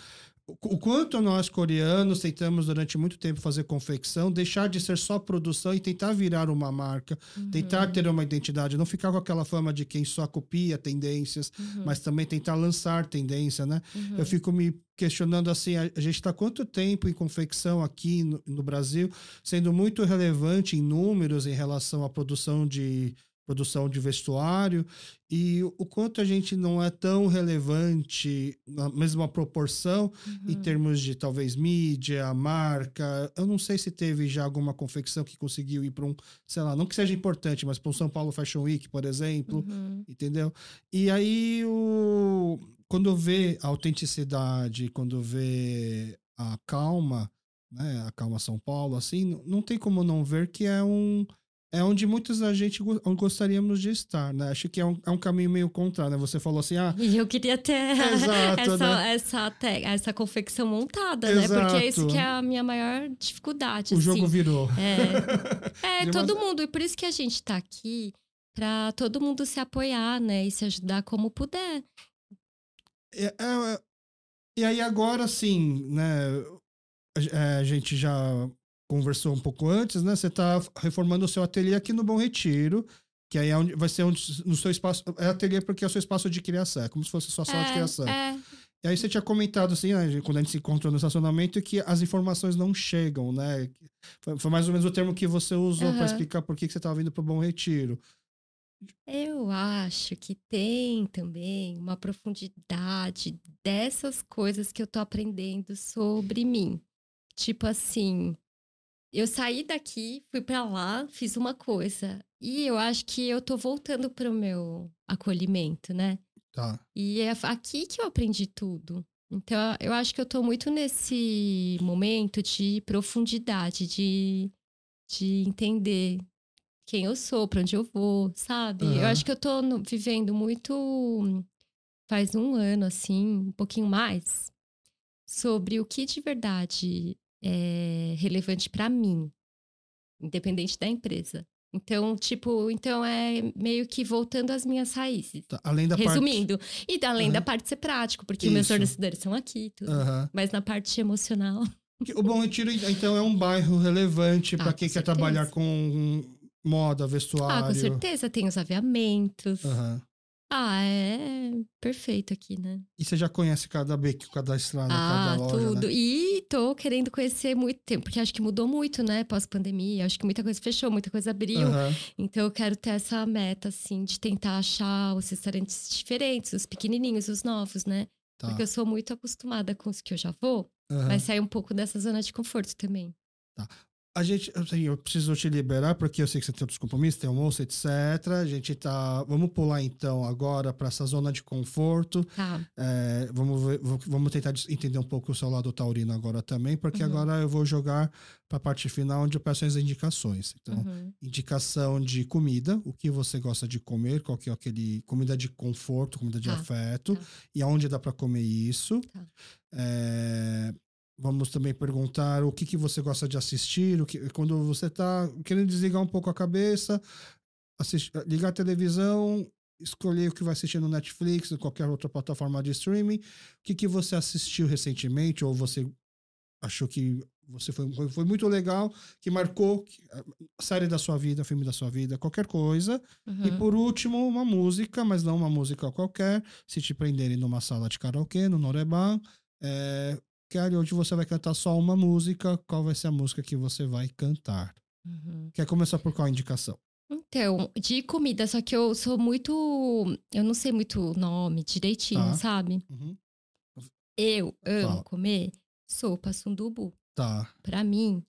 o quanto nós coreanos tentamos durante muito tempo fazer confecção, deixar de ser só produção e tentar virar uma marca, uhum. tentar ter uma identidade, não ficar com aquela fama de quem só copia tendências, uhum. mas também tentar lançar tendência, né? Uhum. Eu fico me questionando assim, a, gente está quanto tempo em confecção aqui no, no Brasil, sendo muito relevante em números em relação à produção de produção de vestuário e o quanto a gente não é tão relevante na mesma proporção uhum. em termos de talvez mídia, marca. Eu não sei se teve já alguma confecção que conseguiu ir para um, sei lá, não que seja importante, mas para um São Paulo Fashion Week, por exemplo, uhum. entendeu? E aí o quando vê a autenticidade, quando vê a calma, né, a calma São Paulo, assim, não tem como não ver que é um é onde muitos da gente gostaríamos de estar, né? Acho que é um, é um caminho meio contrário, né? Você falou assim, ah... Eu queria ter Exato, essa, né? essa, essa confecção montada, Exato. né? Porque é isso que é a minha maior dificuldade, O assim. jogo virou. É, é todo mundo. E por isso que a gente tá aqui, para todo mundo se apoiar, né? E se ajudar como puder. É, é, e aí agora, sim, né? A, a gente já conversou um pouco antes, né? Você está reformando o seu ateliê aqui no Bom Retiro, que aí é onde, vai ser onde, no seu espaço. É ateliê porque é o seu espaço de criação, é como se fosse sua sala é, de criação. É. E aí você tinha comentado assim, né, quando a gente se encontrou no estacionamento, que as informações não chegam, né? Foi, foi mais ou menos o termo que você usou uhum. para explicar por que, que você estava vindo para o Bom Retiro. Eu acho que tem também uma profundidade dessas coisas que eu tô aprendendo sobre mim. Tipo assim, eu saí daqui, fui para lá, fiz uma coisa. E eu acho que eu tô voltando pro meu acolhimento, né? Tá. E é aqui que eu aprendi tudo. Então, eu acho que eu tô muito nesse momento de profundidade, de, de entender quem eu sou, para onde eu vou, sabe? Uhum. Eu acho que eu tô no, vivendo muito faz um ano, assim, um pouquinho mais, sobre o que de verdade é relevante para mim, independente da empresa. Então, tipo, então é meio que voltando às minhas raízes. Tá, além da Resumindo. Parte... E além uhum. da parte ser prático, porque Isso. meus fornecedores são aqui, tudo. Uhum. Mas na parte emocional. O Bom Retiro, então, é um bairro relevante ah, para quem quer trabalhar com moda, vestuário. Ah, com certeza. Tem os aviamentos. Uhum. Ah, é perfeito aqui, né? E você já conhece cada beco, cada estrada, ah, cada loja, tudo. Né? E tô querendo conhecer muito tempo, porque acho que mudou muito, né? Pós-pandemia. Acho que muita coisa fechou, muita coisa abriu. Uhum. Então eu quero ter essa meta, assim, de tentar achar os restaurantes diferentes, os pequenininhos, os novos, né? Tá. Porque eu sou muito acostumada com os que eu já vou, uhum. mas sair um pouco dessa zona de conforto também. Tá a gente, assim, eu preciso te liberar porque eu sei que você tem outros compromissos, tem almoço, etc. A gente tá. Vamos pular então agora para essa zona de conforto. Tá. É, vamos, ver, vamos tentar entender um pouco o seu lado taurino agora também, porque uhum. agora eu vou jogar para a parte final onde eu peço as indicações. Então, uhum. indicação de comida, o que você gosta de comer, qual que é aquele comida de conforto, comida de tá. afeto, tá. e aonde dá para comer isso. Tá. É, Vamos também perguntar o que, que você gosta de assistir, o que, quando você está querendo desligar um pouco a cabeça, assistir, ligar a televisão, escolher o que vai assistir no Netflix, ou qualquer outra plataforma de streaming. O que, que você assistiu recentemente, ou você achou que você foi, foi muito legal, que marcou a série da sua vida, filme da sua vida, qualquer coisa. Uhum. E por último, uma música, mas não uma música qualquer. Se te prenderem numa sala de karaokê, no Noreban, é, Kelly, hoje você vai cantar só uma música. Qual vai ser a música que você vai cantar? Uhum. Quer começar por qual indicação? Então, de comida, só que eu sou muito. Eu não sei muito nome direitinho, tá. sabe? Uhum. Eu amo Fala. comer sopa sundubu. Tá. Pra mim,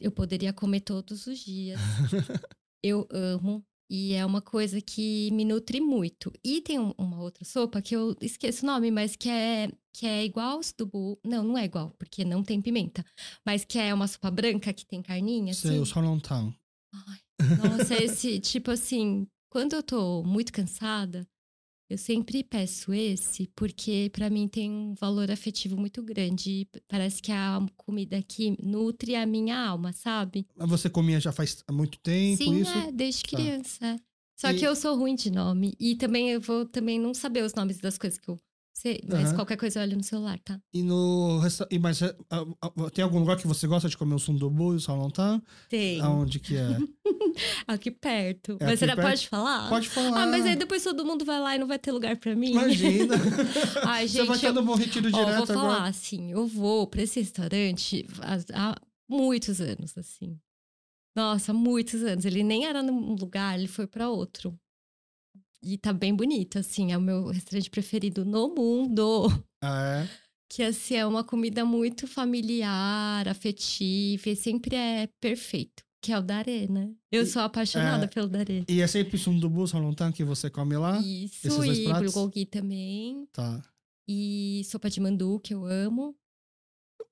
eu poderia comer todos os dias. eu amo e é uma coisa que me nutre muito. E tem um, uma outra sopa que eu esqueço o nome, mas que é, que é igual ao sudobu. Não, não é igual, porque não tem pimenta. Mas que é uma sopa branca que tem carninha, assim. Sei, o solontan. Ai, nossa, esse, tipo assim, quando eu tô muito cansada, Eu sempre peço esse porque para mim tem um valor afetivo muito grande. Parece que a comida aqui nutre a minha alma, sabe? Mas você comia já faz muito tempo Sim, isso? é, desde tá. criança. Só e... que eu sou ruim de nome e também eu vou também não saber os nomes das coisas que eu Sei, mas uhum. qualquer coisa eu olho no celular, tá? E no e mas uh, tem algum lugar que você gosta de comer o sundubu e o salontan? Tem. Aonde que é? aqui perto. É mas aqui você perto? pode falar? Pode falar. Ah, mas aí depois todo mundo vai lá e não vai ter lugar para mim. Imagina. Ai, gente, você vai estar no Bom Retiro direto ó, vou falar agora. assim, eu vou para esse restaurante há, há muitos anos assim. Nossa, muitos anos. Ele nem era num lugar, ele foi para outro. E tá bem bonito, assim. É o meu restaurante preferido no mundo. Ah, é? Que, assim, é uma comida muito familiar, afetiva. E sempre é perfeito. Que é o darê, né? Eu e, sou apaixonada é, pelo darê. E é sempre sundubu, salontan que você come lá? Isso, e bulgogi também. Tá. E sopa de mandu, que eu amo.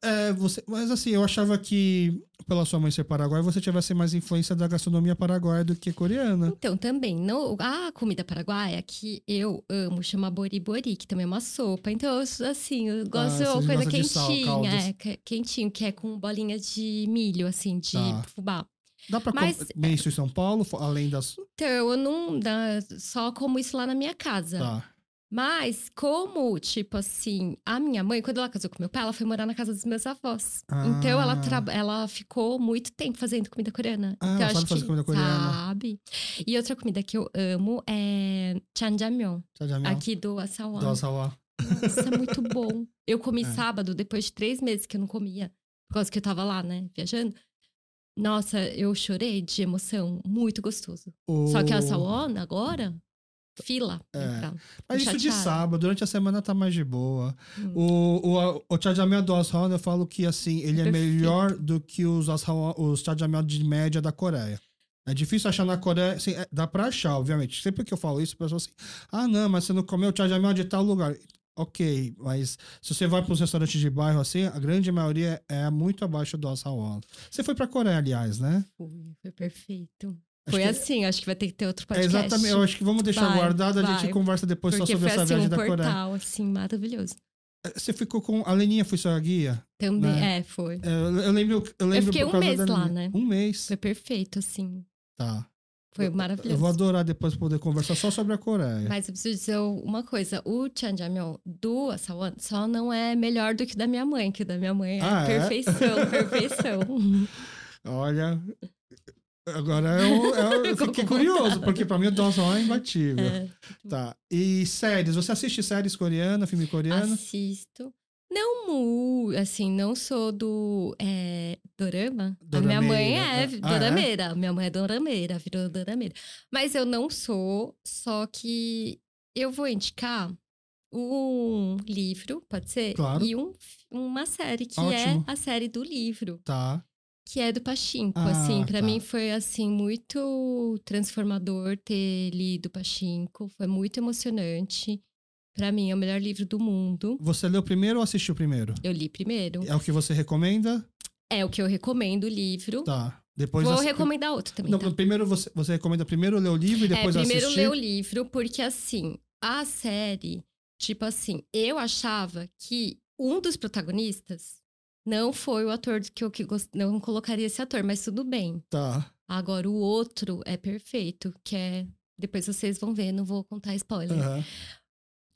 É, você, mas assim, eu achava que, pela sua mãe ser paraguaia, você tivesse mais influência da gastronomia paraguaia do que coreana. Então, também. No, a comida paraguaia que eu amo chama bori-bori, que também é uma sopa. Então, assim, eu gosto ah, de coisa quentinha. Sal, é, quentinho, que é com bolinhas de milho, assim, de tá. fubá. Dá pra Mas, comer isso em São Paulo, além das. Então, eu não. Dá, só como isso lá na minha casa. Tá. Mas, como, tipo assim, a minha mãe, quando ela casou com meu pai, ela foi morar na casa dos meus avós. Ah. Então, ela, ah. ela ficou muito tempo fazendo comida coreana. Ah, então, ela sabe fazer comida coreana. Sabe. E outra comida que eu amo é chanjamyeon. chanjamyeon. Aqui do Asawa. Do Asawa. Nossa, é muito bom. Eu comi é. sábado, depois de três meses que eu não comia. Por causa que eu tava lá, né, viajando. Nossa, eu chorei de emoção. Muito gostoso. Só que a Sawon agora fila. É. Mas isso de sábado, durante a semana tá mais de boa. Hum. O, o, o Chajamel do Ashon, eu falo que assim, ele é, é melhor do que os, os Chajamel de média da Coreia. É difícil achar na Coreia, assim, é, dá pra achar, obviamente. Sempre que eu falo isso, a pessoa assim, ah, não, mas você não comeu o Chajamel de tal lugar. Ok, mas se você vai para os restaurantes de bairro assim, a grande maioria é muito abaixo do Asawan. Você foi para Coreia, aliás, né? Fui, foi perfeito. Foi que... assim, acho que vai ter que ter outro podcast. É exatamente, eu acho que vamos deixar vai, guardado, a vai. gente conversa depois Porque só sobre essa assim, viagem um da portal, Coreia. assim, maravilhoso. É, você ficou com. A Leninha foi sua guia? Também, né? é, foi. É, eu lembro. Eu, lembro eu fiquei um mês lá, né? Um mês. Foi perfeito, assim. Tá. Foi maravilhoso. Eu vou adorar depois poder conversar só sobre a Coreia. Mas eu preciso dizer uma coisa: o Chanjamyeon do Asawan só não é melhor do que o da minha mãe, que o da minha mãe é ah, perfeição, é? perfeição. Olha, Agora eu, eu, eu fiquei curioso, porque pra mim o Dawson é imbatível. É. Tá. E séries? Você assiste séries coreanas, filme coreano? Assisto. Não mu, assim, não sou do é, dorama. A minha mãe é ah, dorameira. É? Minha mãe é dorameira, virou dorameira. Mas eu não sou, só que eu vou indicar um livro, pode ser? Claro. E um, uma série, que Ótimo. é a série do livro. Tá que é do Pachinko, ah, assim, para tá. mim foi assim muito transformador ter lido Pachinko, foi muito emocionante. Para mim é o melhor livro do mundo. Você leu primeiro ou assistiu primeiro? Eu li primeiro. É o que você recomenda? É o que eu recomendo o livro. Tá. Depois Vou recomendar outro também. Não, tá? primeiro você, você recomenda primeiro ler o livro e é, depois é, primeiro assistir? ler o livro, porque assim, a série, tipo assim, eu achava que um dos protagonistas não foi o ator que eu que gost... não colocaria esse ator, mas tudo bem. Tá. Agora o outro é perfeito, que é. Depois vocês vão ver, não vou contar spoiler. Uhum.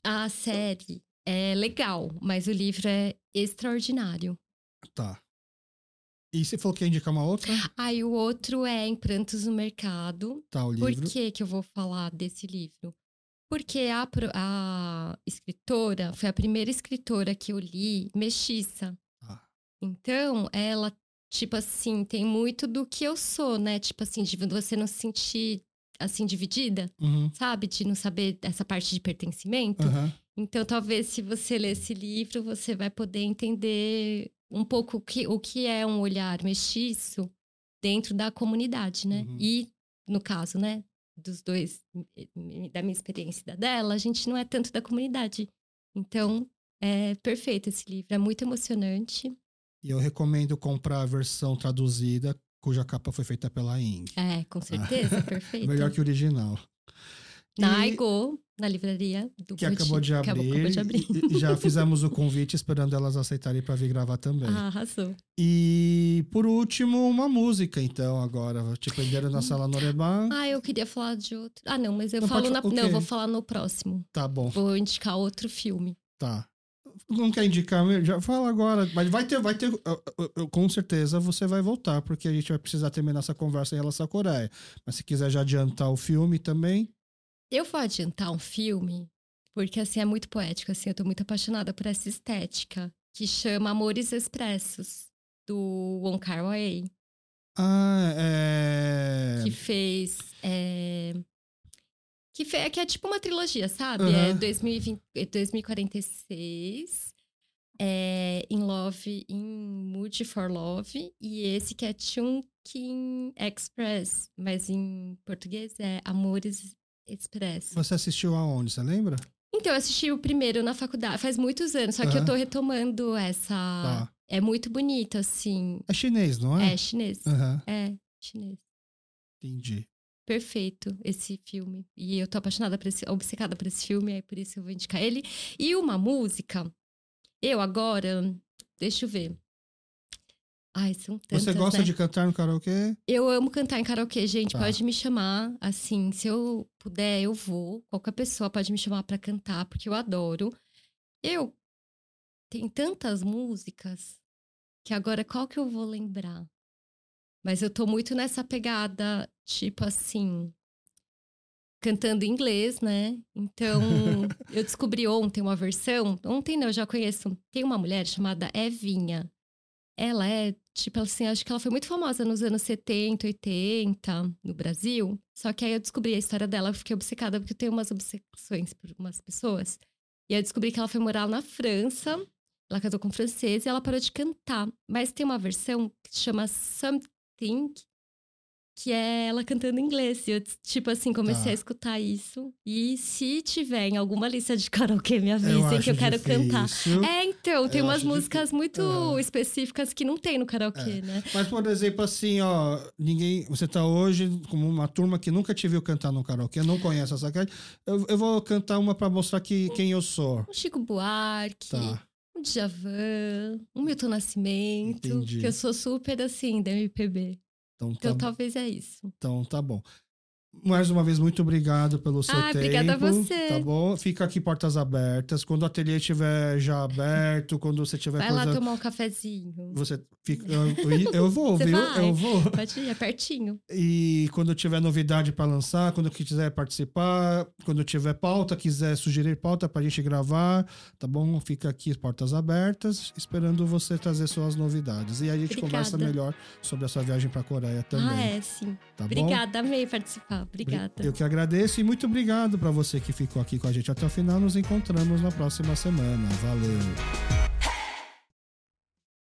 A série é legal, mas o livro é extraordinário. Tá. E você falou que ia indicar uma outra? Aí o outro é Em Prantos no Mercado. Tá, o livro. Por que, que eu vou falar desse livro? Porque a, a escritora foi a primeira escritora que eu li mexiça. Então, ela, tipo assim, tem muito do que eu sou, né? Tipo assim, de você não se sentir assim dividida, uhum. sabe? De não saber essa parte de pertencimento. Uhum. Então, talvez se você ler esse livro, você vai poder entender um pouco o que, o que é um olhar mestiço dentro da comunidade, né? Uhum. E, no caso, né, dos dois, da minha experiência e da dela, a gente não é tanto da comunidade. Então, é perfeito esse livro, é muito emocionante. E eu recomendo comprar a versão traduzida, cuja capa foi feita pela Ing. É, com certeza, perfeito. Melhor que o original. Naigo, na livraria do Que acabou de abrir. Acabou de abrir. E, já fizemos o convite esperando elas aceitarem para vir gravar também. Ah, arrasou. E por último, uma música, então, agora. Te prenderam na sala Noreban. Ah, eu queria falar de outro. Ah, não, mas eu não falo na. Não, eu vou falar no próximo. Tá bom. Vou indicar outro filme. Tá. Não quer indicar, já fala agora. Mas vai ter, vai ter. Eu, eu, eu, com certeza você vai voltar, porque a gente vai precisar terminar essa conversa em relação à Coreia. Mas se quiser já adiantar o filme também. Eu vou adiantar um filme, porque assim é muito poético, assim, eu tô muito apaixonada por essa estética, que chama Amores Expressos, do Wong Kar Wai. Ah, é... Que fez... É... Que, que é tipo uma trilogia, sabe? Uhum. É 2020, 2046, é In Love, In Mood for Love, e esse que é Chungking Express, mas em português é Amores Expresso. Você assistiu aonde, você lembra? Então, eu assisti o primeiro na faculdade, faz muitos anos, só que eu tô retomando essa. Tá. É muito bonito, assim. É chinês, não é? É chinês. Uhum. É, chinês. Entendi. Perfeito esse filme. E eu tô apaixonada por esse, obcecada por esse filme, é por isso que eu vou indicar ele. E uma música, eu agora, deixa eu ver. Ai, são tantas, Você gosta né? de cantar no karaokê? Eu amo cantar em karaokê, gente. Tá. Pode me chamar, assim, se eu puder, eu vou. Qualquer pessoa pode me chamar para cantar, porque eu adoro. Eu tem tantas músicas que agora qual que eu vou lembrar? Mas eu tô muito nessa pegada, tipo assim, cantando em inglês, né? Então, eu descobri ontem uma versão, ontem não, eu já conheço. Tem uma mulher chamada Evinha ela é, tipo assim, acho que ela foi muito famosa nos anos 70, 80 no Brasil. Só que aí eu descobri a história dela, fiquei obcecada, porque eu tenho umas obsessões por umas pessoas. E aí eu descobri que ela foi morar na França, ela casou com um francês e ela parou de cantar. Mas tem uma versão que se chama Something, que é ela cantando inglês. E eu, tipo assim, comecei tá. a escutar isso. E se tiver em alguma lista de karaokê, me avisem eu que eu quero difícil. cantar. É, então, tem eu umas músicas difícil. muito é. específicas que não tem no karaokê, é. né? Mas, por exemplo, assim, ó, ninguém. Você tá hoje como uma turma que nunca te viu cantar no karaokê, não conhece essa cara. Eu, eu vou cantar uma para mostrar que, quem eu sou. Um Chico Buarque. Tá. Um Djavan, um Milton Nascimento, Entendi. que eu sou super assim da MPB. Então, então tá... talvez é isso. Então tá bom. Mais uma vez, muito obrigado pelo seu ah, tempo. Obrigada a você. Tá bom? Fica aqui portas abertas. Quando o ateliê estiver já aberto, quando você tiver Vai coisa... lá tomar um cafezinho. Você fica. Eu, eu vou, viu? Eu vou. Pode ir, é pertinho. E quando tiver novidade para lançar, quando quiser participar, quando tiver pauta, quiser sugerir pauta pra gente gravar, tá bom? Fica aqui portas abertas, esperando você trazer suas novidades. E aí a gente Obrigada. conversa melhor sobre a sua viagem pra Coreia também. Ah, é, sim. Tá Obrigada, bom? amei participar. Obrigada. Eu que agradeço e muito obrigado para você que ficou aqui com a gente até o final. Nos encontramos na próxima semana. Valeu.